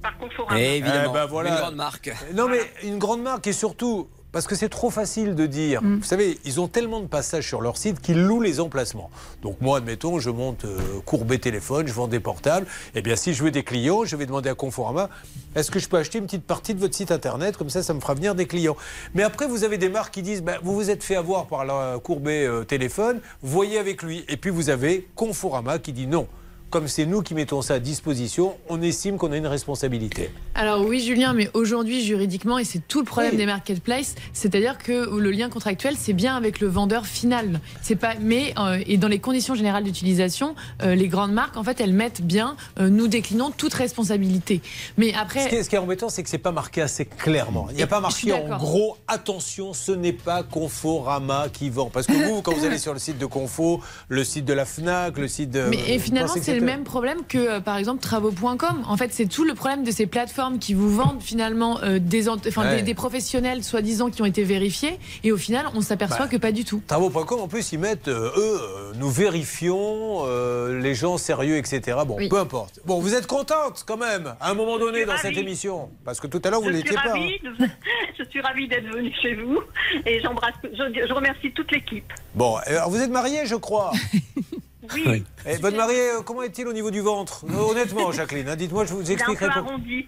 Par Conforama. Évidemment, Eh ben voilà. une grande marque. Non, mais une grande marque et surtout, parce que c'est trop facile de dire. Vous savez, ils ont tellement de passages sur leur site qu'ils louent les emplacements. Donc moi, admettons, je monte euh, courbé téléphone, je vends des portables. Eh bien, si je veux des clients, je vais demander à Conforama, est-ce que je peux acheter une petite partie de votre site internet? Comme ça, ça me fera venir des clients. Mais après, vous avez des marques qui disent, ben, vous vous êtes fait avoir par la courbé euh, téléphone, voyez avec lui. Et puis vous avez Conforama qui dit non. Comme c'est nous qui mettons ça à disposition, on estime qu'on a une responsabilité. Alors oui, Julien, mais aujourd'hui, juridiquement, et c'est tout le problème des marketplaces, c'est-à-dire que le lien contractuel, c'est bien avec le vendeur final. C'est pas, mais euh, et dans les conditions générales d'utilisation, euh, les grandes marques, en fait, elles mettent bien, euh, nous déclinons toute responsabilité. Mais après, Ce qui est, ce qui est embêtant, c'est que c'est pas marqué assez clairement. Il n'y a pas marqué en gros, attention, ce n'est pas Conforama qui vend. Parce que vous, quand vous allez sur le site de Confo, le site de la FNAC, le site de. Mais et finalement, c'est même problème que, euh, par exemple, travaux.com. En fait, c'est tout le problème de ces plateformes qui vous vendent finalement euh, des, ent- enfin, Ouais. des, des professionnels soi-disant qui ont été vérifiés, et au final, on s'aperçoit Bah. que pas du tout. Travaux.com, en plus, ils mettent, euh, eux, nous vérifions euh, les gens sérieux, etc. Bon, Oui. peu importe. Bon, vous êtes contente quand même, à un moment donné dans cette émission Parce que tout à l'heure, vous ne l'étiez pas. hein. de, je suis ravie d'être venue chez vous et j'embrasse, je, je remercie toute l'équipe. Bon, alors vous êtes marié, je crois. Oui. Et votre mari, euh, comment est-il au niveau du ventre Euh, Honnêtement, Jacqueline, hein, dites-moi, je vous expliquerai pas. arrondi.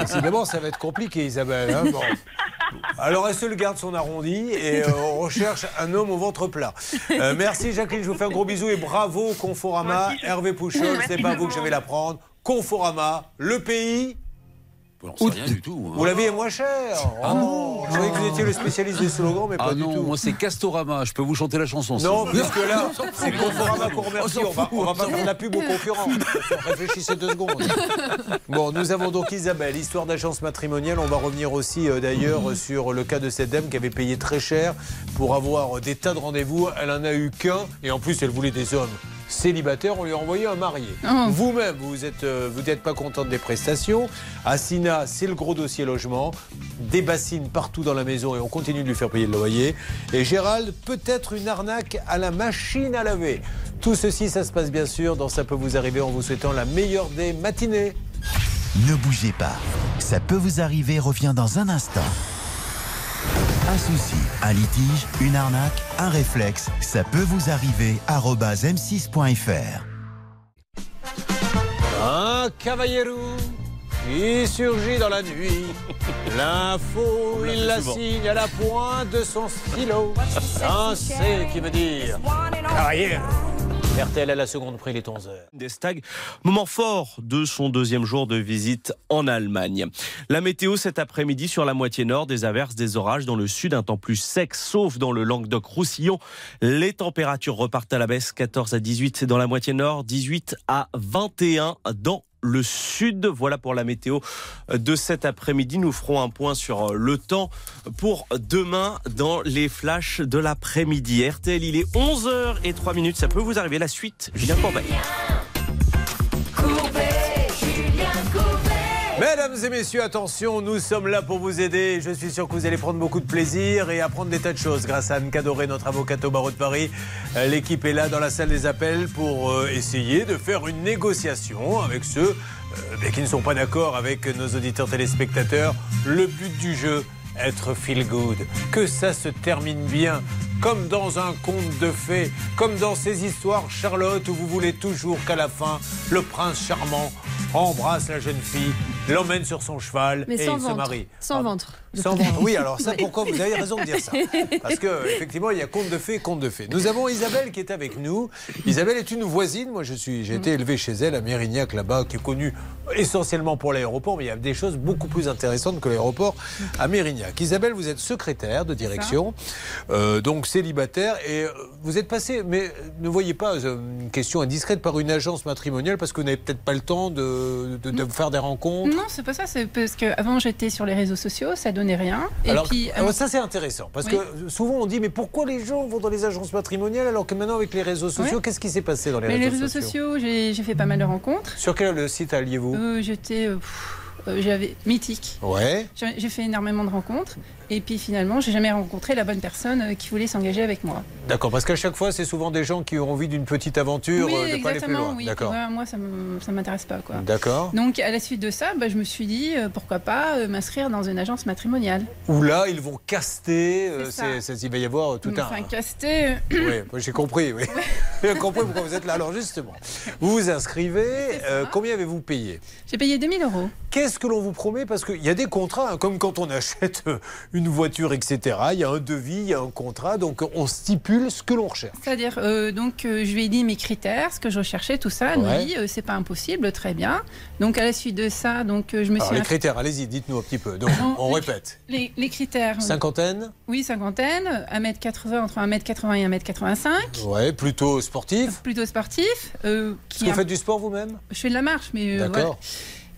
Décidément, ça va être compliqué, Isabelle. hein, bon. Alors, elle se le garde son arrondi et euh, on recherche un homme au ventre plat. Euh, merci, Jacqueline. Je vous fais un gros bisou et bravo, Conforama. Hervé Pouchol, c'est pas vous que je vais l'apprendre. Conforama, le pays. On sait rien du tout. hein. Où la vie est moins chère. Ah Oh, je croyais que vous étiez le spécialiste des slogans, mais pas Ah du non, tout. moi c'est Castorama, je peux vous chanter la chanson. si Non, vous voulez. puisque là, c'est Conforama qu'on On remercie. On va, on va pas faire de la pub aux concurrents. Réfléchissez deux secondes. Bon, nous avons donc Isabelle, histoire d'agence matrimoniale. On va revenir aussi euh, d'ailleurs sur le cas de cette dame qui avait payé très cher pour avoir des tas de rendez-vous. Elle en a eu qu'un et en plus elle voulait des hommes célibataires. On lui a envoyé un marié. Oh. Vous-même, vous êtes, euh, vous n'êtes pas contente des prestations. Assina, c'est le gros dossier logement. Des bassines partout dans la maison et on continue de lui faire payer le loyer. Et Gérald, peut-être une arnaque à la machine à laver. Tout ceci, ça se passe bien sûr dans Ça peut vous arriver en vous souhaitant la meilleure des matinées. Ne bougez pas. Ça peut vous arriver revient dans un instant. Un souci, un litige, une arnaque, un réflexe, ça peut vous arriver. arobase m6.fr. Un cavallero qui surgit dans la nuit. L'info, il la souvent. signe à la pointe de son stylo. Un C qui veut dire Cavallero. RTL à la seconde près, il est 11h. Des Stag, moment fort de son deuxième jour de visite en Allemagne. La météo cet après-midi sur la moitié nord, des averses, des orages dans le sud, un temps plus sec, sauf dans le Languedoc-Roussillon. Les températures repartent à la baisse, 14 à 18 dans la moitié nord, 18 à 21 dans le sud. Voilà pour la météo de cet après-midi. Nous ferons un point sur le temps pour demain dans les flashs de l'après-midi. RTL, il est 11h et 3 minutes. Ça peut vous arriver. La suite, Julien Courbet. Mesdames et messieurs, attention, nous sommes là pour vous aider. Je suis sûr que vous allez prendre beaucoup de plaisir et apprendre des tas de choses grâce à Anne Cadoré, notre avocate au barreau de Paris. Euh, L'équipe est là dans la salle des appels pour euh, essayer de faire une négociation avec ceux euh, qui ne sont pas d'accord avec nos auditeurs téléspectateurs. Le but du jeu, être feel good. Que ça se termine bien. Comme dans un conte de fées, comme dans ces histoires Charlotte où vous voulez toujours qu'à la fin, le prince charmant embrasse la jeune fille, l'emmène sur son cheval Mais et sans il se ventre. marie. Sans ventre. Sans ventre. Oui, alors ça, pourquoi vous avez raison de dire ça? Parce que effectivement, il y a conte de fées, conte de fées. Nous avons Isabelle qui est avec nous. Isabelle est une voisine. Moi, je suis, j'ai été élevé chez elle à Mérignac là-bas, qui est connue essentiellement pour l'aéroport, mais il y a des choses beaucoup plus intéressantes que l'aéroport à Mérignac. Isabelle, vous êtes secrétaire de direction, euh, donc célibataire, et euh, vous êtes passé, mais euh, ne voyez pas euh, une question indiscrète par une agence matrimoniale parce que vous n'avez peut-être pas le temps de, de- de faire des rencontres. Non, c'est pas ça. C'est parce qu'avant, j'étais sur les réseaux sociaux, ça donnait rien. Et alors, puis, euh, alors ça c'est intéressant parce Oui. que souvent on dit mais pourquoi les gens vont dans les agences matrimoniales alors que maintenant avec les réseaux sociaux qu'est-ce qui s'est passé dans les mais réseaux, les réseaux sociaux, j'ai fait pas mal de rencontres. Sur quel site alliez-vous? Euh, J'étais. euh, euh, J'avais mythique. Ouais. J'ai fait énormément de rencontres et puis finalement, j'ai jamais rencontré la bonne personne euh, qui voulait s'engager avec moi. D'accord parce qu'à chaque fois c'est souvent des gens qui ont envie d'une petite aventure oui, euh, de pas aller plus exactement. loin. Oui. D'accord. Ouais, moi, ça me- ça m'intéresse pas quoi. D'accord. Donc à la suite de ça, bah, je me suis dit euh, pourquoi pas euh, m'inscrire dans une agence matrimoniale. Où là ils vont caster, euh, C'est ça. il va y avoir tout un. Enfin, caster. Oui, j'ai compris. Oui. j'ai compris pourquoi vous êtes là. Alors justement, vous vous inscrivez. combien avez-vous payé? J'ai payé 2000 euros. Qu'est-ce que l'on vous promet? Parce qu'il y a des contrats, hein, comme quand on achète euh, une voiture, etc. Il y a un devis, il y a un contrat, donc on stipule ce que l'on recherche. C'est-à-dire, euh, donc, euh, je lui ai dit mes critères, ce que je recherchais, tout ça. Elle Ouais. m'a dit, euh, c'est pas impossible, très bien. Donc, à la suite de ça, donc, je me Alors suis. les critères, allez-y, dites-nous un petit peu. Donc on les- répète. Les, les critères. Cinquantaine Oui, cinquantaine, 1m80, entre 1m80 et 1m85. Ouais, plutôt sportif. Plutôt sportif. Est-ce que vous faites du sport vous-même? Je fais de la marche, mais. D'accord. voilà.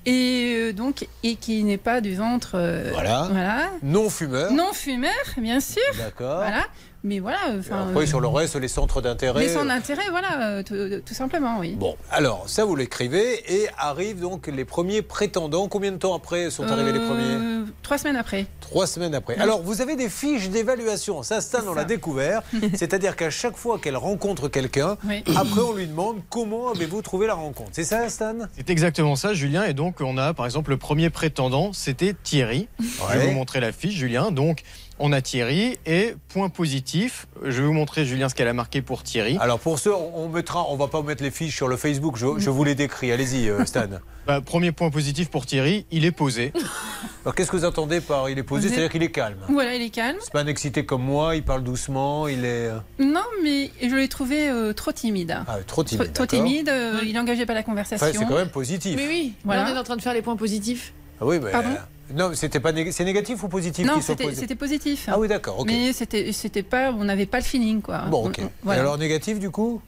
Et euh, donc, et qui n'est pas du ventre. euh, Voilà. Voilà. Non fumeur. Non fumeur, bien sûr. D'accord. Voilà. Mais voilà. Enfin, Après, euh, sur le reste, les centres d'intérêt. Les centres d'intérêt, voilà, euh, tout, tout simplement, oui. Bon, alors, ça, vous l'écrivez et arrivent donc les premiers prétendants. Combien de temps après sont arrivés les premiers? Euh, trois semaines après. Trois semaines après. Alors, vous avez des fiches d'évaluation. Ça, Stan, on l'a découvert. C'est-à-dire qu'à chaque fois qu'elle rencontre quelqu'un, Oui. après, on lui demande comment avez-vous trouvé la rencontre. C'est ça, Stan? C'est exactement ça, Julien. Et donc, on a par exemple le premier prétendant, c'était Thierry. Je vais vous montrer la fiche, Julien. Donc, on a Thierry et point positif. Je vais vous montrer, Julien, ce qu'elle a marqué pour Thierry. Alors, pour ceux, on mettra, on va pas mettre les fiches sur le Facebook. Je, je vous les décris. Allez-y, euh, Stan. Bah, premier point positif pour Thierry, il est posé. Alors, qu'est-ce que vous entendez par il est posé? Vous C'est-à-dire qu'il est calme. Voilà, il est calme. C'est pas un excité comme moi. Il parle doucement. Il est euh, Non, mais je l'ai trouvé euh, trop timide. ah, trop timide. Trop, trop d'accord. timide, euh, il n'engageait pas la conversation. Enfin, c'est quand même positif. Mais oui, Voilà. là, on est en train de faire les points positifs. Ah oui, mais Pardon? Non, c'était pas nég- c'est négatif ou positif Non, c'était positif. Ah oui, d'accord. Mais c'était c'était pas, on n'avait pas le feeling quoi. Bon, ok. On- on- Et alors négatif du coup?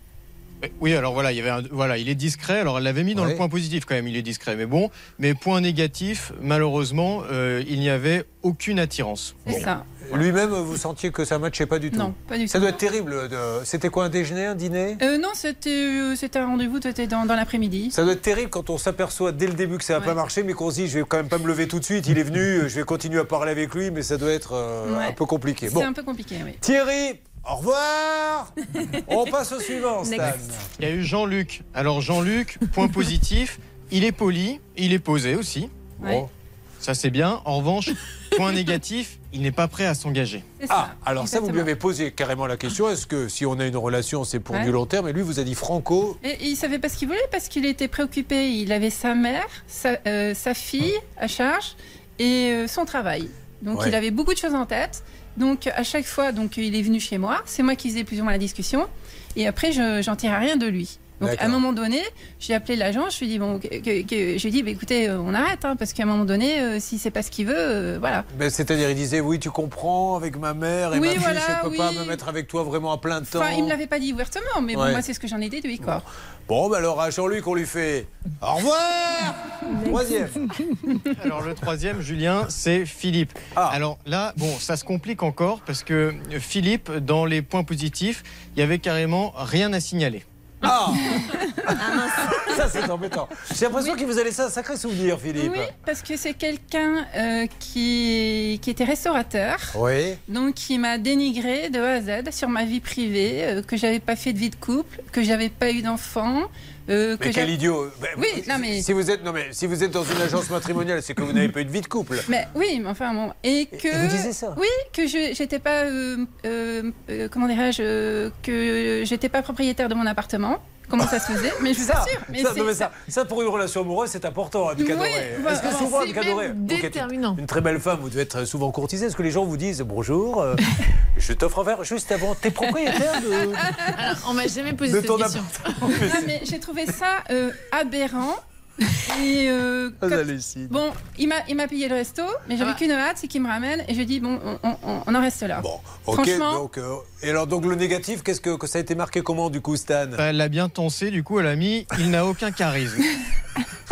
Oui, alors voilà, il y avait un- voilà, il est discret. Alors elle l'avait mis dans Ouais. le point positif quand même, il est discret. Mais bon, mais point négatif, malheureusement, euh, il n'y avait aucune attirance. C'est ça. Lui-même, vous sentiez que ça matchait pas du tout Non, pas du Ça tout. doit être terrible. de- C'était quoi un déjeuner, un dîner? Euh, non, c'était euh, c'était un rendez-vous, c'était dans, dans l'après-midi. Ça doit être terrible quand on s'aperçoit dès le début que ça n'a pas marché, mais qu'on se dit je vais quand même pas me lever tout de suite. Il est venu, je vais continuer à parler avec lui, mais ça doit être euh, Ouais. un peu compliqué. C'est Bon, un peu compliqué, oui. Thierry, au revoir. on passe au suivant, Stan. Il y a eu Jean-Luc. Alors Jean-Luc, point positif, il est poli, il est posé aussi. Ouais. Bon. Ça c'est bien. En revanche, point négatif, il n'est pas prêt à s'engager. Ah, alors ça, vous lui avez posé carrément la question est-ce que si on a une relation, c'est pour Ouais. du long terme? Et lui, vous a dit Franco. Et il savait pas ce qu'il voulait parce qu'il était préoccupé. Il avait sa mère, sa, euh, sa fille à charge et euh, son travail. Donc Ouais. il avait beaucoup de choses en tête. Donc à chaque fois, donc il est venu chez moi. C'est moi qui faisais plus ou moins la discussion. Et après, je j'en tirais rien de lui. Donc à un moment donné, j'ai appelé l'agent. Je lui ai dit bon, que, que- que- dit, bah, écoutez, euh, on arrête hein, parce qu'à un moment donné, euh, si c'est pas ce qu'il veut, euh, voilà. Ben, C'est-à-dire, il disait Oui, tu comprends, avec ma mère et Oui, ma fille, voilà, je peux pas me mettre avec toi vraiment à plein temps. Enfin, il me l'avait pas dit ouvertement, mais bon, moi c'est ce que j'en ai déduit quoi. Bon, ben alors à Jean-Luc, on lui fait Au revoir Troisième. Alors le troisième, Julien, c'est Philippe. Ah. Alors là, bon, ça se complique encore parce que Philippe, dans les points positifs, il y avait carrément rien à signaler. Ah Ça, c'est embêtant. J'ai l'impression qu'il vous a laissé un sacré souvenir, Philippe. Oui, parce que c'est quelqu'un euh, qui, qui était restaurateur. Oui. Donc, qui m'a dénigré de A à Z sur ma vie privée, euh, que j'avais pas fait de vie de couple, que j'avais pas eu d'enfant. Euh, que Mais quel idiot Ben, Oui, si- non, mais- si vous êtes non mais si vous êtes dans une agence matrimoniale, c'est que vous n'avez pas eu de vie de couple. Mais oui, mais enfin bon, et que vous disiez ça Oui, que je j'étais pas euh, euh, euh, comment dirais-je euh, que j'étais pas propriétaire de mon appartement. Comment ça se faisait Mais je vous Ça, assure, mais ça, c'est non, mais ça, ça, pour une relation amoureuse, c'est important, un Oui, cadoré. voilà. Est-ce que souvent, C'est un êtes déterminant. une très belle femme, vous devez être souvent courtisée. Est-ce que les gens vous disent bonjour, euh, je t'offre un verre juste avant, t'es propriétaire de, Alors, on m'a jamais posé cette question. appartement Non, mais j'ai trouvé ça euh, aberrant. Et euh, Ah, hallucine. bon, il m'a il m'a payé le resto, mais j'avais Ah. qu'une hâte, c'est qu'il me ramène. Et je dis bon, on, on- on en reste là. Bon, ok. Franchement, Donc, euh, et alors, donc le négatif, qu'est-ce que, que ça a été marqué comment du coup, Stan? Bah, Elle l'a bien tensé, du coup elle a mis il n'a aucun charisme.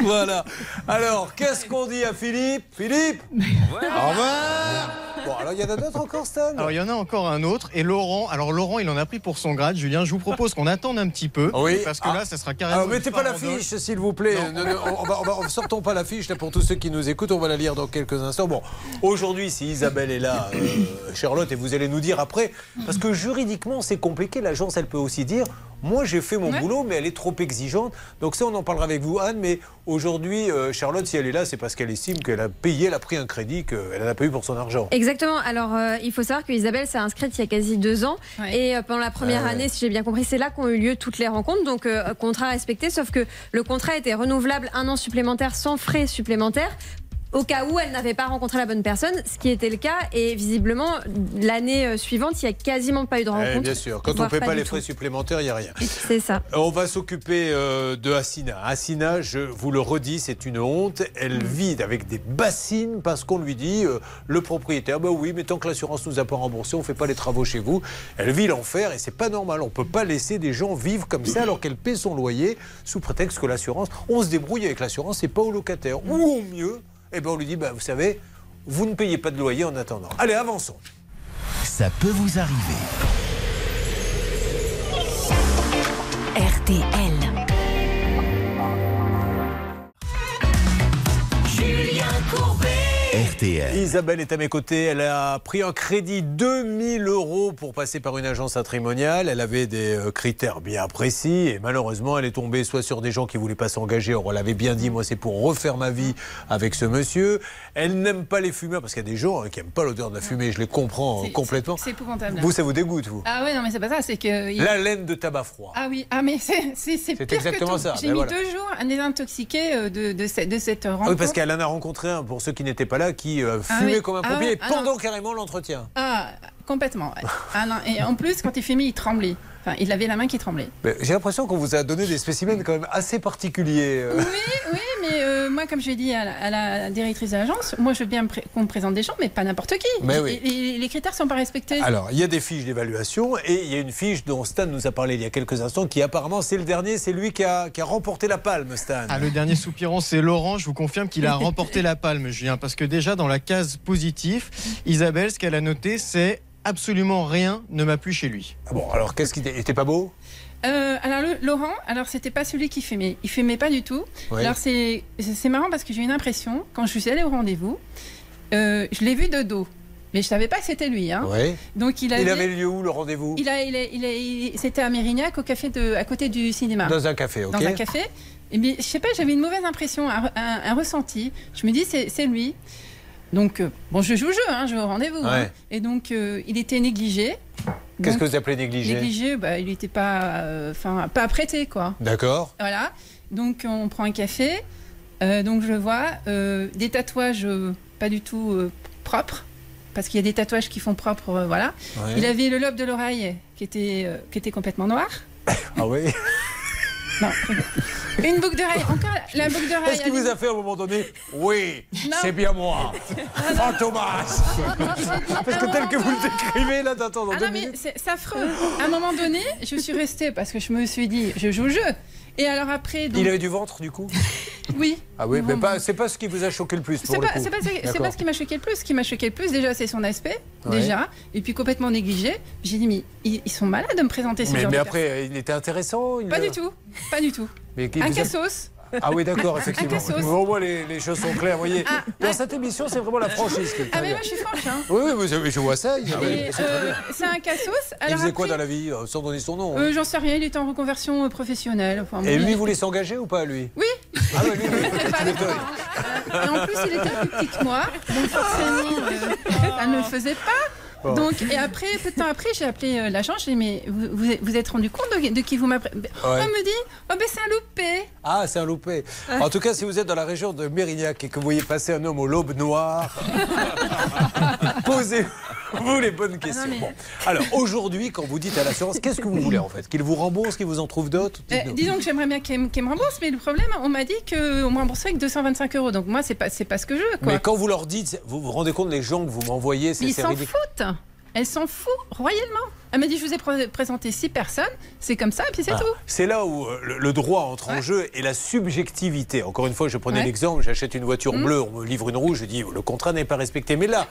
Voilà. Alors, qu'est-ce qu'on dit à Philippe? Philippe Au revoir. Bon, alors il y en a d'autres encore, Stan? Alors il y en a encore un autre et Laurent. Alors Laurent, il en a pris pour son grade. Julien, je vous propose qu'on attende un petit peu Oui. parce que Ah. là, ça sera carrément. Alors, mettez une pas la fiche, s'il vous plaît. Non. Non, non, on sortons pas la fiche là pour tous ceux qui nous écoutent. On va la lire dans quelques instants. Bon, aujourd'hui, si Isabelle est là, euh, Charlotte, et vous allez nous dire après, parce que juridiquement, c'est compliqué. L'agence, elle peut aussi dire, moi, j'ai fait mon Ouais. boulot, mais elle est trop exigeante. Donc ça, on en parlera avec vous, Anne. Mais aujourd'hui, euh, Charlotte, si elle est là, c'est parce qu'elle estime qu'elle a payé, elle a pris un crédit qu'elle n'en a pas eu pour son argent. Exactement. Alors, euh, il faut savoir que Isabelle s'est inscrite il y a quasi deux ans. Ouais. Et euh, pendant la première Ah ouais. année, si j'ai bien compris, c'est là qu'ont eu lieu toutes les rencontres. Donc, euh, contrat respecté. Sauf que le contrat était renouvelable un an supplémentaire sans frais supplémentaires. Au cas où elle n'avait pas rencontré la bonne personne, ce qui était le cas, et visiblement l'année euh, suivante, il n'y a quasiment pas eu de Eh, rencontre. bien sûr, quand on ne paie pas, les tout. frais supplémentaires, il n'y a rien. C'est ça. On va s'occuper euh, de Hassina. Hassina, je vous le redis, c'est une honte. Elle vit avec des bassines parce qu'on lui dit, euh, le propriétaire, bah oui, mais tant que l'assurance nous a pas remboursé, on ne fait pas les travaux chez vous. Elle vit l'enfer et c'est pas normal. On ne peut pas laisser des gens vivre comme ça alors qu'elle paie son loyer sous prétexte que l'assurance, on se débrouille avec l'assurance, c'est pas au locataire. Ou au mieux, eh ben on lui dit, bah, vous savez, vous ne payez pas de loyer en attendant. Allez, avançons. Ça peut vous arriver. RTL. RTL. Isabelle est à mes côtés. Elle a pris un crédit 2000 euros pour passer par une agence matrimoniale. Elle avait des euh, critères bien précis et malheureusement, elle est tombée soit sur des gens qui voulaient pas s'engager. Or, elle avait bien dit, moi, c'est pour refaire ma vie avec ce monsieur. Elle n'aime pas les fumeurs parce qu'il y a des gens hein, qui n'aiment pas l'odeur de la fumée. Je les comprends euh, C'est- complètement. C'est épouvantable. Vous, ça vous dégoûte, vous? Ah ouais, non, mais c'est pas ça, c'est que. il- La laine de tabac froid. Ah oui, ah mais c'est c'est- c'est C'est pire exactement que tout. ça, J'ai ben mis voilà. deux jours à désintoxiquer euh, de, de, cette- de cette rencontre. Ah oui, parce qu'elle en a rencontré un, pour ceux qui n'étaient pas là, qui euh, Ah fumait oui. comme un Ah pompier. Ah pendant non. carrément l'entretien. Ah, complètement. Ah non, et en plus, quand il fumait, il tremblait. Enfin, il avait la main qui tremblait. Mais J'ai l'impression qu'on vous a donné des spécimens quand même assez particuliers. euh. Oui, oui, mais euh, moi, comme je l'ai dit à la, à la directrice de l'agence, moi, je veux bien qu'on me présente des gens, mais pas n'importe qui. Mais oui. Et- et les critères sont pas respectés. Alors, il y a des fiches d'évaluation et il y a une fiche dont Stan nous a parlé il y a quelques instants qui apparemment c'est le dernier, c'est lui qui a, qui a remporté la palme, Stan. Ah, le dernier soupirant, c'est Laurent. Je vous confirme qu'il a remporté la palme, Julien. Parce que déjà, dans la case positif, Isabelle, ce qu'elle a noté, c'est absolument rien ne m'a plu chez lui. Ah bon, alors qu'est-ce qui était, pas beau? Euh, alors le- Laurent, alors c'était pas celui qui fumait. Il fumait pas du tout. Oui. Alors c'est marrant parce que j'ai eu une impression quand je suis allée au rendez-vous, euh, je l'ai vu de dos, mais je savais pas que c'était lui. Hein. Oui. Donc il Il avait, avait lieu où le rendez-vous? Il a, il a- il a- il- c'était à Mérignac au café de, à côté du cinéma. Dans un café, ok. Dans un café. Et bien, je sais pas, j'avais une mauvaise impression, un, un- un ressenti. Je me dis c'est c'est lui. Donc euh, bon, je joue au jeu, hein, je vais au rendez-vous. hein. Et donc euh, il était négligé. Qu'est-ce que vous appelez négligé? Négligé, bah, il n'était pas, euh, pas apprêté, quoi. D'accord. Voilà. Donc on prend un café. Euh, donc je vois des tatouages pas du tout propres. Parce qu'il y a des tatouages qui font propre, voilà. Ouais. Il avait le lobe de l'oreille qui était, qui était complètement noir. Ah oui? Non, une boucle d'oreille, encore la boucle d'oreille. Est-ce qu'il vous a fait à un moment donné Oui, c'est bien moi Fantomas Parce que tel que vous le décrivez, là, d'attendre Ah non, mais minutes. c'est c'est affreux. À un moment donné, je suis restée parce que je me suis dit, je joue au jeu. Et alors après, donc, Il avait du ventre, du coup oui. Ah oui, mais pas, c'est pas ce qui vous a choqué le plus, pour C'est le pas, coup. c'est pas, c'est pas ce qui m'a choqué le plus. Ce qui m'a choqué le plus, déjà, c'est son aspect, Ouais. déjà, et puis complètement négligé. J'ai dit, mais ils, ils sont malades de me présenter ce Mais, genre mais de après, il était intéressant il. Pas a- du tout, pas du tout. Mais Un cassos. Ah oui, d'accord, effectivement. Au moins, les, les choses sont claires. Vous voyez, Ah, dans cette émission, c'est vraiment la franchise. qui est Ah, mais moi, je suis franche, hein. Oui, oui, mais je, vois ça. Il, euh, c'est un cassos. Il Alors faisait quoi dans la vie, euh, sans donner son nom hein euh, J'en sais rien, il était en reconversion euh, professionnelle. Enfin, Et lui, il- voulez s'engager ou pas, lui? Oui. Ah oui, lui, m'étonnes. Et en plus, il était plus petit que moi, donc forcément, elle ne le faisait pas. Donc, et après, peu de temps après, j'ai appelé euh, l'agent, j'ai dit, mais vous vous êtes- vous êtes rendu compte de, de qui vous m'appelez On me dit, oh ben c'est un loupé. Ah, c'est un loupé. En tout cas, si vous êtes dans la région de Mérignac et que vous voyez passer un homme au lobe noir, posez-vous les bonnes questions. Ah mais- Bon. Alors, aujourd'hui, quand vous dites à l'assurance, qu'est-ce que vous voulez en fait? Qu'il vous rembourse, qu'il vous en trouve d'autres? Euh, disons que j'aimerais bien qu'elle me rembourse, mais le problème, on m'a dit qu'on me rembourserait avec 225 euros. Donc moi, c'est pas, pas ce que je veux. Quoi. Mais quand vous leur dites, vous vous rendez compte les gens que vous m'envoyez, c'est Ils s'en foutent. Elle s'en fout royalement. Elle m'a dit, je vous ai pré- présenté six personnes, c'est comme ça, et puis c'est Ah, tout. C'est là où euh, le, le droit entre en jeu et la subjectivité. Encore une fois, je prenais Ouais. l'exemple, j'achète une voiture Mhm. bleue, on me livre une rouge, je dis le contrat n'est pas respecté. Mais là,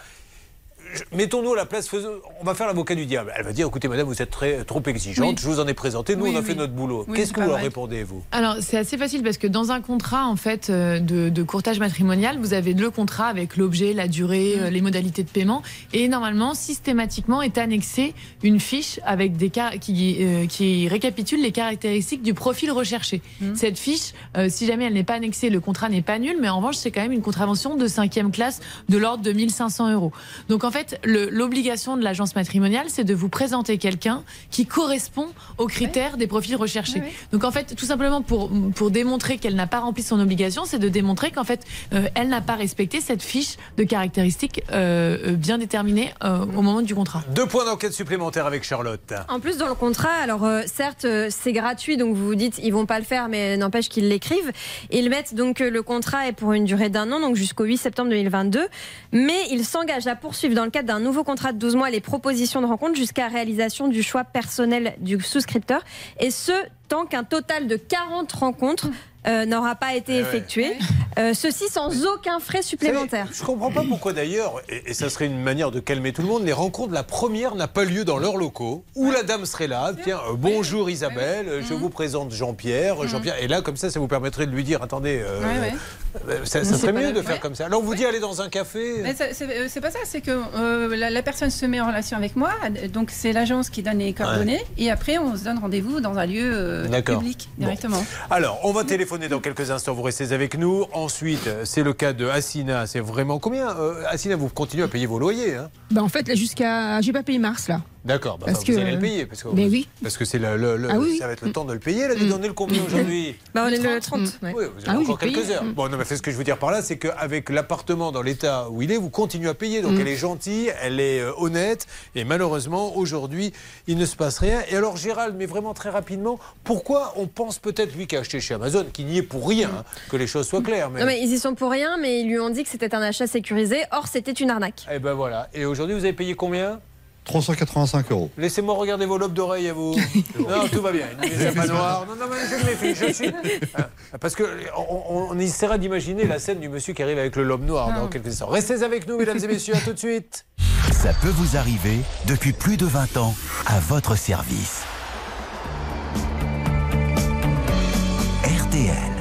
mettons-nous à la place, faisons- on va faire l'avocat du diable. Elle va dire écoutez, madame, vous êtes très, trop exigeante, Oui. je vous en ai présenté, nous Oui, on a oui. fait notre boulot. Oui, Qu'est-ce que vous leur répondez, vous Alors, c'est assez facile parce que dans un contrat en fait euh, de, de courtage matrimonial, vous avez le contrat avec l'objet, la durée, euh, les modalités de paiement, et normalement, systématiquement, est annexée une fiche avec des car- qui, euh, qui récapitule les caractéristiques du profil recherché. Cette fiche, euh, si jamais elle n'est pas annexée, le contrat n'est pas nul, mais en revanche, c'est quand même une contravention de cinquième classe de l'ordre de 1500 euros. Donc en fait, l'obligation de l'agence matrimoniale, c'est de vous présenter quelqu'un qui correspond aux critères des profils recherchés. Donc en fait, tout simplement pour, pour démontrer qu'elle n'a pas rempli son obligation, c'est de démontrer qu'en fait, euh, elle n'a pas respecté cette fiche de caractéristiques euh, euh, bien déterminées euh, au moment du contrat. Deux points d'enquête supplémentaires avec Charlotte. En plus, dans le contrat, alors euh, certes, euh, c'est gratuit, donc vous vous dites ils vont pas le faire, mais n'empêche qu'ils l'écrivent. Ils mettent donc que le contrat est pour une durée d'un an, donc jusqu'au 8 septembre 2022, mais ils s'engagent à poursuivre dans le cadre d'un nouveau contrat de 12 mois les propositions de rencontre jusqu'à réalisation du choix personnel du souscripteur, et ce tant qu'un total de 40 rencontres euh, n'aura pas été Eh ouais. effectué. Euh, ceci sans aucun frais supplémentaire. Je comprends pas pourquoi d'ailleurs, et, et ça serait une manière de calmer tout le monde, les rencontres, la première n'a pas lieu dans leurs locaux, où la dame serait là, tiens, euh, bonjour Isabelle, euh, je vous présente Jean-Pierre, Jean-Pierre, et là comme ça, ça vous permettrait de lui dire, attendez, Ouais. Euh, Ça, ça C'est serait mieux de faire ouais. comme ça. Alors on vous dit aller dans un café. Mais ça- c'est euh, c'est pas ça, c'est que euh, la, la personne se met en relation avec moi, donc c'est l'agence qui donne les coordonnées, et après on se donne rendez-vous dans un lieu euh, public Bon. directement. Alors, on va téléphoner dans quelques instants. Vous restez avec nous. Ensuite, euh, c'est le cas de Assina. C'est vraiment combien euh, Assina, vous continuez à payer vos loyers. Hein? Bah en fait, là, jusqu'à. J'ai pas payé mars, là. D'accord, bah, Parce bah, que- vous allez le payer. Parce que, Mais oui. Parce que c'est le, le- le- Ah oui, ça va être le temps de le payer. Là, on est le combien aujourd'hui Bah, on est le 30. ouais. Oui, vous avez Ah oui, encore quelques payé. heures. Mm. Bon, non, mais fait, ce que je veux dire par là, c'est qu'avec l'appartement dans l'état où il est, vous continuez à payer. Donc Mm. elle est gentille, elle est euh, honnête. Et malheureusement, aujourd'hui, il ne se passe rien. Et alors, Gérald, mais vraiment très rapidement, pourquoi on pense peut-être, lui qui a acheté chez Amazon, qui n'y est pour rien, hein, que les choses soient claires. Mais... Non mais ils y sont pour rien, mais ils lui ont dit que c'était un achat sécurisé. Or, c'était une arnaque. Eh ben voilà. Et aujourd'hui, vous avez payé combien? 385 euros. Laissez-moi regarder vos lobes d'oreilles à vous. non, tout va bien. Mise à noir. Non, non, mais je me méfie. Je suis. Ah, Parce que on, on essaiera d'imaginer la scène du monsieur qui arrive avec le lobe noir dans quelques instants. Restez avec nous, mesdames et messieurs. À tout de suite. Ça peut vous arriver depuis plus de 20 ans à votre service. RTL.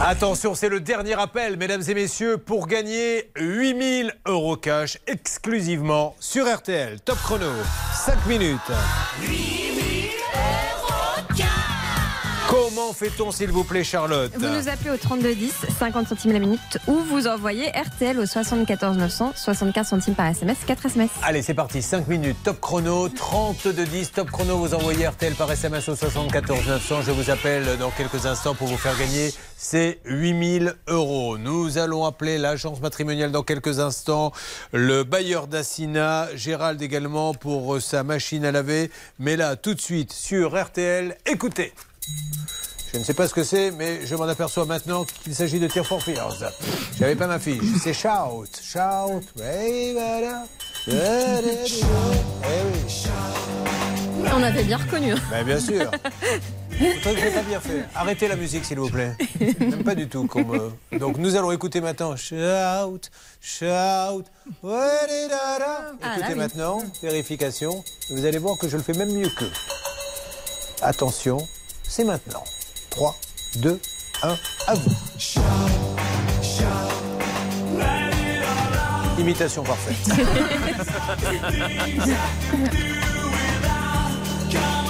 Attention, c'est le dernier appel, mesdames et messieurs, pour gagner 8000 euros cash exclusivement sur RTL. Top chrono, 5 minutes. Comment fait-on, s'il vous plaît, Charlotte Vous nous appelez au 3210, 50 centimes la minute, ou vous envoyez RTL au 74 900, 75 centimes par SMS, 4 SMS. Allez, c'est parti, 5 minutes, top chrono, 30 de 10, top chrono, vous envoyez RTL par SMS au 74 900. Je vous appelle dans quelques instants pour vous faire gagner ces 8000 euros. Nous allons appeler l'agence matrimoniale dans quelques instants, le bailleur d'Assina, Gérald également pour sa machine à laver. Mais là, tout de suite, sur RTL, écoutez. Je ne sais pas ce que c'est, mais je m'en aperçois maintenant qu'il s'agit de Tear for Fears. J'avais pas ma fiche. C'est Shout. Shout. Voilà. Eh. On avait bien reconnu. hein. Ben, bien sûr. Pas bien fait. Arrêtez la musique, s'il vous plaît. Même pas du tout. Comme, euh, Donc, nous allons écouter maintenant. Shout, shout. Ah, Écoutez oui. maintenant. Vérification. Vous allez voir que je le fais même mieux qu'eux. Attention, c'est maintenant. 3, 2, 1, à vous. Imitation parfaite.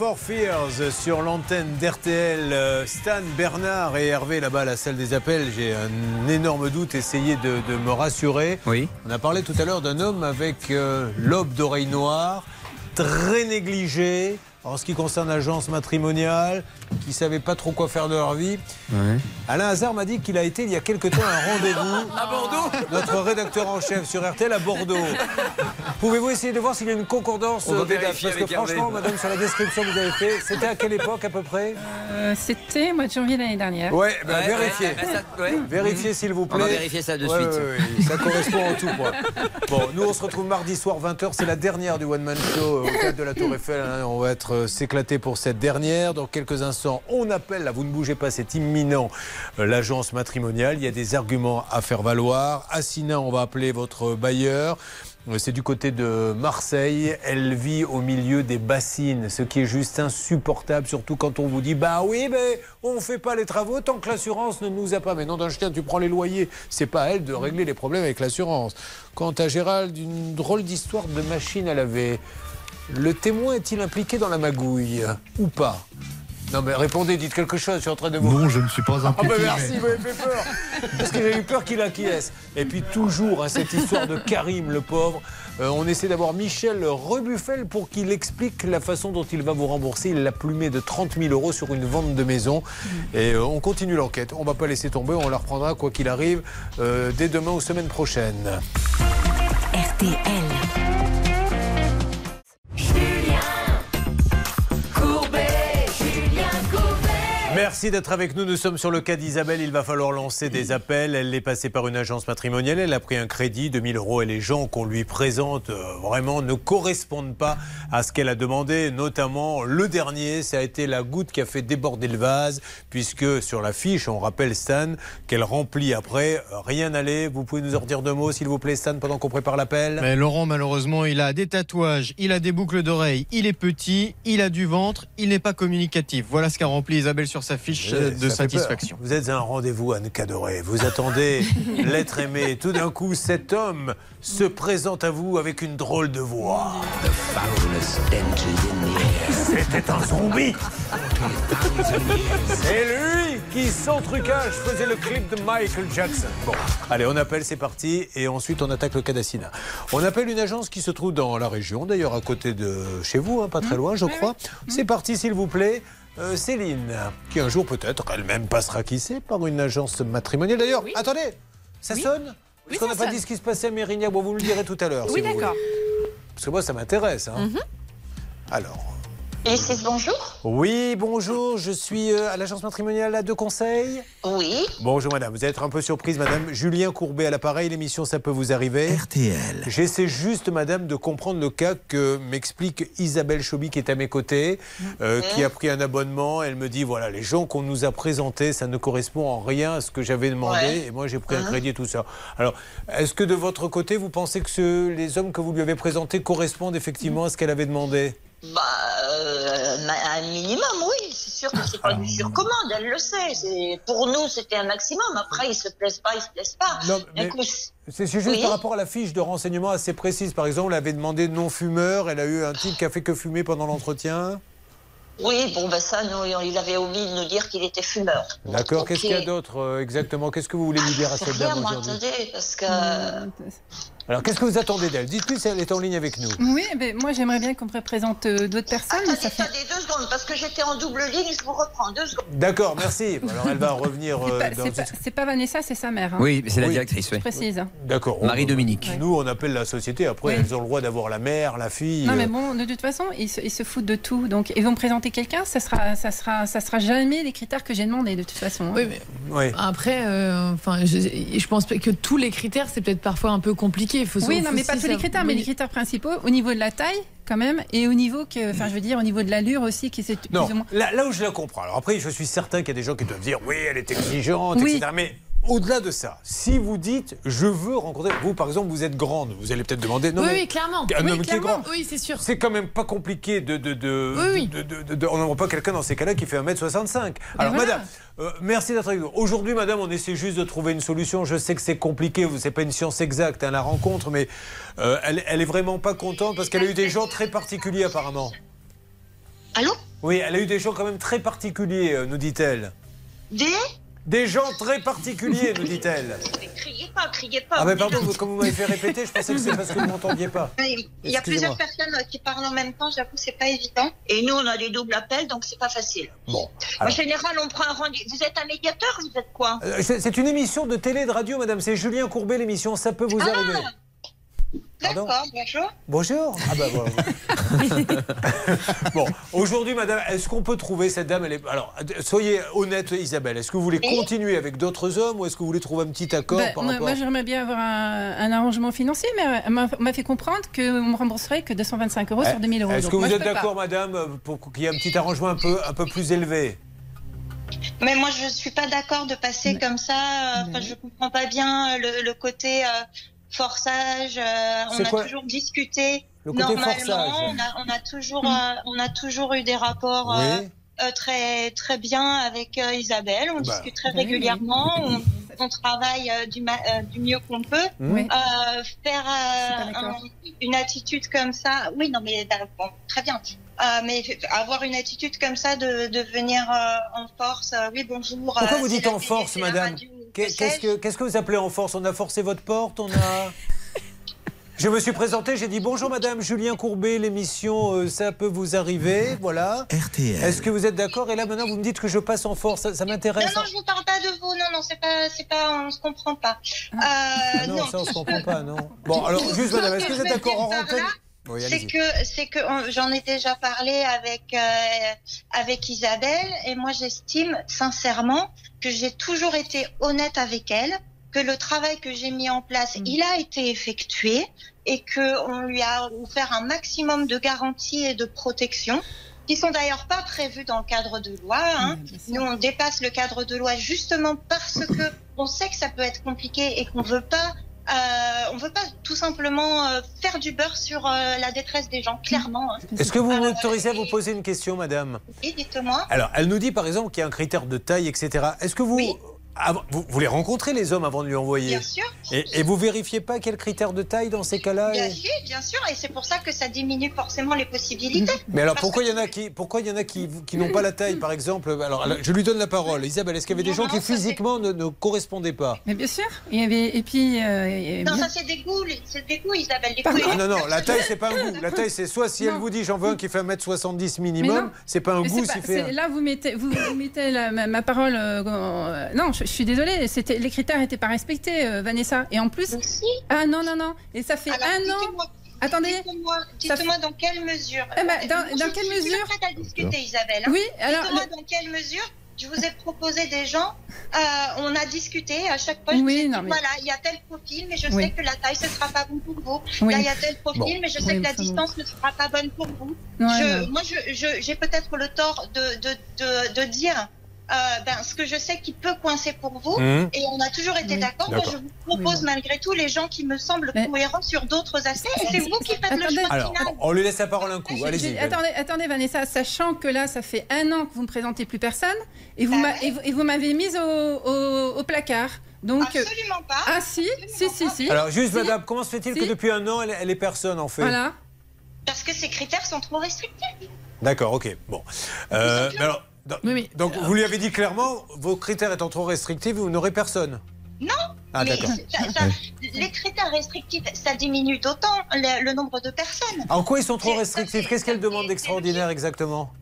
for Fears sur l'antenne d'RTL. Euh, Stan, Bernard et Hervé là-bas à la salle des appels. J'ai un énorme doute. Essayez de, de me rassurer. Oui. On a parlé tout à l'heure d'un homme avec euh, l'aube d'oreille noire, très négligé en ce qui concerne l'agence matrimoniale, qui savait pas trop quoi faire de leur vie. Alain Hazard m'a dit qu'il a été il y a quelque temps à un rendez-vous. À Bordeaux Notre rédacteur en chef sur RTL à Bordeaux. Pouvez-vous essayer de voir s'il y a une concordance On euh, des dates? Vérifier Parce que Hervé. franchement, madame, sur la description que vous avez fait, c'était à quelle époque à peu près? Euh, C'était au mois de janvier l'année dernière. Ouais, Ouais, vérifiez. ouais, bah, ça- ouais. Vérifiez s'il vous On plaît. va vérifier ça de Ouais, suite. ouais, ouais, ça correspond en tout point. Bon, nous on se retrouve mardi soir 20h, c'est la dernière du One Man Show au cadre de la Tour Eiffel. hein. On va être euh, s'éclater pour cette dernière. Dans quelques instants, on appelle, là vous ne bougez pas, c'est imminent, euh, l'agence matrimoniale. Il y a des arguments à faire valoir. Assina, on va appeler votre bailleur. C'est du côté de Marseille. Elle vit au milieu des bassines, ce qui est juste insupportable, surtout quand on vous dit Bah oui, mais on ne fait pas les travaux tant que l'assurance ne nous a pas. Mais non, d'un chien, tu prends les loyers. C'est pas à elle de régler les problèmes avec l'assurance. Quant à Gérald, une drôle d'histoire de machine à laver. Le témoin est-il impliqué dans la magouille ou pas? Non, mais répondez, dites quelque chose. Je suis en train de vous. Non, je ne suis pas Ah impliqué. bah merci, vous m'avez fait peur. Parce que j'ai eu peur qu'il acquiesce. Et puis toujours, hein, cette histoire de Karim, le pauvre. Euh, on essaie d'avoir Michel Rebuffel pour qu'il explique la façon dont il va vous rembourser. Il l'a plumé de 30 000 euros sur une vente de maison. Et euh, on continue l'enquête. On va pas laisser tomber. On la reprendra quoi qu'il arrive euh, dès demain ou semaine prochaine. RTL. Merci d'être avec nous. Nous sommes sur le cas d'Isabelle. Il va falloir lancer des appels. Elle est passée par une agence matrimoniale. Elle a pris un crédit de 1000 euros et les gens qu'on lui présente euh, vraiment ne correspondent pas à ce qu'elle a demandé. Notamment le dernier, ça a été la goutte qui a fait déborder le vase puisque sur la fiche, on rappelle Stan qu'elle remplit après. euh, Rien n'allait. Vous pouvez nous en dire deux mots s'il vous plaît Stan pendant qu'on prépare l'appel? Mais Laurent, malheureusement, il a des tatouages, il a des boucles d'oreilles, il est petit, il a du ventre, il n'est pas communicatif. Voilà ce qu'a rempli Isabelle sur sa fiche euh, de satisfaction. Vous êtes à un rendez-vous, Anne Cadoré. Vous attendez l'être aimé. Tout d'un coup, cet homme se présente à vous avec une drôle de voix. C'était un zombie. C'est lui qui, sans trucage, faisait le clip de Michael Jackson. Bon, allez, on appelle, c'est parti. Et ensuite, on attaque le cas d'Assina. On appelle une agence qui se trouve dans la région, d'ailleurs à côté de chez vous, hein, pas très loin, je crois. C'est parti, s'il vous plaît. Euh, Céline, qui un jour peut-être elle-même passera, qui sait, par une agence matrimoniale. D'ailleurs, attendez, ça sonne Parce qu'on n'a pas dit ce qui se passait à Mérignac. Bon, vous me le direz tout à l'heure. Oui, si vous voulez. d'accord. Parce que moi, ça m'intéresse. hein. Mhm. Alors. Ici, bonjour. Oui, bonjour, je suis euh, à l'agence matrimoniale à deux conseils. Oui. Bonjour madame, vous êtes un peu surprise madame. Julien Courbet à l'appareil, l'émission Ça peut vous arriver. RTL. J'essaie juste madame de comprendre le cas que m'explique Isabelle Chauby qui est à mes côtés, euh, qui a pris un abonnement. Elle me dit voilà, les gens qu'on nous a présentés, ça ne correspond en rien à ce que j'avais demandé. Ouais. Et moi j'ai pris un Mhm. crédit et tout ça. Alors, est-ce que de votre côté, vous pensez que ce- les hommes que vous lui avez présentés correspondent effectivement à ce qu'elle avait demandé? Bah, euh, un minimum, oui. C'est sûr que c'est pas du surcommande, elle le sait. C'est- Pour nous, c'était un maximum. Après, ils se plaisent pas, ils se plaisent pas. Non, mais- Écoute, C'est c'est juste Oui. par rapport à la fiche de renseignement assez précise. Par exemple, elle avait demandé non-fumeur, elle a eu un type qui a fait que fumer pendant l'entretien. oui, bon, ben ça, nous, il avait oublié de nous dire qu'il était fumeur. D'accord, qu'est-ce qu'il y a d'autre euh, exactement? Qu'est-ce que vous voulez lui dire à cette rien, dame moi, aujourd'hui? attendez, parce que... Alors, qu'est-ce que vous attendez d'elle? Dites-lui si elle est en ligne avec nous. Oui, mais moi j'aimerais bien qu'on me représente euh, d'autres personnes. mais ça fait... Attendez deux secondes, parce que j'étais en double ligne, je vous reprends deux secondes. D'accord, merci. Alors, elle va revenir C'est euh, pas, dans c'est pas- c'est pas Vanessa, c'est sa mère. hein. Oui, c'est la Oui. directrice, oui. Je précise. D'accord. on- Marie-Dominique. Nous, on appelle la société. Après, Oui. elles ont le droit d'avoir la mère, la fille. Non, euh, mais bon, de toute façon, ils se, ils se foutent de tout. Donc, ils vont me présenter quelqu'un, ça sera, ça sera, ça sera jamais les critères que j'ai demandé de toute façon. hein. Oui, mais Oui. après, euh, enfin, je, je pense pas que tous les critères, c'est peut-être parfois un peu compliqué. Faut Oui, faut non, mais pas tous les critères, mais oui. les critères principaux au niveau de la taille, quand même, et au niveau que, enfin, je veux dire, au niveau de l'allure aussi, qui c'est plus Non, ou moins. là, là où je la comprends. Alors après, je suis certain qu'il y a des gens qui doivent dire oui, elle est exigeante, Oui. etc. Mais au-delà de ça, si vous dites je veux rencontrer, vous par exemple, vous êtes grande, vous allez peut-être demander. Non, oui, mais oui, clairement. Un oui, homme qui est grand. Oui, c'est sûr. C'est quand même pas compliqué de. de, de, Oui, oui. de- de- de- de- on n'envoie pas quelqu'un dans ces cas-là qui fait 1m65. Alors, voilà. madame, euh, merci d'être avec nous. Aujourd'hui, madame, on essaie juste de trouver une solution. Je sais que c'est compliqué, vous- c'est pas une science exacte, hein, la rencontre, mais euh, elle, elle est vraiment pas contente parce qu'elle a eu des gens très particuliers apparemment. Allô? Oui, elle a eu des gens quand même très particuliers, euh, nous dit-elle. Des? Des gens très particuliers, nous dit-elle. Mais Criez pas, criez pas. Ah mais pardon, comme vous m'avez fait répéter, je pensais que c'est parce que vous m'entendiez pas. Il y a plusieurs personnes qui parlent en même temps, j'avoue, c'est pas évident. Et nous, on a des doubles appels, donc c'est pas facile. Bon. En général, on prend un rendez-vous. Vous êtes un médiateur, vous êtes quoi? Euh, C'est une émission de télé de radio, madame. C'est Julien Courbet, l'émission Ça peut vous Ah, arriver. Pardon D'accord, bonjour. Bonjour. Ah bah voilà. bon, aujourd'hui, madame, est-ce qu'on peut trouver cette dame elle est... Alors, soyez honnête, Isabelle. Est-ce que vous voulez continuer avec d'autres hommes ou est-ce que vous voulez trouver un petit accord Bah, par moi, rapport moi, j'aimerais bien avoir un, un arrangement financier, mais euh, elle m'a on m'a fait comprendre qu'on me rembourserait que 225 euros sur 2000 euros. Est-ce que vous êtes d'accord, madame, pour qu'il y ait un petit arrangement un peu, un peu plus élevé? Mais moi, je suis pas d'accord de passer comme ça. euh, Enfin, je comprends pas bien euh, le, le côté euh, forçage. euh, on a quoi toujours discuté Le côté normalement. forçage. On a, on a toujours, euh, on a toujours eu des rapports. euh, Oui. euh, très très bien avec euh, Isabelle, on Bah. discute très Oui, oui. régulièrement, on, on travaille euh, du, ma- euh, du mieux qu'on peut. Oui. Euh, faire euh, un- une attitude comme ça, oui, non mais d'accord, bon, très bien. Euh, mais avoir une attitude comme ça de, de venir euh, en force, euh, oui bonjour. Pourquoi euh, vous dites la en force, madame radio, Qu'est-ce que, qu'est-ce que vous appelez en force? On a forcé votre porte On a. Je me suis présenté, j'ai dit bonjour madame Julien Courbet, l'émission euh, Ça peut vous arriver, voilà. RTL. Est-ce que vous êtes d'accord? Et là maintenant vous me dites que je passe en force, ça, ça m'intéresse. Non, non, je vous parle pas de vous. Non, non, c'est pas, c'est pas, on se comprend pas. Euh, Ah non, ça on se comprend pas, non. Bon, alors juste madame, est-ce que vous êtes d'accord en antenne là, Oui, c'est que, c'est que j'en ai déjà parlé avec euh, avec Isabelle et moi j'estime sincèrement que j'ai toujours été honnête avec elle, que le travail que j'ai mis en place, Mm. il a été effectué et que on lui a offert un maximum de garanties et de protection qui sont d'ailleurs pas prévues dans le cadre de loi. Hein. Nous, on dépasse le cadre de loi justement parce que on sait que ça peut être compliqué et qu'on veut pas, euh, on veut pas tout simplement euh, faire du beurre sur euh, la détresse des gens, clairement. Est-ce que vous m'autorisez à vous poser une question, madame? Et dites-moi. Alors, elle nous dit par exemple qu'il y a un critère de taille, etc. Est-ce que vous, avant- vous, vous les rencontrez les hommes avant de lui envoyer Bien sûr. Et, et vous vérifiez pas quel critère de taille dans ces cas-là Bien et- sûr, bien sûr, et c'est pour ça que ça diminue forcément les possibilités. Mais alors Parce pourquoi il y en a qui, pourquoi il y en a qui, qui n'ont pas la taille, par exemple? Alors je lui donne la parole. Isabelle, est-ce qu'il y avait des gens qui physiquement ne, ne correspondaient pas? Mais bien sûr. Il y avait, et puis. euh, Non, bien- ça c'est des goûts, c'est des goûts, Isabelle. des goûts. Ah non non, la taille c'est pas un goût. La taille c'est soit si elle vous dit j'en veux un qui fait 1m70 Mais minimum, c'est pas un goût pas- fait. c'est- Là, vous mettez, vous, vous mettez la- ma, ma parole. euh, euh, non, je, je suis désolée. C'était les critères n'étaient pas respectés, euh, Vanessa. Et en plus. Ah non non non. Et ça fait Alors, un an. Attendez. Dites-moi, dans quelle mesure. Eh ben, dans- je quelle suis mesure prête à discuter, Isabelle. hein. Oui, alors, Dites-moi le- dans quelle mesure. Je vous ai proposé des gens, euh, on a discuté à chaque fois. Je Oui, non, mais- voilà, il y a tel profil, mais je Oui. sais que la taille, ce sera pas bon pour vous. Oui. Là, il y a tel profil, Bon. mais je sais Oui, que la distance ne sera pas bonne pour vous. Ouais, Je-. Moi, je- je- j'ai peut-être le tort de, de, de, de dire euh, ben, ce que je sais qui peut coincer pour vous. Mhm. Et on a toujours été Oui. d'accord. Moi, je vous propose malgré tout les gens qui me semblent cohérents sur d'autres aspects. Et c'est vous qui faites le Attendez. choix Alors, final. on lui laisse la parole un coup. J'ai- Allez-y. Attendez, attendez, Vanessa, sachant que là, ça fait un an que vous ne présentez plus personne et vous, m'a- et vous, et vous m'avez mise au, au- au placard. Donc, Absolument pas. Ah si, si, si, si. Alors juste Si. madame, comment se fait-il Si. que depuis un an elle, elle est personne en fait Voilà. Parce que ces critères sont trop restrictifs. D'accord, ok. Bon. Euh, mais alors, donc, donc, vous lui avez dit clairement, vos critères étant trop restrictifs, vous n'aurez personne. Non, Ah, mais d'accord. ça- ça- les critères restrictifs, ça diminue d'autant le, le nombre de personnes. En quoi ils sont trop restrictifs Qu'est-ce qu'elle demande d'extraordinaire exactement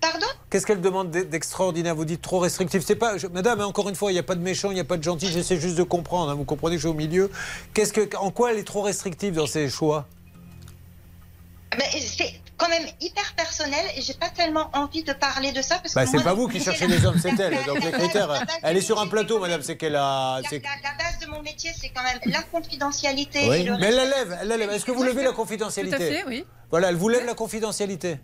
Pardon? Qu'est-ce qu'elle demande d'e- d'extraordinaire? Vous dites trop restrictif. C'est pas, je- Madame, hein, encore une fois, il n'y a pas de méchant, il n'y a pas de gentil. J'essaie juste de comprendre. hein, vous comprenez que je suis au milieu. Qu'est-ce que, en quoi elle est trop restrictive dans ses choix? Mais c'est quand même hyper personnel et j'ai pas tellement envie de parler de ça parce que bah, C'est pas vous qui cherchez les hommes, c'est elle. Donc les critères, elle est sur un plateau, Madame. C'est qu'elle a. La, c'est- la- la base de mon métier, c'est quand même la confidentialité. et Oui. le Mais elle la lève, elle la lève. Est-ce que vous levez la confidentialité Tout à fait, oui. Voilà, elle vous lève la confidentialité.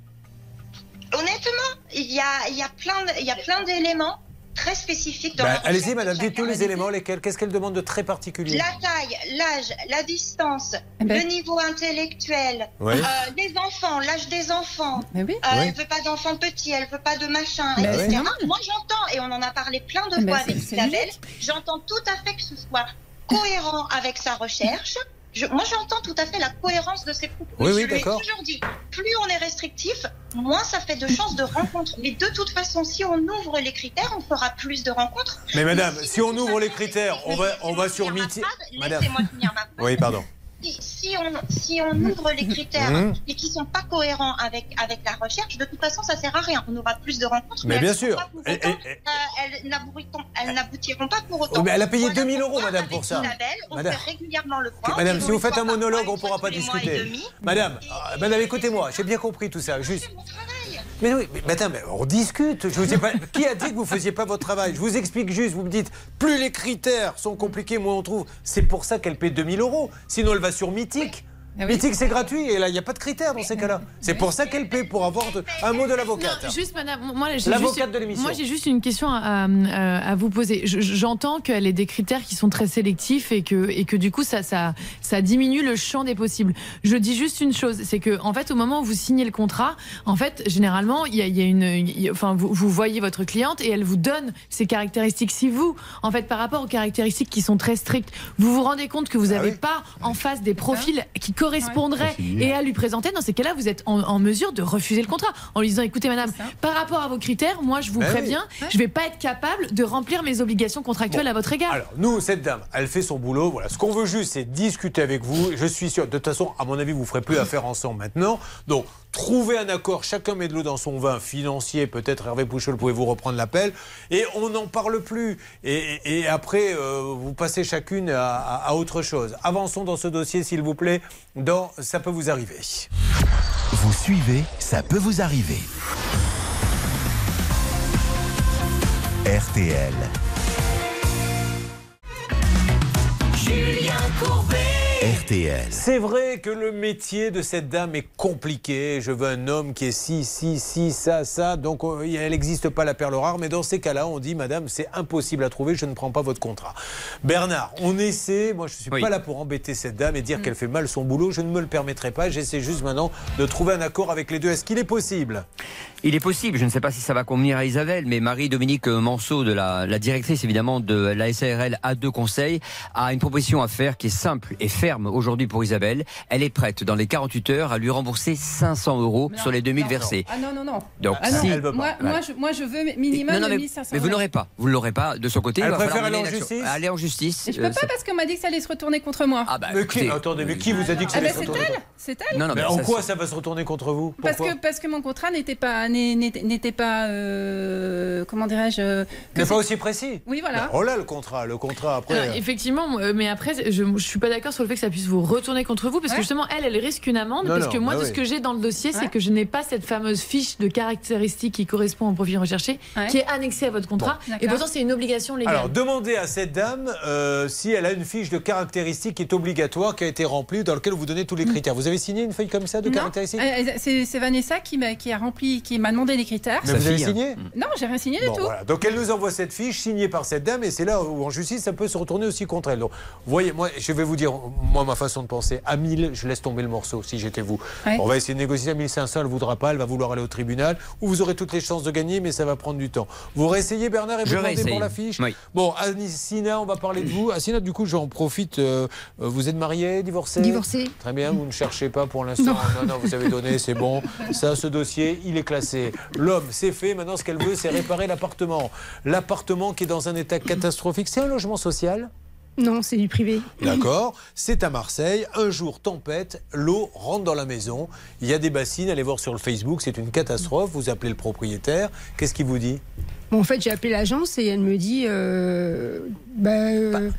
Honnêtement, il y a, il y a plein, de- il y a plein d'éléments très spécifiques dans Bah, la Allez-y, Madame, dites tous les éléments. Lesquels Qu'est-ce qu'elle demande de très particulier La taille, l'âge, la distance, Eh ben- le niveau intellectuel, Oui. euh, les enfants, l'âge des enfants. Mais oui. Euh, Oui. Elle veut pas d'enfants petits, elle veut pas de machin, Ben etc. oui. Moi j'entends, et on en a parlé plein de Ben fois c'est- avec Isabelle, j'entends tout à fait que ce soit cohérent avec sa recherche, je- moi, j'entends tout à fait la cohérence de ces propos. Oui, oui, je l'ai d'accord. toujours dit. Plus on est restrictif, moins ça fait de chances de rencontres. Mais de toute façon, si on ouvre les critères, on fera plus de rencontres. Mais madame, si on ouvre les critères, on va, on va sur Miti. Madame. Laissez-moi finir ma phrase. Oui, pardon. Si, si on, si on ouvre les critères et qui sont pas cohérents avec, avec la recherche, de toute façon, ça sert à rien. On aura plus de rencontres. Mais bien sûr. pas pour Et- autant, et- euh, elles n'aboutiront- elles n'aboutiront pas pour autant. Mais elle a payé Voilà 2000 euros, madame, pour ça. On Madame. fait régulièrement le point. Madame, Ils si vous faites un monologue, on ne pourra pas discuter. Madame, euh, madame, écoutez-moi, j'ai bien compris tout ça. Juste. Mais oui, mais on discute. Je vous ai pas... Qui a dit que vous faisiez pas votre travail? Je vous explique juste. Vous me dites, plus les critères sont compliqués, moins on trouve. C'est pour ça qu'elle paie 2000 euros. Sinon, elle va sur Mythique. Ah Mythique, c'est gratuit. Et là, il n'y a pas de critères dans ces cas-là. C'est pour ça qu'elle paie, pour avoir de- un mot de l'avocate. Juste madame, moi j'ai juste- de l'émission. Moi j'ai juste une question à, à- à vous poser. Je- J'entends qu'elle ait des critères qui sont très sélectifs et que, et que du coup ça, ça, ça diminue le champ des possibles. Je dis juste une chose, c'est que en fait au moment où vous signez le contrat, en fait généralement il y a, il y a une, il y a- enfin vous, vous voyez votre cliente et elle vous donne ses caractéristiques. Si vous, en fait par rapport aux caractéristiques qui sont très strictes, vous vous rendez compte que vous n'avez pas en face des profils qui correspondraient et à lui présenter, dans ces cas-là vous êtes en, en mesure de refuser le contrat en lui disant écoutez madame, par rapport à vos critères, moi je vous Ben oui. préviens, je vais pas être capable de remplir mes obligations contractuelles à votre égard. Alors, nous, cette dame, elle fait son boulot. Voilà. Ce qu'on veut juste, c'est discuter avec vous. Je suis sûr, de toute façon, à mon avis, vous ne ferez plus affaire ensemble maintenant. Donc, trouvez un accord. Chacun met de l'eau dans son vin financier. Peut-être, Hervé Pouchol, pouvez-vous reprendre l'appel. Et on n'en parle plus. Et, et après, euh, vous passez chacune à, à- à autre chose. Avançons dans ce dossier, s'il vous plaît, dans Ça peut vous arriver. Vous suivez, ça peut vous arriver. RTL. Julien Courbet. RTL. C'est vrai que le métier de cette dame est compliqué. Je veux un homme qui est ci, ci, ci, ça, ça. Donc euh, elle n'existe pas la perle rare. Mais dans ces cas-là, on dit, Madame, c'est impossible à trouver. Je ne prends pas votre contrat. Bernard, on essaie. Moi, je suis pas là pour embêter cette dame et dire qu'elle fait mal son boulot. Je ne me le permettrai pas. J'essaie juste maintenant de trouver un accord avec les deux. Est-ce qu'il est possible? Il est possible, je ne sais pas si ça va convenir à Isabelle, mais Marie-Dominique Manceau, de la, la directrice évidemment de la SARL A2 Conseil, a une proposition à faire qui est simple et ferme aujourd'hui pour Isabelle. Elle est prête dans les 48 heures à lui rembourser 500 euros Non, sur les 2000 non, versés. Ah non, non, non. Donc, Ah non, si- moi, moi, je, moi, je veux minimum Non, non, mais, 1500 mais vous l'aurez pas. Vous ne l'aurez pas de son côté. Elle il va préfère falloir aller en justice Aller en justice. Et je peux euh, pas c'est- parce qu'on m'a dit que ça allait se retourner contre moi. Ah bah, Mais qui, attendez, mais qui vous a dit que ça Ah bah, allait se c'est retourner elle, c'est elle. Non, non, Mais mais en ça, quoi c'est- ça va se retourner contre vous? Parce que, parce que mon contrat n'était pas, n'est- n'était n'était pas, euh, comment dirais-je euh, Mais c'est- pas aussi précis. Oui, voilà. Oh là, le contrat, le contrat après. Effectivement, euh, mais après, je, je suis pas d'accord sur le fait que ça puisse vous retourner contre vous, parce que justement, elle, elle risque une amende, Non, parce non, que moi, bah oui. ce que j'ai dans le dossier, c'est que je n'ai pas cette fameuse fiche de caractéristiques qui correspond au profil recherché, Ouais. qui est annexée à votre contrat, Bon. et pourtant, c'est une obligation légale. Alors, demandez à cette dame euh, si elle a une fiche de caractéristiques qui est obligatoire, qui a été remplie, dans laquelle vous donnez tous les critères. Vous avez signé une feuille comme ça de Non. caractéristiques Euh, C'est c'est Vanessa qui m'a qui a rempli, qui m'a demandé les critères. Mais vous avez fille, hein. signé Non, j'ai rien signé du tout. voilà. Donc elle nous envoie cette fiche signée par cette dame et c'est là où en justice ça peut se retourner aussi contre elle. Donc, voyez, moi je vais vous dire, moi ma façon de penser, à 1000 je laisse tomber le morceau si j'étais vous. Ouais. On va essayer de négocier à 1500, elle voudra pas, elle va vouloir aller au tribunal ou vous aurez toutes les chances de gagner mais ça va prendre du temps. Vous réessayez Bernard et vous Je demandez pour la fiche Oui. Bon, Sina, on va parler de vous. Sina, du coup j'en profite, euh, vous êtes marié, divorcé Divorcé. Très bien, vous ne cherchez pas pour l'instant. Non. non, non, vous avez donné, c'est bon. Ça, ce dossier, il est classé. L'homme, c'est fait. Maintenant, ce qu'elle veut, c'est réparer l'appartement. L'appartement qui est dans un état catastrophique, c'est un logement social Non, c'est du privé. D'accord C'est à Marseille. Un jour, tempête, l'eau rentre dans la maison. Il y a des bassines. Allez voir sur le Facebook, c'est une catastrophe. Vous appelez le propriétaire. Qu'est-ce qu'il vous dit? Bon, en fait, j'ai appelé l'agence et elle me dit. euh, bah, euh,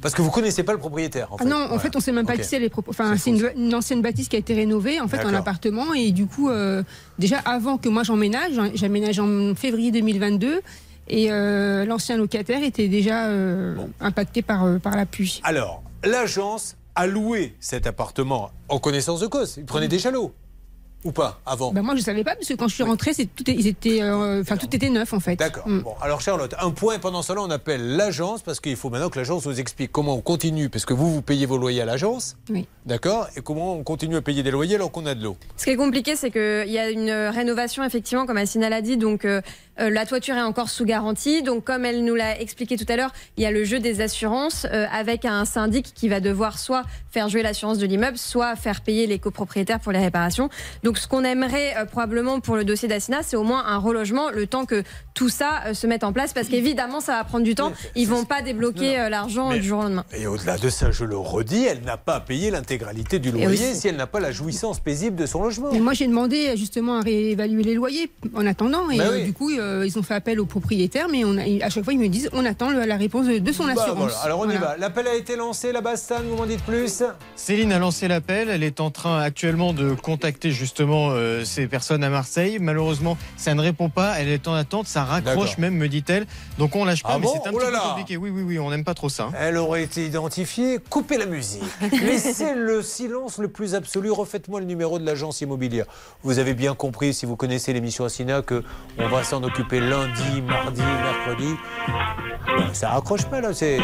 Parce que vous connaissez pas le propriétaire. En ah fait. non, en Voilà. fait, on sait même pas qui c'est les. Enfin, c'est une, une ancienne bâtisse qui a été rénovée en fait en appartement et du coup, euh, déjà avant que moi j'emménage, j'en- j'emménage en février 2022 et euh, l'ancien locataire était déjà euh, impacté par euh, par la pluie. Alors, l'agence a loué cet appartement en connaissance de cause. Il prenait déjà l'eau Ou pas Avant Bah, moi, je savais pas parce que quand je suis rentrée, c'est tout, est- ils étaient, euh, tout était neuf en fait. D'accord. Mm. Bon, alors Charlotte, un point pendant cela, on appelle l'agence parce qu'il faut maintenant que l'agence nous explique comment on continue, parce que vous, vous payez vos loyers à l'agence. Oui. D'accord Et comment on continue à payer des loyers alors qu'on a de l'eau Ce qui est compliqué, c'est qu'il y a une rénovation, effectivement, comme Assina l'a dit. Donc, euh, Euh, la toiture est encore sous garantie. Donc, comme elle nous l'a expliqué tout à l'heure, il y a le jeu des assurances euh, avec un syndic qui va devoir soit faire jouer l'assurance de l'immeuble, soit faire payer les copropriétaires pour les réparations. Donc, ce qu'on aimerait euh, probablement pour le dossier d'Assina, c'est au moins un relogement le temps que tout ça euh, se mette en place parce qu'évidemment, ça va prendre du temps. Ils vont pas débloquer euh, l'argent du jour au lendemain. Et au-delà de ça, je le redis, elle n'a pas à payer l'intégralité du loyer aussi- si elle n'a pas la jouissance paisible de son logement. Et moi, j'ai demandé justement à réévaluer les loyers en attendant. Et Bah euh, oui. du coup, euh, ils ont fait appel au propriétaire, mais on a, à chaque fois, ils me disent on attend le- la réponse de, son Bah, assurance. voilà. Alors on y va. L'appel a été lancé, la Bastan, vous m'en dites plus Céline a lancé l'appel. Elle est en train actuellement de contacter justement euh, ces personnes à Marseille. Malheureusement, ça ne répond pas. Elle est en attente. Ça raccroche même, me dit-elle. Donc on lâche pas. Ah mais bon c'est un Oh petit là peu là. compliqué. Oui, oui, oui. On n'aime pas trop ça. hein. Elle aurait été identifiée. Coupez la musique. Laissez le silence le plus absolu. Refaites-moi le numéro de l'agence immobilière. Vous avez bien compris, si vous connaissez l'émission Assina, que on va s'en occuper lundi, mardi, mercredi. Ben, ça raccroche pas là. C'est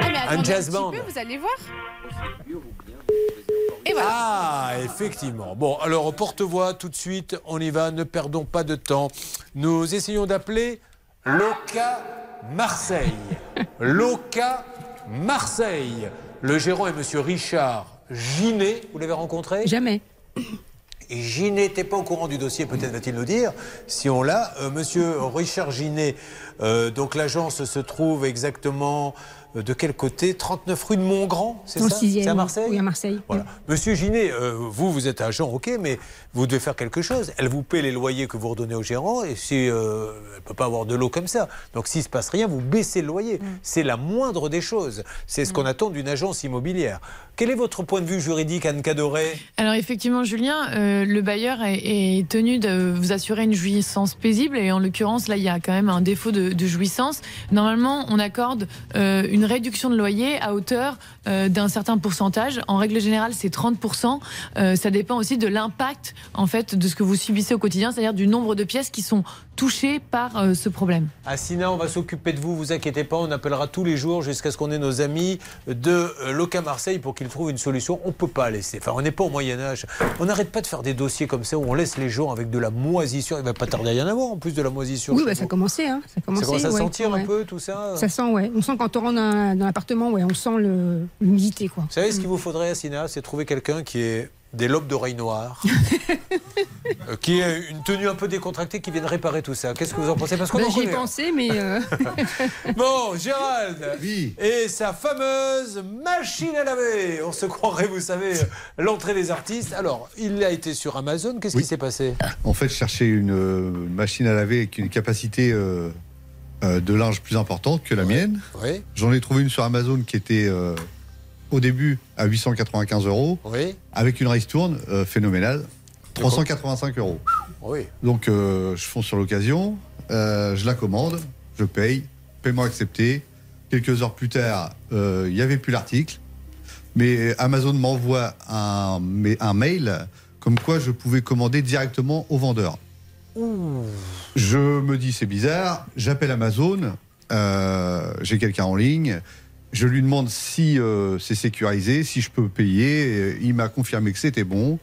Ah, un jazz petit band. peu, vous allez voir. Et voilà. Ah, effectivement. Bon, alors porte-voix tout de suite, on y va, ne perdons pas de temps. Nous essayons d'appeler Loca Marseille. Loca Marseille. Le gérant est monsieur Richard Ginet. Vous l'avez rencontré? Jamais. Et Ginet n'était pas au courant du dossier, peut-être va-t-il nous dire, si on l'a. Euh, monsieur Richard Ginet, euh, donc l'agence se trouve exactement euh, de quel côté? 39 rue de Montgrand, c'est ça? C'est à Marseille? Oui, à Marseille. voilà. Monsieur Ginet, euh, vous, vous êtes agent, ok, mais vous devez faire quelque chose. Elle vous paie les loyers que vous redonnez au gérant, et si euh, elle peut pas avoir de l'eau comme ça. Donc s'il se passe rien, vous baissez le loyer. C'est la moindre des choses. C'est ce qu'on attend d'une agence immobilière. Quel est votre point de vue juridique, Anne Cadoré Alors effectivement, Julien, euh, le bailleur est, est tenu de vous assurer une jouissance paisible et en l'occurrence, là, il y a quand même un défaut de, de jouissance. Normalement, on accorde euh, une réduction de loyer à hauteur euh, d'un certain pourcentage. En règle générale, c'est 30%. Euh, ça dépend aussi de l'impact en fait de ce que vous subissez au quotidien, c'est-à-dire du nombre de pièces qui sont touchées par ce problème. Assina, on va s'occuper de vous, vous inquiétez pas, on appellera tous les jours jusqu'à ce qu'on ait nos amis de Loca Marseille pour qu'ils trouvent une solution. On peut pas laisser, enfin on n'est pas au Moyen-Âge. On n'arrête pas de faire des dossiers comme ça où on laisse les gens avec de la moisissure. Il va pas tarder à y en avoir en plus de la moisissure. Oui, bah, ça a commencé. Hein. Ça commence à ouais, sentir un peu tout ça Ça sent, ouais. On sent quand on rentre dans, dans l'appartement, ouais, on sent le- l'humidité, quoi. Vous savez ce qu'il vous faudrait, Assina C'est trouver quelqu'un qui ait des lobes d'oreilles noires, euh, qui ait une tenue un peu décontractée, qui vienne réparer tout ça. Qu'est-ce que vous en pensez? Parce qu'on Bah, en J'y ai hein. pensé, mais. euh, Bon, Gérald et sa fameuse machine à laver. On se croirait, vous savez, l'entrée des artistes. Alors, il a été sur Amazon. Qu'est-ce qui s'est passé? En fait, je cherchais une euh, machine à laver avec une capacité euh, euh, de linge plus importante que la mienne. Oui. J'en ai trouvé une sur Amazon qui était euh, au début à 895 euros, Oui. avec une ristourne euh, phénoménale, 385 euros. Oui. Donc, euh, je fonce sur l'occasion, euh, je la commande, je paye, paiement accepté. Quelques heures plus tard, euh, il n'y avait plus l'article, mais Amazon m'envoie un, mail comme quoi je pouvais commander directement au vendeur. Je me dis c'est bizarre, j'appelle Amazon, j'ai quelqu'un en ligne, je lui demande si euh, c'est sécurisé, si je peux payer. Il m'a confirmé que c'était bon.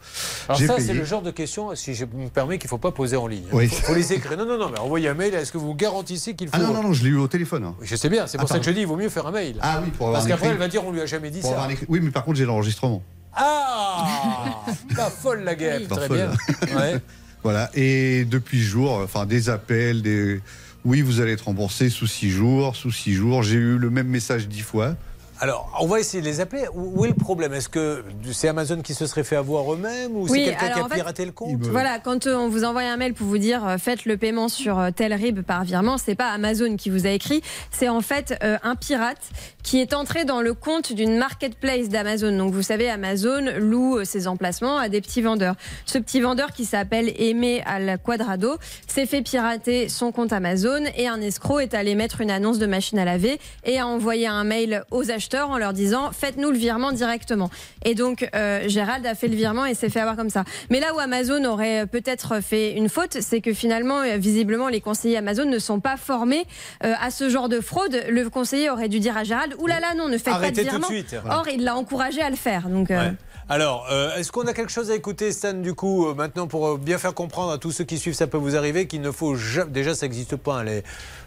Alors ça, c'est le genre de question, si je me permets, qu'il ne faut pas poser en ligne. Il Oui. faut, faut les écrire. Non, non, non, mais envoyez un mail. Est-ce que vous garantissez qu'il faut... Ah non, non, non, je l'ai eu au téléphone. hein. Je sais bien, c'est pour Ah, ça que je dis, il vaut mieux faire un mail. Ah oui, pour avoir Parce qu'après, elle va dire, on lui a jamais dit Pour ça. écrit- Oui, mais par contre, j'ai l'enregistrement. Ah Pas folle la guêpe, très folle. bien. Ouais. Voilà. Et depuis jour, enfin, des appels, des. Oui, vous allez être remboursé sous six jours, sous six jours. J'ai eu le même message dix fois. Alors, on va essayer de les appeler. Où est le problème? Est-ce que c'est Amazon qui se serait fait avoir eux-mêmes ou c'est Oui, quelqu'un qui a en fait, piraté le compte? Voilà, quand euh, on vous envoie un mail pour vous dire euh, faites le paiement sur euh, tel RIB par virement, c'est pas Amazon qui vous a écrit, c'est en fait euh, un pirate qui est entré dans le compte d'une marketplace d'Amazon. Donc vous savez, Amazon loue ses emplacements à des petits vendeurs. Ce petit vendeur qui s'appelle Aimé Al Quadrado s'est fait pirater son compte Amazon et un escroc est allé mettre une annonce de machine à laver et a envoyé un mail aux acheteurs en leur disant faites-nous le virement directement. Et donc euh, Gérald a fait le virement et s'est fait avoir comme ça. Mais là où Amazon aurait peut-être fait une faute, c'est que finalement, euh, visiblement, les conseillers Amazon ne sont pas formés euh, à ce genre de fraude. Le conseiller aurait dû dire à Gérald, oulala, non, ne faites Arrêtez pas tout de de virement. suite. Or, il l'a encouragé à le faire. Donc, euh, Ouais. Alors, euh, est-ce qu'on a quelque chose à écouter, Stan, du coup, euh, maintenant, pour euh, bien faire comprendre à tous ceux qui suivent Ça peut vous arriver qu'il ne faut jamais. Déjà, ça n'existe pas, hein, les.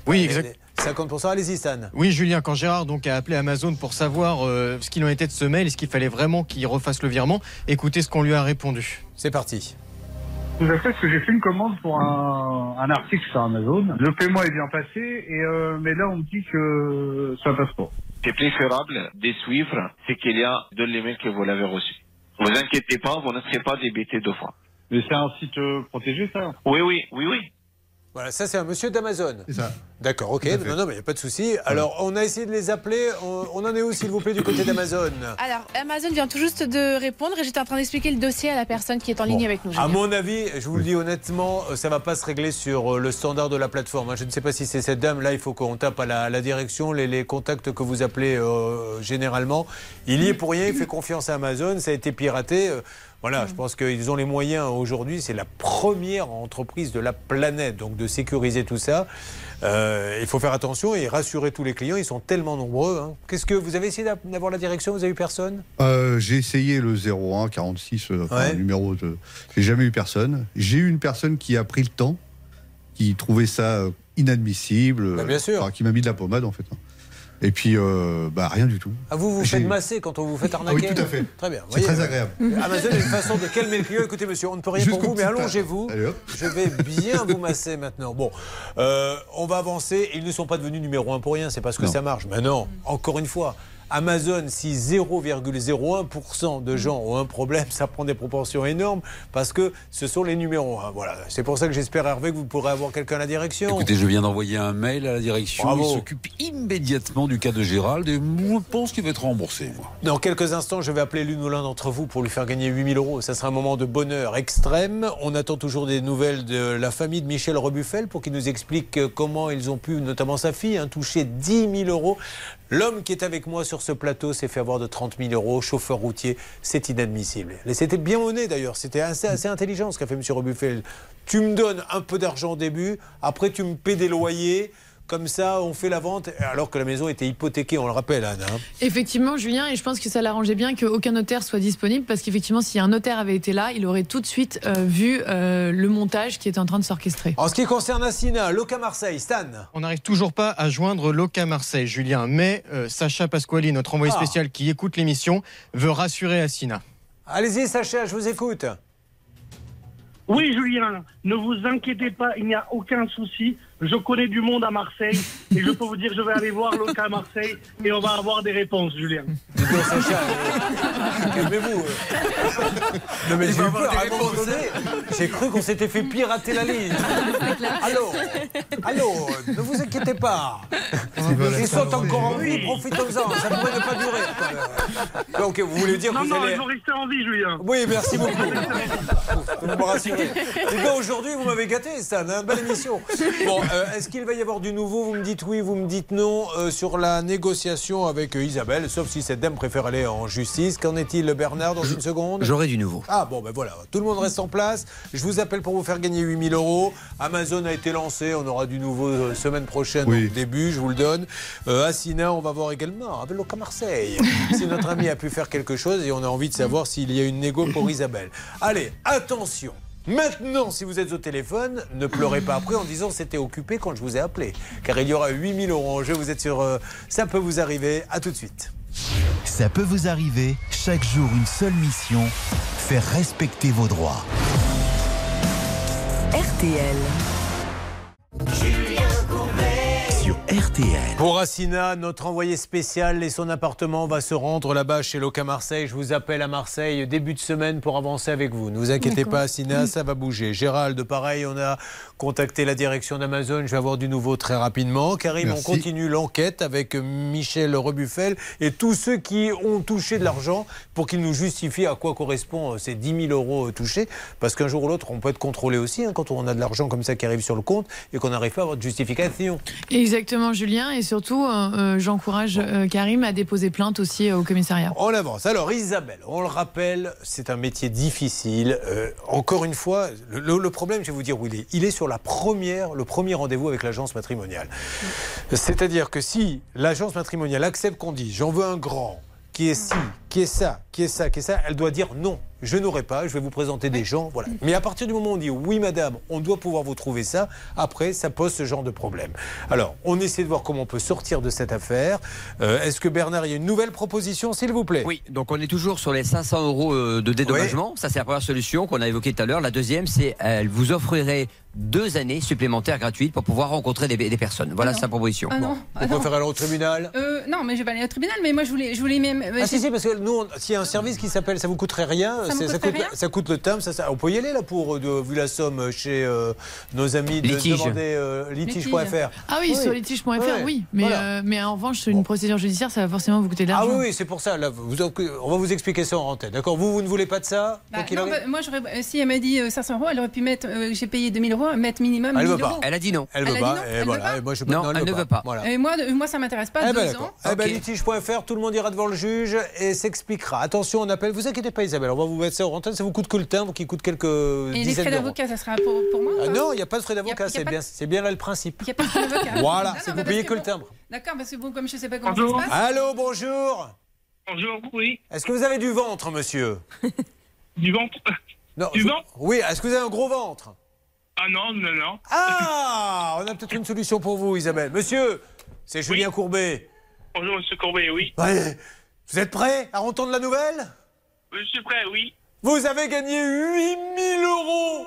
Oui, les- exact. les 50%. Allez-y, Stan. Oui, Julien, quand Gérard donc a appelé Amazon pour savoir euh, ce qu'il en était de ce mail, est-ce qu'il fallait vraiment qu'il refasse le virement Écoutez ce qu'on lui a répondu. C'est parti. Tout à fait, parce que j'ai fait une commande pour un, un article sur Amazon. Le paiement est bien passé, et euh, mais là on me dit que ça passe pas. C'est préférable de suivre ce qu'il y a dans l'email que vous l'avez reçu. Vous inquiétez pas, vous ne serez pas débité deux fois. Mais c'est un site euh, protégé, ça? Oui, oui, oui, oui. Voilà, ça, c'est un monsieur d'Amazon. C'est ça. D'accord, ok. Non, non, mais il n'y a pas de souci. Alors, on a essayé de les appeler. On, on en est où, s'il vous plaît, du côté d'Amazon? Alors, Amazon vient tout juste de répondre et j'étais en train d'expliquer le dossier à la personne qui est en ligne avec nous. À mon avis, je vous le dis honnêtement, euh, ça va pas se régler sur euh, le standard de la plateforme. hein. Je ne sais pas si c'est cette dame. Là, il faut qu'on tape à la, à la direction les, les contacts que vous appelez euh, généralement. Il y est pour rien. Il fait confiance à Amazon. Ça a été piraté. Voilà, je pense qu'ils ont les moyens aujourd'hui. C'est la première entreprise de la planète, donc de sécuriser tout ça. Euh, il faut faire attention et rassurer tous les clients. Ils sont tellement nombreux. hein. Qu'est-ce que vous avez essayé d'a- d'avoir la direction? Vous avez eu personne? Euh, j'ai essayé le 01 46, euh, enfin, Ouais. le numéro de. J'ai jamais eu personne. J'ai eu une personne qui a pris le temps, qui trouvait ça inadmissible, Bah, bien sûr. enfin, qui m'a mis de la pommade en fait. Et puis, euh, bah, rien du tout. Ah, vous vous faites masser quand on vous fait Ah arnaquer oui, tout à fait. Très bien. C'est très euh, agréable. Amazon a une façon de calmer le client. Écoutez, monsieur, on ne peut rien pour vous, mais allongez-vous. Je vais bien vous masser maintenant. Bon, euh, on va avancer. Ils ne sont pas devenus numéro un pour rien. C'est parce que Non. ça marche. Mais non, encore une fois. Amazon, si 0,01% de gens ont un problème, ça prend des proportions énormes parce que ce sont les numéros 1. Voilà. C'est pour ça que j'espère, Hervé, que vous pourrez avoir quelqu'un à la direction. Écoutez, je viens d'envoyer un mail à la direction. Bravo. Il s'occupe immédiatement du cas de Gérald et je pense qu'il va être remboursé. Moi. Dans quelques instants, je vais appeler l'une ou l'un d'entre vous pour lui faire gagner 8000 euros. Ça sera un moment de bonheur extrême. On attend toujours des nouvelles de la famille de Michel Rebuffel pour qu'il nous explique euh, comment ils ont pu, notamment sa fille, hein, toucher 10 000 euros. L'homme qui est avec moi sur ce plateau s'est fait avoir de 30 000 euros, chauffeur routier. C'est inadmissible. Et c'était bien honnête d'ailleurs. C'était assez, assez intelligent ce qu'a fait M. Rebuffel. Tu me donnes un peu d'argent au début, après tu me paies des loyers. Comme ça, on fait la vente, alors que la maison était hypothéquée, on le rappelle, Anne. hein. Effectivement, Julien, et je pense que ça l'arrangeait bien qu'aucun notaire soit disponible parce qu'effectivement, si un notaire avait été là, il aurait tout de suite euh, vu euh, le montage qui était en train de s'orchestrer. En ce qui concerne Assina, Loca Marseille, Stan. On n'arrive toujours pas à joindre Loca Marseille, Julien, mais euh, Sacha Pasquali, notre envoyé Ah. spécial qui écoute l'émission, veut rassurer Assina. Allez-y, Sacha, je vous écoute. Oui, Julien, ne vous inquiétez pas, il n'y a aucun souci. Je connais du monde à Marseille et je peux vous dire, je vais aller voir Loca à Marseille et on va avoir des réponses, Julien. Dites-moi, Sacha, euh, calmez-vous. Non, mais j'ai va eu avoir peur. des À un moment réponses. donné, J'ai cru qu'on s'était fait pirater la ligne. Allô Allô Ne vous inquiétez pas. Ils sont encore en vie, profitons-en. Ça pourrait ne pas durer. Donc, vous voulez dire que Non, vous non, allez... ils vont rester en vie, Julien. Oui, merci beaucoup. Vous me rassurez. Et bien aujourd'hui, vous m'avez gâté, Stan. Hein, belle émission. Bon, euh, est-ce qu'il va y avoir du nouveau Vous me dites oui, vous me dites non euh, sur la négociation avec euh, Isabelle, sauf si cette dame préfère aller en justice. Qu'en est-il, Bernard, dans une seconde? J'aurai du nouveau. Ah bon, ben voilà, tout le monde reste en place. Je vous appelle pour vous faire gagner 8000 euros. Amazon a été lancé, on aura du nouveau euh, semaine prochaine, donc début, je vous le donne. Assina, on va voir également avec Loca Marseille. si notre ami a pu faire quelque chose et on a envie de savoir s'il y a une négo pour Isabelle. Allez, attention Maintenant, si vous êtes au téléphone, ne pleurez pas après en disant c'était occupé quand je vous ai appelé. Car il y aura 8000 euros en jeu. Vous êtes sur euh, Ça peut vous arriver. À tout de suite. Ça peut vous arriver, chaque jour une seule mission, faire respecter vos droits. RTL. RTL. Pour Assina, notre envoyé spécial et son appartement va se rendre là-bas chez Loca Marseille. Je vous appelle à Marseille début de semaine pour avancer avec vous. Ne vous inquiétez pas, Assina, ça va bouger. Gérald, pareil, on a contacté la direction d'Amazon. Je vais avoir du nouveau très rapidement. Karim, Merci. on continue l'enquête avec Michel Rebuffel et tous ceux qui ont touché de l'argent pour qu'ils nous justifient à quoi correspond ces 10 000 euros touchés. Parce qu'un jour ou l'autre, on peut être contrôlé aussi hein, quand on a de l'argent comme ça qui arrive sur le compte et qu'on n'arrive pas à avoir de justification. Exactement, Julien. Et surtout, euh, euh, j'encourage euh, Karim à déposer plainte aussi euh, au commissariat. On avance. Alors Isabelle, on le rappelle, c'est un métier difficile. Encore une fois, le, le- le problème, je vais vous dire où il est. Il est sur la première, le premier rendez-vous avec l'agence matrimoniale. C'est-à-dire que si l'agence matrimoniale accepte qu'on dise j'en veux un grand, qui est ci, qui est ça, qui est ça, qui est ça, elle doit dire non. Je n'aurai pas, je vais vous présenter des gens, voilà. Mais à partir du moment où on dit oui madame, on doit pouvoir vous trouver ça, après ça pose ce genre de problème. Alors, on essaie de voir comment on peut sortir de cette affaire. Euh, Est-ce que Bernard, il y a une nouvelle proposition, s'il vous plaît? Oui, donc on est toujours sur les 500 euros euh, de dédommagement. Ça, c'est la première solution qu'on a évoquée tout à l'heure. La deuxième, c'est elle vous offrirait deux années supplémentaires gratuites pour pouvoir rencontrer des, des personnes. Voilà Ah sa proposition. Ah non. Ah non. aller au tribunal Euh, non, mais je vais pas aller au tribunal, mais moi je voulais, je voulais même. euh, Ah si si parce que nous s'il y a un service qui s'appelle ça vous coûterait rien Ça coûte rien ça coûte le timbre ça, ça- on peut y aller là pour euh, de- vu la somme chez euh, nos amis de Litige. demander euh, litige.fr Ah oui, sur litige.fr, Ouais. oui. Mais, Voilà. euh, mais en revanche, une procédure judiciaire, ça va forcément vous coûter de Ah l'argent. oui, oui, c'est pour ça. Là, vous- on va vous expliquer ça en antenne. D'accord? Vous, vous ne voulez pas de ça Bah, non, bah, moi, j'aurais, euh, si elle m'a dit euh, 500 euros, elle aurait pu mettre, euh, j'ai payé 2000 euros, mettre minimum Elle 1000 veut pas. euros. Elle a dit non. Elle veut a pas. dit non, et elle veut voilà. pas Et moi, je, Non, elle ne veut pas. Voilà. Et moi, moi, ça m'intéresse pas. Eh ben, ans. Eh ben, litige.fr, tout le monde ira devant le juge et s'expliquera. Attention, on appelle. Vous inquiétez pas, Isabelle. On va vous mettre ça en antenne. Ça vous coûte que le timbre qui coûte quelques Et les frais d'avocat, ça sera pour, pour moi Ah non, il n'y a pas de frais d'avocat. C'est bien, de- c'est bien là le principe. Il n'y a pas de frais d'avocat. Voilà, c'est vous payez que le timbre. D'accord, parce que bon, comme je sais pas comment ça se passe. Allô, bonjour. Bonjour, oui. Est-ce que vous avez du ventre, monsieur? Du ventre? Non. Du ventre? Oui. Est-ce que vous avez un gros ventre? Ah non, non, non. Ah On a peut-être une solution pour vous, Isabelle. Monsieur, c'est Julien Courbet. Bonjour, monsieur Courbet, oui. Ouais. Vous êtes prêt à entendre la nouvelle? Je suis prêt, oui. Vous avez gagné 8000 euros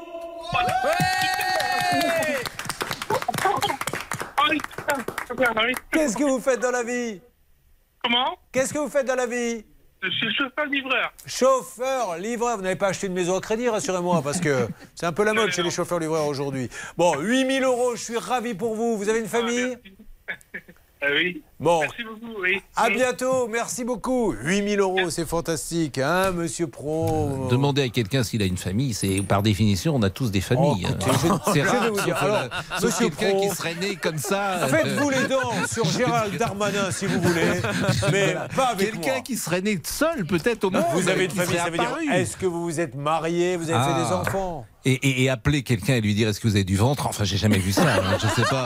Qu'est-ce que vous faites dans la vie? Comment? Qu'est-ce que vous faites dans la vie? Je suis chauffeur-livreur. Chauffeur, livreur, vous n'avez pas acheté une maison à crédit, rassurez-moi, parce que c'est un peu la mode chez les chauffeurs-livreurs aujourd'hui. Bon, 8000 euros, je suis ravi pour vous. Vous avez une famille? Ah oui. Bon. Merci beaucoup, oui. À Oui. bientôt, merci beaucoup. 8000 euros, c'est fantastique, hein, monsieur Pro Demander à quelqu'un s'il a une famille, c'est par définition, on a tous des familles. Oh, écoutez, je- c'est je rare, vous dire, euh, alors, monsieur quelqu'un qui serait né comme ça. Faites-vous euh, les dents sur Gérald Darmanin si vous voulez, mais pas avec moi. Quelqu'un qui serait né seul, peut-être au monde. Vous avez une famille, ça veut dire est-ce que vous vous êtes marié, vous avez fait des Ah. enfants Et, et- et appeler quelqu'un et lui dire est-ce que vous avez du ventre? Enfin, j'ai jamais vu ça. hein. Je sais pas.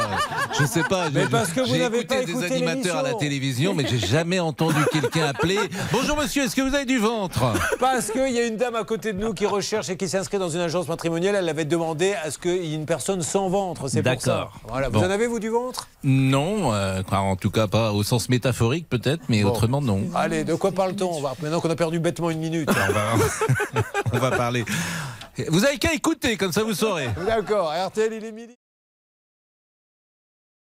Je sais pas. Mais J'ai- parce que vous n'avez écouté pas des écouté à la télévision, mais j'ai jamais entendu quelqu'un appeler. Bonjour monsieur, est-ce que vous avez du ventre? Parce qu'il y a une dame à côté de nous qui recherche et qui s'inscrit dans une agence matrimoniale. Elle avait demandé à ce qu'il y ait une personne sans ventre. C'est. D'accord. Voilà. Vous en avez, vous, du ventre? Non, euh, en tout cas pas au sens métaphorique peut-être, mais Bon. autrement non. Allez, de quoi parle-t-on? Maintenant qu'on a perdu bêtement une minute. On va parler. Vous avez qu'à écouter, comme ça vous saurez. D'accord, RTL, il est midi.